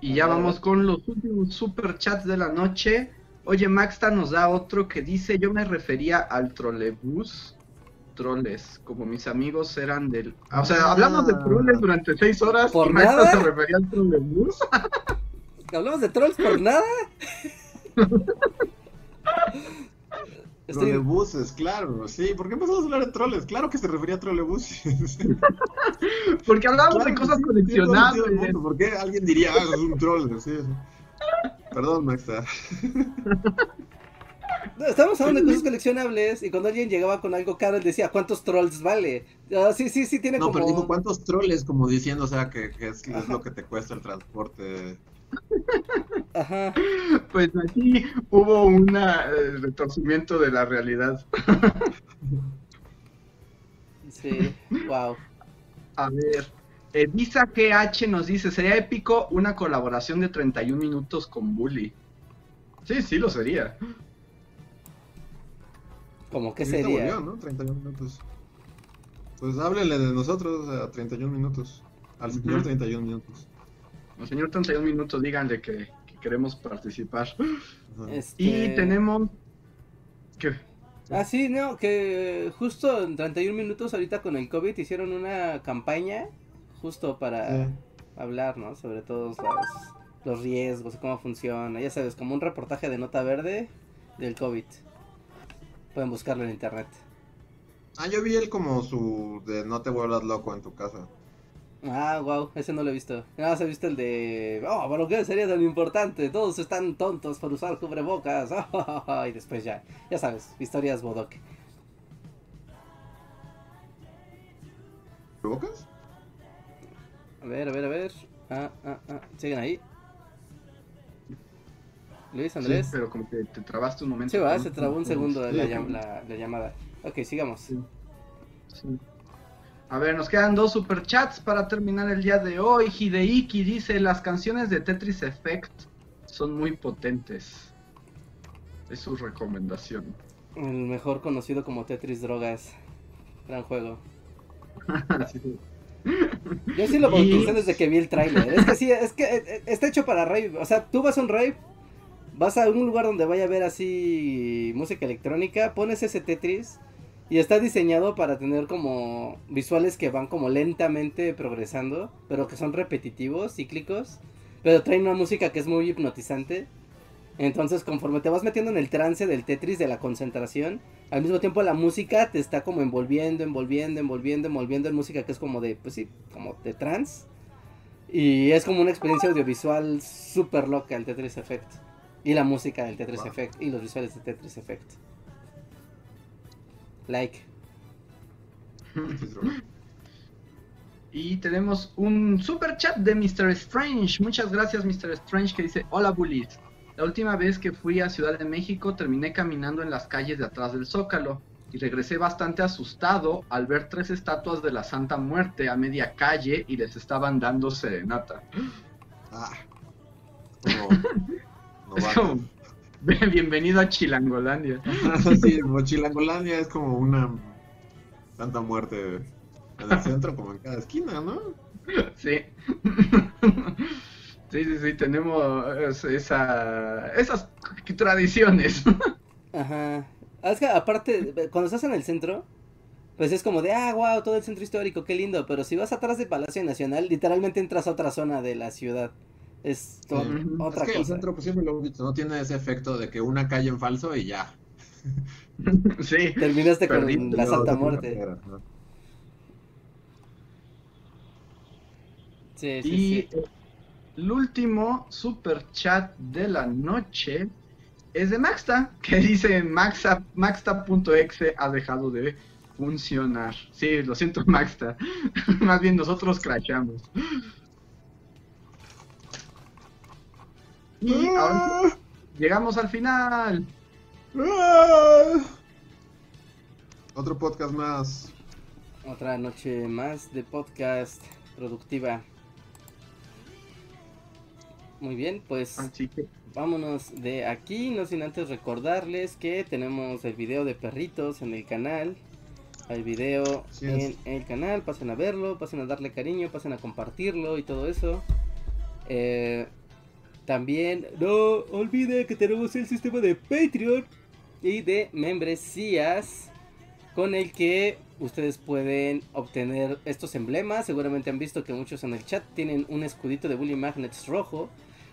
Y ya vamos con los últimos super chats de la noche. Oye, Maxta nos da otro que dice, yo me refería al trolebús. Troles, como mis amigos eran del... ah, O sea, Ah. hablamos de troles durante seis horas ¿Por y Maxta nada? se refería al trolebús. [LAUGHS] ¿Hablamos de trolls por nada? [LAUGHS] Estoy- Trolebuses, claro, sí. ¿Por qué empezamos a hablar de troles? Claro que se refería a trolebuses. [LAUGHS] Porque hablamos Claro de cosas sí, coleccionables. mundo. ¿Por qué alguien diría, ah, es un troll? Sí, sí. Perdón, Maxta. [LAUGHS] No, Estábamos hablando de cosas coleccionables y cuando alguien llegaba con algo caro, él decía, ¿cuántos trolls vale? Ah, sí, sí, sí, tiene No, como... pero dijo, ¿cuántos troles? Como diciendo, o sea, que, que es, lo que te cuesta el transporte. [LAUGHS] Ajá. Pues aquí hubo un retorcimiento de la realidad. [LAUGHS] Sí, wow. A ver, Edisa GH nos dice, sería épico una colaboración de 31 minutos con Bully. Sí, sí lo sería. Como que sería. volvió, ¿no? 31 minutos. Pues háblele de nosotros a 31 minutos. Al señor Ujú. 31 minutos. Al señor 31 minutos, díganle que, que queremos participar. Este... Y tenemos... ¿Qué? Ah, sí, no, que justo en 31 minutos ahorita con el COVID hicieron una campaña justo para Sí. hablar, ¿no? Sobre todos los, los riesgos, cómo funciona, ya sabes, como un reportaje de nota verde del COVID. Pueden buscarlo en internet. Ah, yo vi él como su de no te vuelvas loco en tu casa. Ah, wow, ese no lo he visto. Nada más he visto el de. Oh, pero qué sería tan importante. Todos están tontos por usar cubrebocas. [LAUGHS] y después ya, ya sabes, historias bodoque. ¿Provocas? A ver, a ver, a ver. Ah, ah, ah. ¿Siguen ahí? Luis, Andrés. Sí, pero como que te trabaste un momento. Sí, va, se trabó un segundo la, llam- la- la llamada. Ok, sigamos. Sí. Sí. A ver, nos quedan dos superchats para terminar el día de hoy. Hideiki dice, las canciones de Tetris Effect son muy potentes. Es su recomendación. El mejor conocido como Tetris Drogas. Gran juego. [LAUGHS] Sí. Yo sí lo bauticé desde que vi el tráiler. Es que sí, es que eh, eh, está hecho para rave. O sea, tú vas a un rave, vas a un lugar donde vaya a ver así música electrónica, pones ese Tetris y está diseñado para tener como visuales que van como lentamente progresando, pero que son repetitivos, cíclicos, pero traen una música que es muy hipnotizante. Entonces, conforme te vas metiendo en el trance del Tetris, de la concentración, al mismo tiempo la música te está como envolviendo, envolviendo, envolviendo, envolviendo en música que es como de, pues sí, como de trance. Y es como una experiencia audiovisual súper loca el Tetris Effect. Y la música del Tetris Wow. Effect y los visuales de Tetris Effect. Like. [LAUGHS] Y tenemos un super chat de Mr. Strange. Muchas gracias, Mr. Strange, que dice: Hola, bullies. La última vez que fui a Ciudad de México terminé caminando en las calles de atrás del Zócalo y regresé bastante asustado al ver tres estatuas de la Santa Muerte a media calle y les estaban dando serenata. Ah. [LAUGHS] Como. Es como, [LAUGHS] bienvenido a Chilangolandia. [LAUGHS] sí, Mochilangolandia es como una santa muerte en el centro, como en cada esquina, ¿no? Sí. [LAUGHS] Sí, sí, sí, tenemos esa, esas tradiciones. Ajá. Ah, Es que aparte, cuando estás en el centro, pues es como de, ah, wow, todo el centro histórico, qué lindo. Pero si vas atrás de Palacio Nacional, literalmente entras a otra zona de la ciudad. Es to- Sí. otra es que el cosa. centro, pues siempre lo hemos dicho, no tiene ese efecto de que una calle en falso y ya. [LAUGHS] Sí. Terminaste con la Santa Muerte. Sí, sí, Y sí. el último super chat de la noche es de Maxta, que dice Maxta.exe ha dejado de funcionar. Sí, lo siento [LAUGHS] Maxta. Más bien nosotros crashamos. Y ahora llegamos al final. Otro podcast más. Otra noche más de podcast productiva. Muy bien, pues Así que vámonos de aquí, no sin antes recordarles que tenemos el video de perritos en el canal. Hay video Así en es. el canal, pasen a verlo, pasen a darle cariño, pasen a compartirlo y todo eso. Eh, también no olvide que tenemos el sistema de Patreon y de membresías con el que ustedes pueden obtener estos emblemas. Seguramente han visto que muchos en el chat tienen un escudito de Bully Magnets rojo.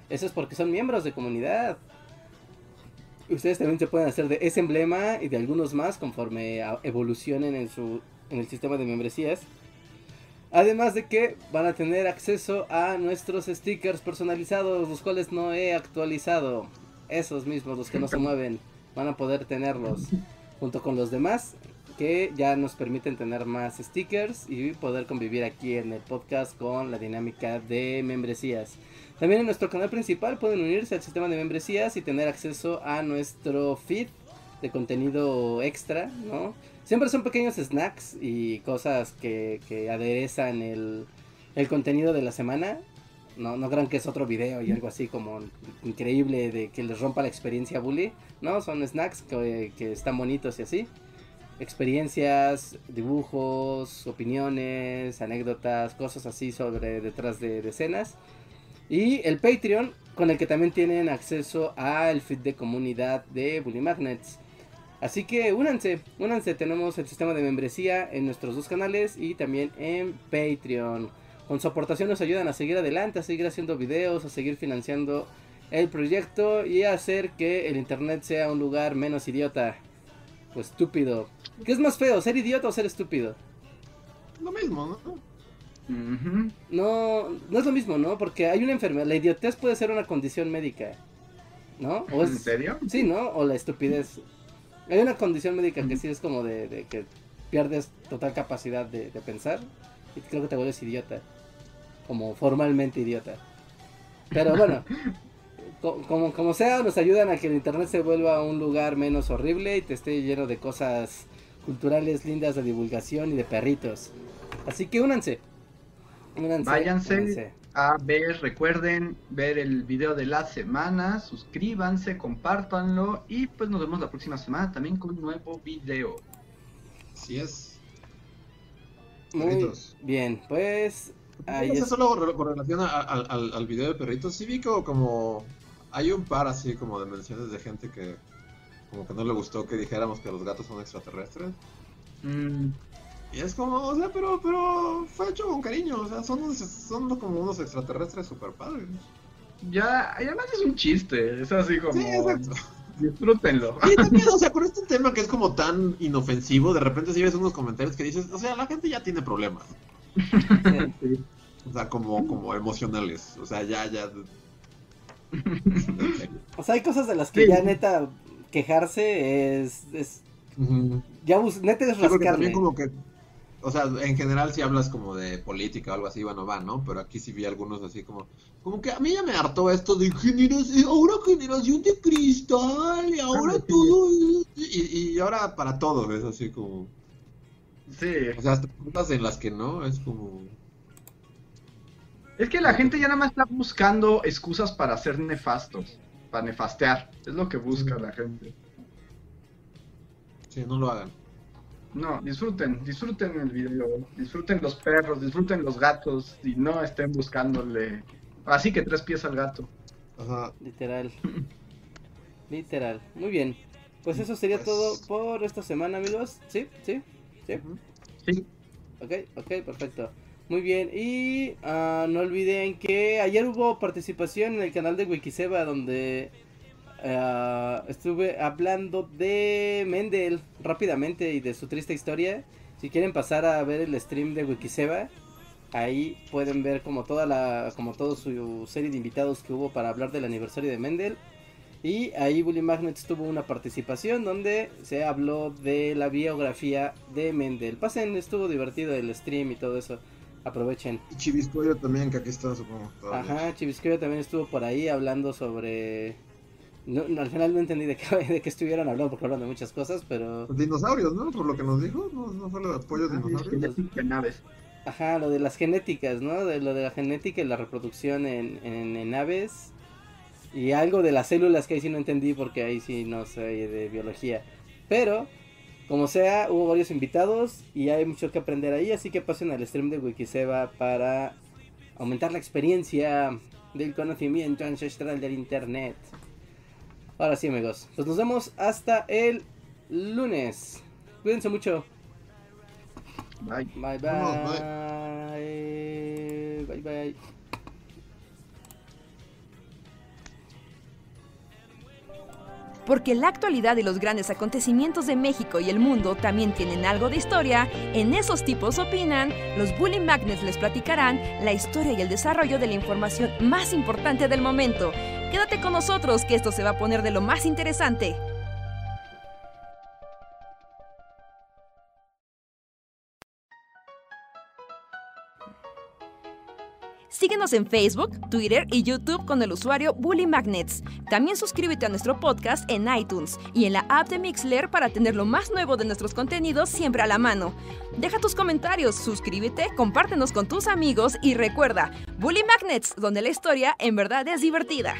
Eso es porque son miembros de comunidad. Ustedes también se pueden hacer de ese emblema y de algunos más conforme evolucionen en su en el sistema de membresías. Además de que van a tener acceso a nuestros stickers personalizados, los cuales no he actualizado. Esos mismos, los que no se [LAUGHS] mueven, van a poder tenerlos junto con los demás que ya nos permiten tener más stickers y poder convivir aquí en el podcast con la dinámica de membresías. También en nuestro canal principal pueden unirse al sistema de membresías y tener acceso a nuestro feed de contenido extra, ¿no? Siempre son pequeños snacks y cosas que, que aderezan el, el contenido de la semana. No, no crean que es otro video y algo así como increíble de que les rompa la experiencia bully. No, son snacks que, que están bonitos y así. experiencias, dibujos, opiniones, anécdotas, cosas así sobre detrás de, de escenas. Y el Patreon, con el que también tienen acceso al feed de comunidad de Bully Magnets. Así que únanse, únanse, tenemos el sistema de membresía en nuestros dos canales y también en Patreon. Con su aportación nos ayudan a seguir adelante, a seguir haciendo videos, a seguir financiando el proyecto y a hacer que el internet sea un lugar menos idiota o estúpido. ¿Qué es más feo, ser idiota o ser estúpido? Lo mismo, ¿no? No, no es lo mismo, ¿no? Porque hay una enfermedad. La idiotez puede ser una condición médica, ¿no? O es- ¿En serio? Sí, ¿no? O la estupidez. Hay una condición médica que sí es como de, de que pierdes total capacidad de, de pensar y creo que te vuelves idiota. Como formalmente idiota. Pero bueno, [LAUGHS] co- como, como sea, nos ayudan a que el internet se vuelva un lugar menos horrible y te esté lleno de cosas culturales lindas de divulgación y de perritos. Así que únanse. Únanse. Váyanse. únanse. A ver, recuerden ver el video de la semana, suscríbanse, compártanlo y pues nos vemos la próxima semana también con un nuevo video. Así es. Muy Perritos. bien, pues ahí es. solo con relación a- a- al, al video de perritos, sí vi como, como hay un par así como de menciones de gente que como que no le gustó que dijéramos que los gatos son extraterrestres. Mm, Y es como, o sea, pero, pero fue hecho con cariño, o sea, son, unos- son como unos extraterrestres super padres. ya, y además es un chiste, es así como... Sí, exacto. Disfrútenlo. Y también, o sea, con este tema que es como tan inofensivo, de repente si ves unos comentarios que dices, o sea, la gente ya tiene problemas. [LAUGHS] Sí. O sea, como, como emocionales. O sea, ya, ya. O sea, hay cosas de las que Sí. ya neta quejarse es. es Ujú. ya neta es Sí, rascarle. también como que, o sea, en general si hablas como de política o algo así, bueno, va, ¿no? Pero aquí sí vi algunos así como, como que a mí ya me hartó esto de generación, ahora generación de cristal, y ahora todo, es- y, y ahora para todo, es así como, Sí, o sea, hasta cosas en las que no, es como, es que la gente ya nada más está buscando excusas para ser nefastos, para nefastear, es lo que busca la gente. sí, no lo hagan. No, disfruten, disfruten el video, disfruten los perros, disfruten los gatos y no estén buscándole. Así que tres pies al gato. Ajá, Literal. [LAUGHS] Literal. Muy bien. Pues eso sería Pues- todo por esta semana, amigos. ¿Sí? ¿Sí? ¿Sí? Sí. Ok, ok, perfecto. Muy bien. Y ah, no olviden que ayer hubo participación en el canal de Wikiseba donde ah, estuve hablando de Mendel rápidamente y de su triste historia. Si quieren pasar a ver el stream de Wikiseba, ahí pueden ver como toda la como toda su serie de invitados que hubo para hablar del aniversario de Mendel. Y ahí Bully Magnets tuvo una participación donde se habló de la biografía de Mendel. Pasen, estuvo divertido el stream y todo eso. Aprovechen. Y Chiviscoyo también, que aquí está, supongo. todavía. Ajá, Chivisquero también estuvo por ahí hablando sobre... No, no, al final no entendí de qué, [LAUGHS] de qué estuvieron hablando porque hablan de muchas cosas, pero... Dinosaurios, ¿no? Por lo que nos dijo, ¿no, no fue lo de apoyo de dinosaurios? Genética en aves. Ajá, lo de las genéticas, ¿no? De lo de la genética y la reproducción en, en, en aves. Y algo de las células que ahí sí no entendí porque ahí sí no sé de biología. Pero, como sea, hubo varios invitados y hay mucho que aprender ahí. Así que pasen al stream de Wikiseba para aumentar la experiencia del conocimiento ancestral del internet. Ahora sí, amigos. Pues nos vemos hasta el lunes. Cuídense mucho. Bye. Bye Vámonos, bye. Bye bye. Porque la actualidad y los grandes acontecimientos de México y el mundo también tienen algo de historia, en esos tipos opinan, los Bully Magnets les platicarán la historia y el desarrollo de la información más importante del momento. Quédate con nosotros que esto se va a poner de lo más interesante. Síguenos en Facebook, Twitter y YouTube con el usuario Bully Magnets. También suscríbete a nuestro podcast en iTunes y en la app de Mixler para tener lo más nuevo de nuestros contenidos siempre a la mano. Deja tus comentarios, suscríbete, compártenos con tus amigos y recuerda, Bully Magnets, donde la historia en verdad es divertida.